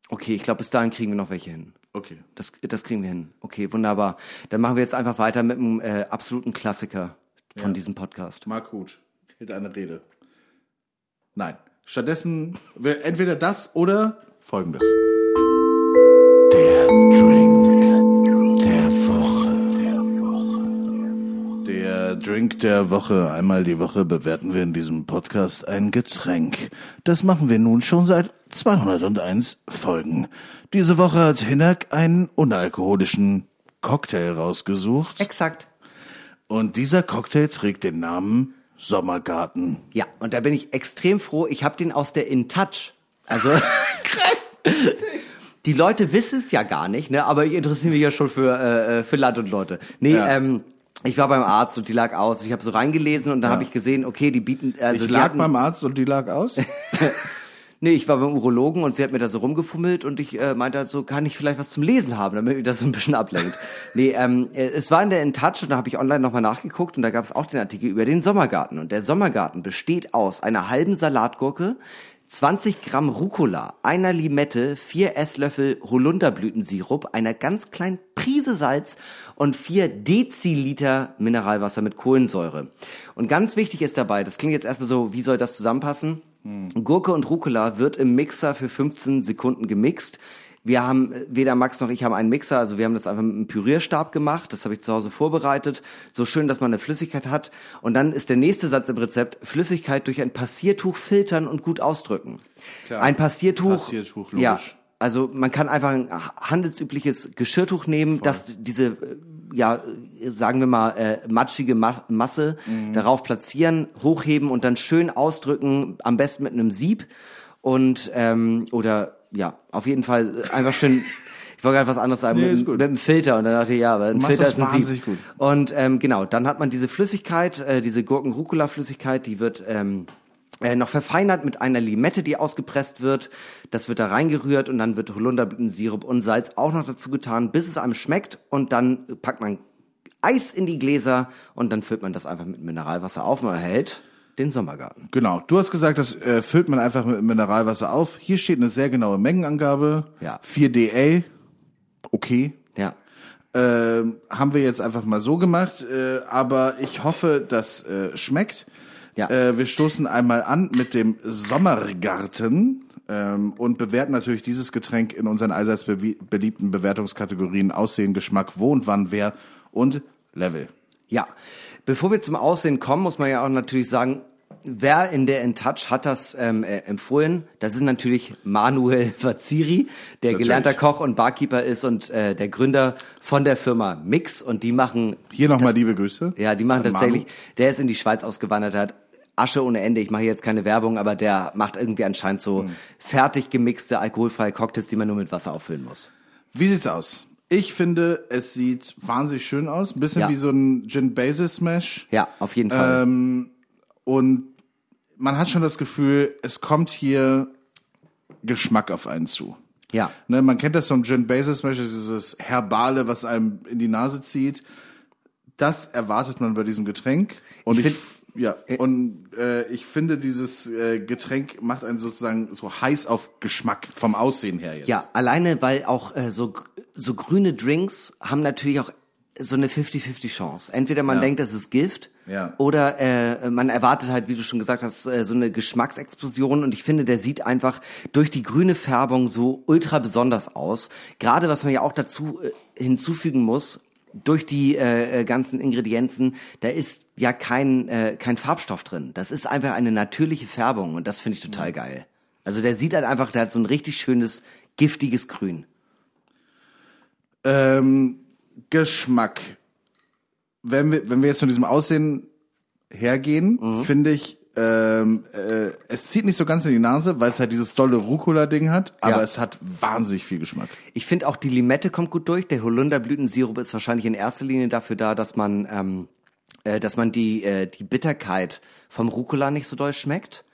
Okay, ich glaube, bis dahin kriegen wir noch welche hin. Okay. Das, das kriegen wir hin. Okay, wunderbar. Dann machen wir jetzt einfach weiter mit einem äh, absoluten Klassiker von diesem Podcast. Mark Huth hielt eine Rede. Nein. Stattdessen entweder das oder folgendes. Der Drink Drink der Woche. Einmal die Woche bewerten wir in diesem Podcast ein Getränk. Das machen wir nun schon seit 201 Folgen. Diese Woche hat Hinak einen unalkoholischen Cocktail rausgesucht. Exakt. Und dieser Cocktail trägt den Namen Sommergarten. Ja, und da bin ich extrem froh. Ich habe den aus der In Touch. Also die Leute wissen es ja gar nicht, ne? Aber ich interessiere mich ja schon für äh, für Land und Leute. Nee, Ja. ähm, ich war beim Arzt und die lag aus. Ich habe so reingelesen und dann habe ich gesehen, okay, die bieten also ich die lag hatten, beim Arzt und die lag aus. Nee, ich war beim Urologen und sie hat mir da so rumgefummelt und ich äh, meinte halt so, kann ich vielleicht was zum Lesen haben, damit mich das so ein bisschen ablenkt. nee, ähm, äh, es war in der In Touch und da habe ich online nochmal nachgeguckt und da gab es auch den Artikel über den Sommergarten. Und der Sommergarten besteht aus einer halben Salatgurke, 20 Gramm Rucola, einer Limette, vier Esslöffel Holunderblütensirup, einer ganz kleinen Prise Salz und vier Deziliter Mineralwasser mit Kohlensäure. Und ganz wichtig ist dabei, das klingt jetzt erstmal so, wie soll das zusammenpassen? Gurke und Rucola wird im Mixer für 15 Sekunden gemixt. Wir haben, äh, weder Max noch ich haben einen Mixer, also wir haben das einfach mit einem Pürierstab gemacht. Das habe ich zu Hause vorbereitet. So schön, dass man eine Flüssigkeit hat. Und dann ist der nächste Satz im Rezept, Flüssigkeit durch ein Passiertuch filtern und gut ausdrücken. Klar. Ein Passiertuch. Passiertuch, logisch. Ja, also man kann einfach ein handelsübliches Geschirrtuch nehmen, das diese, äh, ja, sagen wir mal, äh, matschige Ma Masse Mhm. darauf platzieren, hochheben und dann schön ausdrücken, am besten mit einem Sieb und ähm, oder ja, auf jeden Fall äh, einfach schön. Ich wollte gerade was anderes sagen, Nee, mit, mit einem Filter und dann dachte ich, ja, aber ein Filter das ist ein wahnsinnig Sieb. gut. Und ähm, genau, dann hat man diese Flüssigkeit, äh, diese Gurken-Rucola-Flüssigkeit, die wird ähm, äh, noch verfeinert mit einer Limette, die ausgepresst wird. Das wird da reingerührt und dann wird Holunderblütensirup und Salz auch noch dazu getan, bis es einem schmeckt. Und dann packt man Eis in die Gläser und dann füllt man das einfach mit Mineralwasser auf. Man erhält den Sommergarten. Genau. Du hast gesagt, das äh, füllt man einfach mit Mineralwasser auf. Hier steht eine sehr genaue Mengenangabe. Ja. 4 DL. Okay. Ja. Ähm, haben wir jetzt einfach mal so gemacht. Äh, aber ich hoffe, das äh, schmeckt. Ja. Äh, wir stoßen einmal an mit dem Sommergarten. Ähm, und bewerten natürlich dieses Getränk in unseren allseits bewie- beliebten Bewertungskategorien Aussehen, Geschmack, wo und wann, wer und Level. Ja, bevor wir zum Aussehen kommen, muss man ja auch natürlich sagen, wer in der In Touch hat das ähm, äh, empfohlen? Das ist natürlich Manuel Vaziri, der Natürlich. gelernter Koch und Barkeeper ist und äh, der Gründer von der Firma Mix und die machen Hier nochmal liebe Grüße. ja, die machen An Manu. tatsächlich, der ist in die Schweiz ausgewandert, hat Asche ohne Ende. Ich mache jetzt keine Werbung, aber der macht irgendwie anscheinend so Hm. fertig gemixte alkoholfreie Cocktails, die man nur mit Wasser auffüllen muss. Wie sieht's aus? Ich finde, es sieht wahnsinnig schön aus. Ein bisschen Ja. wie so ein Gin Basil Smash. Ja, auf jeden Fall. Ähm, und man hat schon das Gefühl, es kommt hier Geschmack auf einen zu. ja. Ne, man kennt das vom Gin Basil Smash, dieses Herbale, was einem in die Nase zieht. Das erwartet man bei diesem Getränk. Und Ich ich, ja, und äh, ich finde, dieses äh, Getränk macht einen sozusagen so heiß auf Geschmack vom Aussehen her jetzt. Ja, alleine, weil auch äh, so, so grüne Drinks haben natürlich auch so eine 50-50 Chance. Entweder man Ja. denkt, das ist Gift, Ja. oder äh, man erwartet halt, wie du schon gesagt hast, äh, so eine Geschmacksexplosion. Und ich finde, der sieht einfach durch die grüne Färbung so ultra besonders aus. Gerade was man ja auch dazu äh, hinzufügen muss, durch die äh, äh, ganzen Ingredienzen, da ist ja kein, äh, kein Farbstoff drin. Das ist einfach eine natürliche Färbung und das finde ich total geil. Also der sieht halt einfach, der hat so ein richtig schönes, giftiges Grün. Ähm, Geschmack. Wenn wir, wenn wir jetzt von diesem Aussehen hergehen, Mhm. finde ich, ähm, äh, es zieht nicht so ganz in die Nase, weil es halt dieses dolle Rucola-Ding hat, aber Ja. es hat wahnsinnig viel Geschmack. Ich finde auch die Limette kommt gut durch. Der Holunderblütensirup ist wahrscheinlich in erster Linie dafür da, dass man, ähm, äh, dass man die, äh, die Bitterkeit vom Rucola nicht so doll schmeckt.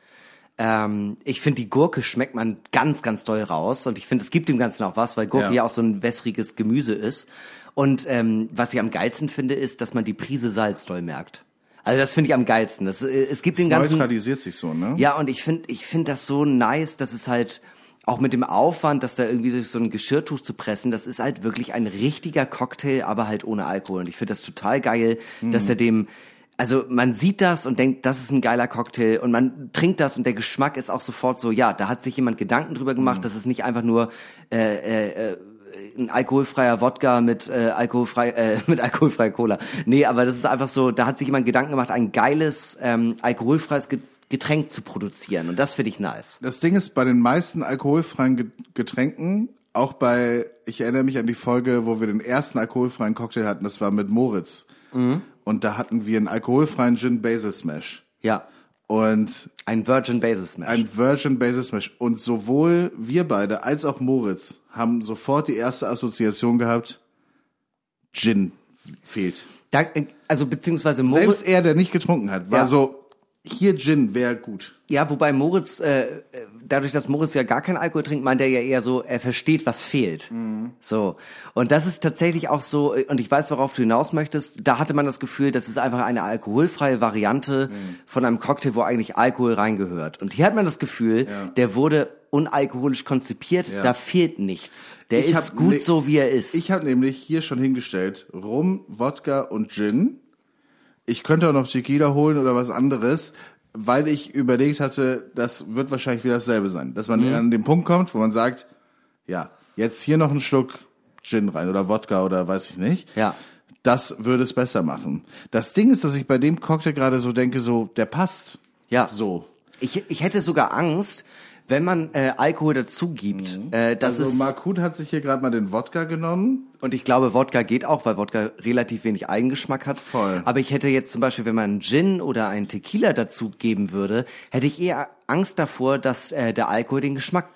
Ähm, ich finde, die Gurke schmeckt man ganz, ganz doll raus. Und ich finde, es gibt dem Ganzen auch was, weil Gurke Ja. ja, auch so ein wässriges Gemüse ist. Und ähm, was ich am geilsten finde, ist, dass man die Prise Salz doll merkt. Also das finde ich am geilsten. Das, äh, es gibt den Es ganzen... neutralisiert sich so, ne? Ja, und ich finde ich finde das so nice, dass es halt auch mit dem Aufwand, dass da irgendwie durch so ein Geschirrtuch zu pressen, das ist halt wirklich ein richtiger Cocktail, aber halt ohne Alkohol. Und ich finde das total geil, dass er dem, also man sieht das und denkt, das ist ein geiler Cocktail und man trinkt das und der Geschmack ist auch sofort so, ja, da hat sich jemand Gedanken drüber gemacht, dass es nicht einfach nur äh, äh, äh, ein alkoholfreier Wodka mit äh, alkoholfrei äh, mit alkoholfreier Cola. Nee, aber das ist einfach so, da hat sich jemand Gedanken gemacht, ein geiles ähm, alkoholfreies Ge- Getränk zu produzieren und das finde ich nice. Das Ding ist, bei den meisten alkoholfreien Ge- Getränken, auch bei, ich erinnere mich an die Folge, wo wir den ersten alkoholfreien Cocktail hatten, das war mit Moritz. Mhm. Und da hatten wir einen alkoholfreien Gin Basil Smash. Ja, Und ein Virgin Basil Smash. ein Virgin Basil Smash. Und sowohl wir beide als auch Moritz haben sofort die erste Assoziation gehabt, Gin fehlt. da, äh, also beziehungsweise Moritz, Selbst er, der nicht getrunken hat, war Ja. so, hier Gin wäre gut. ja, wobei Moritz, äh, äh, dadurch, dass Moritz ja gar keinen Alkohol trinkt, meint er ja eher so, er versteht, was fehlt. So. Und das ist tatsächlich auch so, äh, und ich weiß, worauf du hinaus möchtest, da hatte man das Gefühl, das ist einfach eine alkoholfreie Variante von einem Cocktail, wo eigentlich Alkohol reingehört. Und hier hat man das Gefühl, der wurde unalkoholisch konzipiert, Ja. da fehlt nichts. Der Ich ist gut ne- so, wie er ist. Ich habe nämlich hier schon hingestellt Rum, Wodka und Gin. Ich könnte auch noch Tequila holen oder was anderes, weil ich überlegt hatte, das wird wahrscheinlich wieder dasselbe sein. Dass man Mhm. an den Punkt kommt, wo man sagt, ja, jetzt hier noch einen Schluck Gin rein oder Wodka oder weiß ich nicht. Ja. Das würde es besser machen. Das Ding ist, dass ich bei dem Cocktail gerade so denke, so, der passt. Ja. So. Ich, ich hätte sogar Angst, wenn man äh, Alkohol dazu gibt, äh, dass Also es Markut hat sich hier gerade mal den Wodka genommen. und ich glaube, Wodka geht auch, weil Wodka relativ wenig Eigengeschmack hat. Voll. Aber ich hätte jetzt zum Beispiel, wenn man einen Gin oder einen Tequila dazu geben würde, hätte ich eher Angst davor, dass äh, der Alkohol den Geschmack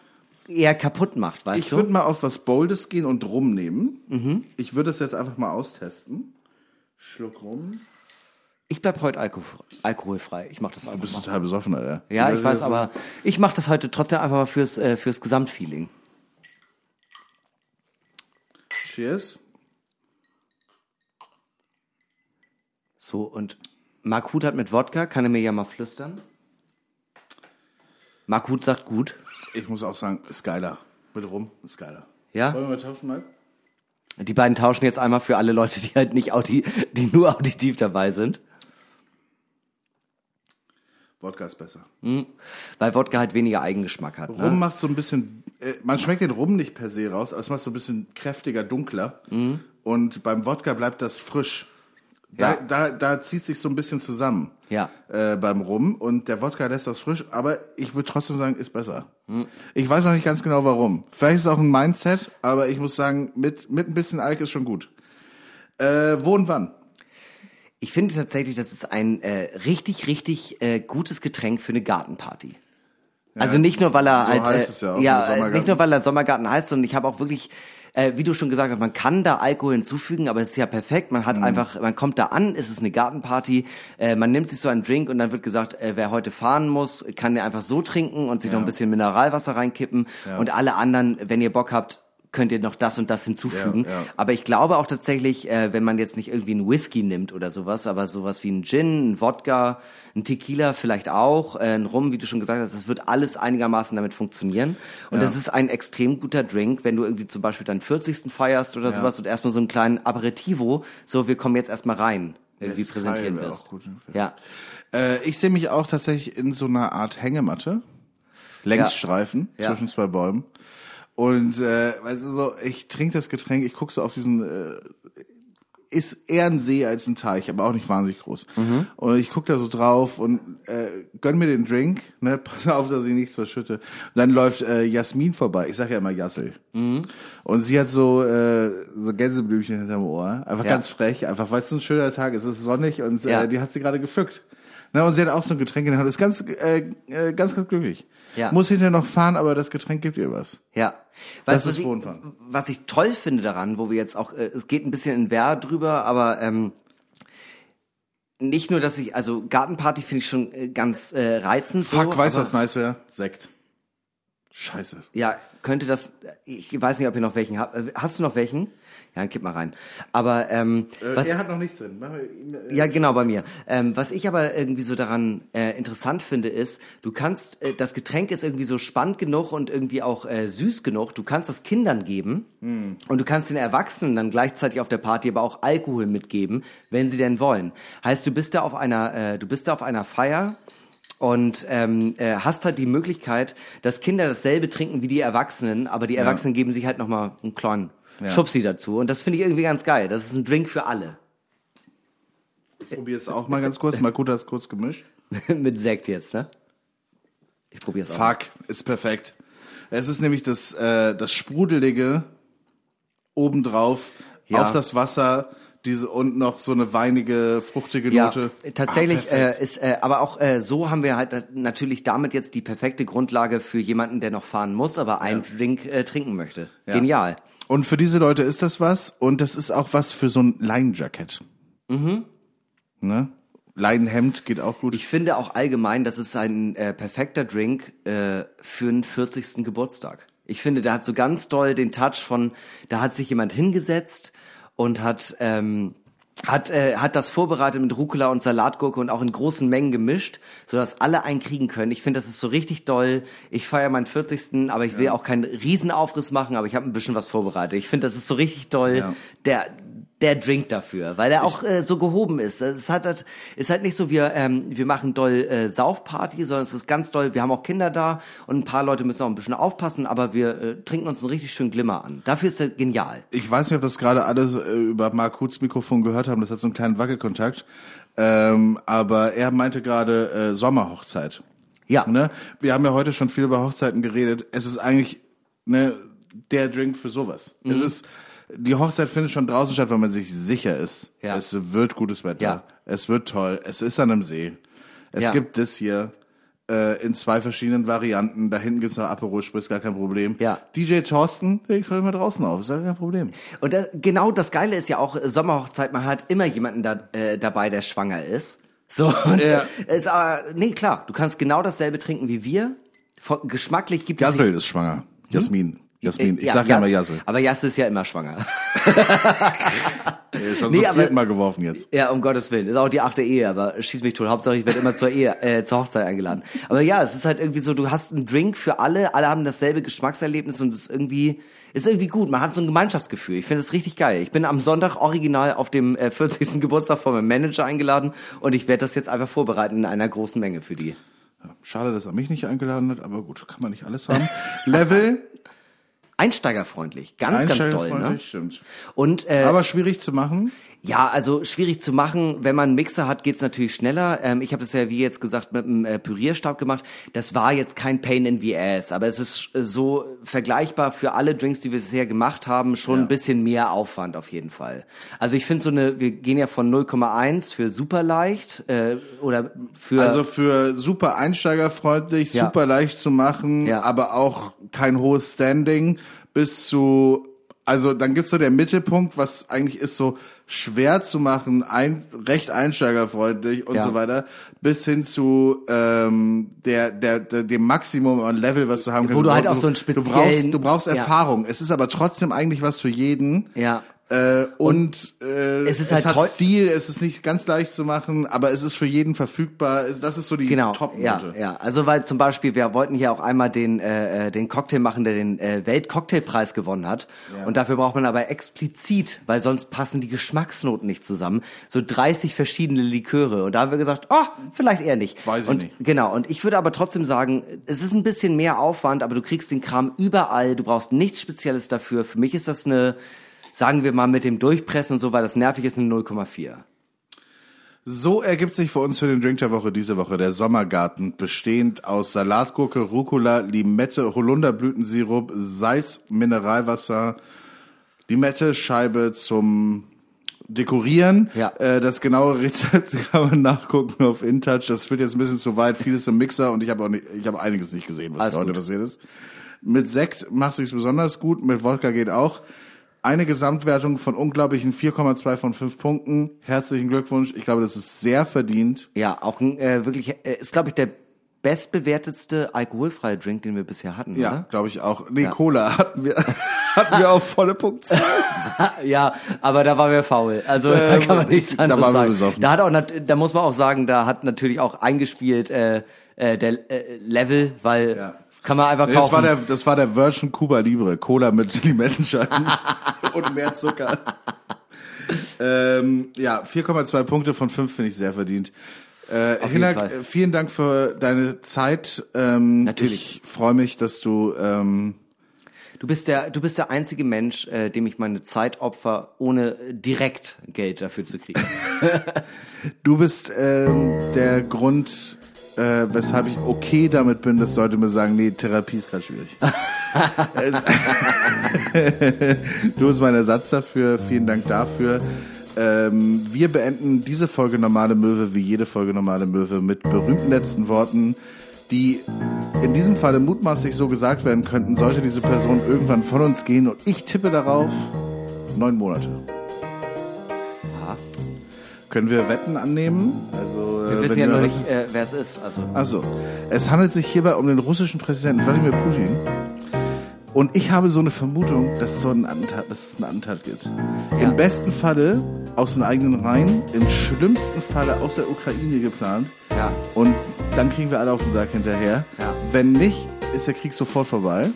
eher kaputt macht, weißt Ich du? würde mal auf was Boldes gehen und Rum nehmen. Ich würde das jetzt einfach mal austesten. Schluck Rum. Ich bleib heute alko alkoholfrei. Ich mach das Du einfach bist mal. total besoffen, Alter. Ja, ich weiß, aber ich mache das heute trotzdem einfach mal fürs äh, fürs Gesamtfeeling. Cheers. So und Mark Huth hat mit Wodka, kann er mir ja mal flüstern? Mark Huth sagt gut. Ich muss auch sagen, ist geiler. Mit Rum ist geiler. Ja? Wollen wir mal tauschen mal? Die beiden tauschen jetzt einmal für alle Leute, die halt nicht audi die nur auditiv dabei sind. Wodka ist besser. Weil Wodka halt weniger Eigengeschmack hat. Rum Ne? macht so ein bisschen, äh, man schmeckt den Rum nicht per se raus, aber es macht so ein bisschen kräftiger, dunkler. Und beim Wodka bleibt das frisch. Da, Ja. da, da zieht sich so ein bisschen zusammen Ja. äh, beim Rum und der Wodka lässt das frisch, aber ich würde trotzdem sagen, ist besser. Ich weiß noch nicht ganz genau warum. Vielleicht ist es auch ein Mindset, aber ich muss sagen, mit, mit ein bisschen Alk ist schon gut. Äh, wo und wann? Ich finde tatsächlich, das ist ein äh, richtig, richtig äh, gutes Getränk für eine Gartenparty. Also nicht nur, weil er so halt, äh, ja ja, äh, Sommergarten. nicht nur, weil er Sommergarten heißt, sondern ich habe auch wirklich, äh, wie du schon gesagt hast, man kann da Alkohol hinzufügen, aber es ist ja perfekt. Man hat Mhm. einfach, man kommt da an, es ist eine Gartenparty, äh, man nimmt sich so einen Drink und dann wird gesagt, äh, wer heute fahren muss, kann der einfach so trinken und sich noch ein bisschen Mineralwasser reinkippen und alle anderen, wenn ihr Bock habt, könnt ihr noch das und das hinzufügen. Ja, ja. Aber ich glaube auch tatsächlich, äh, wenn man jetzt nicht irgendwie einen Whisky nimmt oder sowas, aber sowas wie einen Gin, ein Wodka, ein Tequila vielleicht auch, äh, ein Rum, wie du schon gesagt hast, das wird alles einigermaßen damit funktionieren. Und das ist ein extrem guter Drink, wenn du irgendwie zum Beispiel deinen 40. feierst oder sowas und erstmal so einen kleinen Aperitivo, so wir kommen jetzt erstmal rein, irgendwie Mezcal präsentieren wirst. auch gut. Ja. Äh, ich sehe mich auch tatsächlich in so einer Art Hängematte. Längsstreifen Ja. zwischen zwei Bäumen. Und äh, weißt du so, ich trinke das Getränk, ich gucke so auf diesen äh, ist eher ein See als ein Teich, aber auch nicht wahnsinnig groß. Mhm. Und ich gucke da so drauf und äh, gönn mir den Drink, ne, pass auf, dass ich nichts verschütte. Und dann läuft äh, Jasmin vorbei. Ich sage ja immer Jassel. Mhm. Und sie hat so äh, so Gänseblümchen hinterm Ohr, einfach Ja. ganz frech, einfach weil es so ein schöner Tag ist, es ist sonnig und Ja. äh, die hat sie gerade gepflückt. Ne, und sie hat auch so ein Getränk in der Hand, ist ganz äh, äh, ganz ganz glücklich. Ja. Muss hinterher noch fahren, aber das Getränk gibt ihr was. Ja. Das du, ist Wohnfahren. was ich toll finde daran, wo wir jetzt auch, äh, es geht ein bisschen in Wer drüber, aber ähm, nicht nur, dass ich, also Gartenparty finde ich schon äh, ganz äh, reizend. Fuck, so, weißt du, was nice wäre? Sekt. Scheiße. Ja, könnte das, ich weiß nicht, ob ihr noch welchen habt. Äh, Hast du noch welchen? Ja, dann kipp mal rein. Aber, ähm, was, Äh, er hat noch nichts drin. Ihm, äh, ja, genau, bei mir. Ähm, was ich aber irgendwie so daran äh, interessant finde, ist, du kannst, äh, das Getränk ist irgendwie so spannend genug und irgendwie auch äh, süß genug. Du kannst das Kindern geben und du kannst den Erwachsenen dann gleichzeitig auf der Party aber auch Alkohol mitgeben, wenn sie denn wollen. Heißt, du bist da auf einer, äh, du bist da auf einer Feier und ähm, äh, hast halt die Möglichkeit, dass Kinder dasselbe trinken wie die Erwachsenen, aber die Erwachsenen geben sich halt nochmal einen kleinen Ja. Schubsi dazu. Und das finde ich irgendwie ganz geil. Das ist ein Drink für alle. Ich probiere es auch mal ganz kurz. Mal gut, das kurz gemischt. Mit Sekt jetzt, ne? Ich probiere es auch. Fuck, ist perfekt. Es ist nämlich das, äh, das Sprudelige obendrauf Ja. auf das Wasser, diese und noch so eine weinige, fruchtige Ja, Note. tatsächlich Ah, äh, ist, äh, aber auch äh, so haben wir halt äh, natürlich damit jetzt die perfekte Grundlage für jemanden, der noch fahren muss, aber einen Drink äh, trinken möchte. Ja. Genial. Und für diese Leute ist das was und das ist auch was für so ein Leinenjackett. Mhm. Ne? Leinenhemd geht auch gut. Ich finde auch allgemein, das ist ein äh, perfekter Drink äh, für einen 40. Geburtstag. Ich finde, der hat so ganz doll den Touch von, da hat sich jemand hingesetzt und hat ähm, hat äh, hat das vorbereitet mit Rucola und Salatgurke und auch in großen Mengen gemischt, sodass alle einen kriegen können. Ich finde, das ist so richtig doll. Ich feiere meinen 40. aber ich will auch keinen Riesenaufriss machen, aber ich habe ein bisschen was vorbereitet. Ich finde, das ist so richtig doll. Ja. Der der Drink dafür, weil er auch äh, so gehoben ist. Es hat halt, ist halt nicht so, wir ähm, wir machen doll äh, Saufparty, sondern es ist ganz doll. Wir haben auch Kinder da und ein paar Leute müssen auch ein bisschen aufpassen, aber wir äh, trinken uns einen richtig schönen Glimmer an. Dafür ist er genial. Ich weiß nicht, ob das gerade alle äh, über Mark Hutz Mikrofon gehört haben. Das hat so einen kleinen Wackelkontakt. Ähm, aber er meinte gerade äh, Sommerhochzeit. Ja. Ne? Wir haben ja heute schon viel über Hochzeiten geredet. Es ist eigentlich ne, der Drink für sowas. Mhm. Es ist die Hochzeit findet schon draußen statt, wenn man sich sicher ist. Ja. Es wird gutes Wetter. Ja. Es wird toll. Es ist an einem See. Es Ja. gibt das hier äh, in zwei verschiedenen Varianten. Da hinten gibt's noch Aperol Spritz, gar kein Problem. Ja. DJ Thorsten, der kann immer draußen auf, ist gar kein Problem. Und das, genau das Geile ist ja auch äh, Sommerhochzeit. Man hat immer jemanden da, äh, dabei, der schwanger ist. So und Ja. äh, ist aber nee klar. Du kannst genau dasselbe trinken wie wir. Von, geschmacklich gibt es Jassel sich- ist schwanger. Jasmin. Jasmin. Ich Ja, sag ja, immer Jassel. Aber Jassel ist ja immer schwanger. Er ist schon Nee, zum aber- Mal geworfen jetzt. Ja, um Gottes Willen. Ist auch die achte Ehe, aber schieß mich tot. Hauptsache ich werde immer zur Ehe, äh, zur Hochzeit eingeladen. Aber ja, es ist halt irgendwie so, du hast einen Drink für alle, alle haben dasselbe Geschmackserlebnis und es ist irgendwie, ist irgendwie gut. Man hat so ein Gemeinschaftsgefühl. Ich finde es richtig geil. Ich bin am Sonntag original auf dem äh, 40. Geburtstag von meinem Manager eingeladen und ich werde das jetzt einfach vorbereiten in einer großen Menge für die. Schade, dass er mich nicht eingeladen hat, aber gut, kann man nicht alles haben. Level, Einsteigerfreundlich. Ganz, ganz doll, ne? einsteigerfreundlich, stimmt. Und äh, Aber schwierig zu machen. Ja, also schwierig zu machen. Wenn man einen Mixer hat, geht's natürlich schneller. Ähm, ich habe das ja, wie jetzt gesagt, mit einem äh, Pürierstab gemacht. Das war jetzt kein Pain in the Ass, aber es ist äh, so vergleichbar für alle Drinks, die wir bisher gemacht haben, schon Ja. ein bisschen mehr Aufwand auf jeden Fall. Also ich finde so eine, wir gehen ja von 0,1 für super leicht äh, oder für Also für super einsteigerfreundlich, Ja. super leicht zu machen, Ja. aber auch kein hohes Standing, bis zu, also dann gibt's so der Mittelpunkt, was eigentlich ist so schwer zu machen, ein, recht einsteigerfreundlich und Ja. so weiter, bis hin zu ähm, der, der, der dem Maximum an Level, was du haben kannst. Wo du halt auch so einen du brauchst, speziellen- du brauchst Ja. Erfahrung. Es ist aber trotzdem eigentlich was für jeden. ja. Äh, und äh, es ist halt hat treu- Stil, es ist nicht ganz leicht zu machen, aber es ist für jeden verfügbar. Es- Das ist so die Genau, Top-Note. ja, ja. Also weil zum Beispiel wir wollten hier auch einmal den äh, äh, den Cocktail machen, der den äh, Weltcocktailpreis gewonnen hat. Und dafür braucht man aber explizit, weil sonst passen die Geschmacksnoten nicht zusammen, so 30 verschiedene Liköre. Und da haben wir gesagt, oh, vielleicht eher nicht. Weiß ich und, nicht. Genau. Und ich würde aber trotzdem sagen, es ist ein bisschen mehr Aufwand, aber du kriegst den Kram überall. Du brauchst nichts Spezielles dafür. Für mich ist das eine, sagen wir mal mit dem Durchpressen und so, weil das nervig ist, eine 0,4. So ergibt sich für uns für den Drink der Woche diese Woche der Sommergarten, bestehend aus Salatgurke, Rucola, Limette, Holunderblütensirup, Salz, Mineralwasser, Limette, Scheibe zum Dekorieren. Ja. Äh, das genaue Rezept kann man nachgucken auf InTouch. Das führt jetzt ein bisschen zu weit, vieles im Mixer und ich habe auch nicht, ich habe einiges nicht gesehen, was Alles heute gut. passiert ist. Mit Sekt macht sich's besonders gut, mit Wodka geht auch. Eine Gesamtwertung von unglaublichen 4,2 von 5 Punkten. Herzlichen Glückwunsch. Ich glaube, das ist sehr verdient. Ja, auch ein, äh, wirklich, äh, ist glaube ich der bestbewertetste alkoholfreie Drink, den wir bisher hatten, Ja, oder? glaube ich auch. Nee, Ja. Cola hatten wir, hatten wir auf volle Punktzahl. Ja, aber da waren wir faul. Also da Ähm, kann man nichts da anderes waren wir sagen. besoffen. Da hat auch, da muss man auch sagen, da hat natürlich auch eingespielt äh, äh, der äh, Level, weil Ja. Kann man einfach kaufen. Das war der, das war der Virgin Cuba Libre. Cola mit Limettenscheiben und mehr Zucker. ähm, ja, 4,2 Punkte von 5 finde ich sehr verdient. Äh, Hinak, vielen Dank für deine Zeit. Ähm, Natürlich. Ich freue mich, dass du ähm, Du bist der, du bist der einzige Mensch, äh, dem ich meine Zeit opfer, ohne direkt Geld dafür zu kriegen. Du bist ähm, der Grund, äh, weshalb ich okay damit bin, dass Leute mir sagen, nee, Therapie ist gerade schwierig. Du bist mein Ersatz dafür. Vielen Dank dafür. Ähm, wir beenden diese Folge Normale Möwe wie jede Folge Normale Möwe mit berühmten letzten Worten, die in diesem Falle mutmaßlich so gesagt werden könnten, sollte diese Person irgendwann von uns gehen. Und ich tippe darauf neun Monate. Können wir Wetten annehmen? Also, Wir äh, wissen wenn ja noch nicht, äh, wer es ist. Also also, es handelt sich hierbei um den russischen Präsidenten Wladimir Putin. Und ich habe so eine Vermutung, dass es so einen Attentat, dass es einen Attentat gibt. Im besten Falle aus den eigenen Reihen, im schlimmsten Falle aus der Ukraine geplant. Ja. Und dann kriegen wir alle auf den Sack hinterher. Ja. Wenn nicht, ist der Krieg sofort vorbei.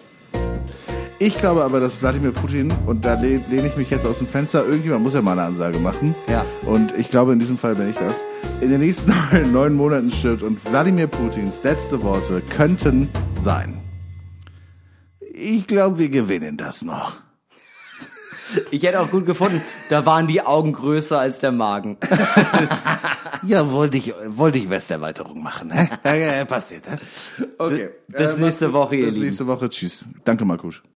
Ich glaube aber, dass Wladimir Putin, und da leh- lehne ich mich jetzt aus dem Fenster, irgendjemand muss ja mal eine Ansage machen. Ja. Und ich glaube, in diesem Fall bin ich das. In den nächsten neun Monaten stirbt und Wladimir Putins letzte Worte könnten sein. Ich glaube, wir gewinnen das noch. ich hätte auch gut gefunden, da waren die Augen größer als der Magen. Ja, wollte ich, wollte ich Westerweiterung machen, hä? Ja, ja, ja, passiert, hä? Okay. Bis Äh, nächste. Woche, ihr Bis nächste Woche. Tschüss. Danke, Markus.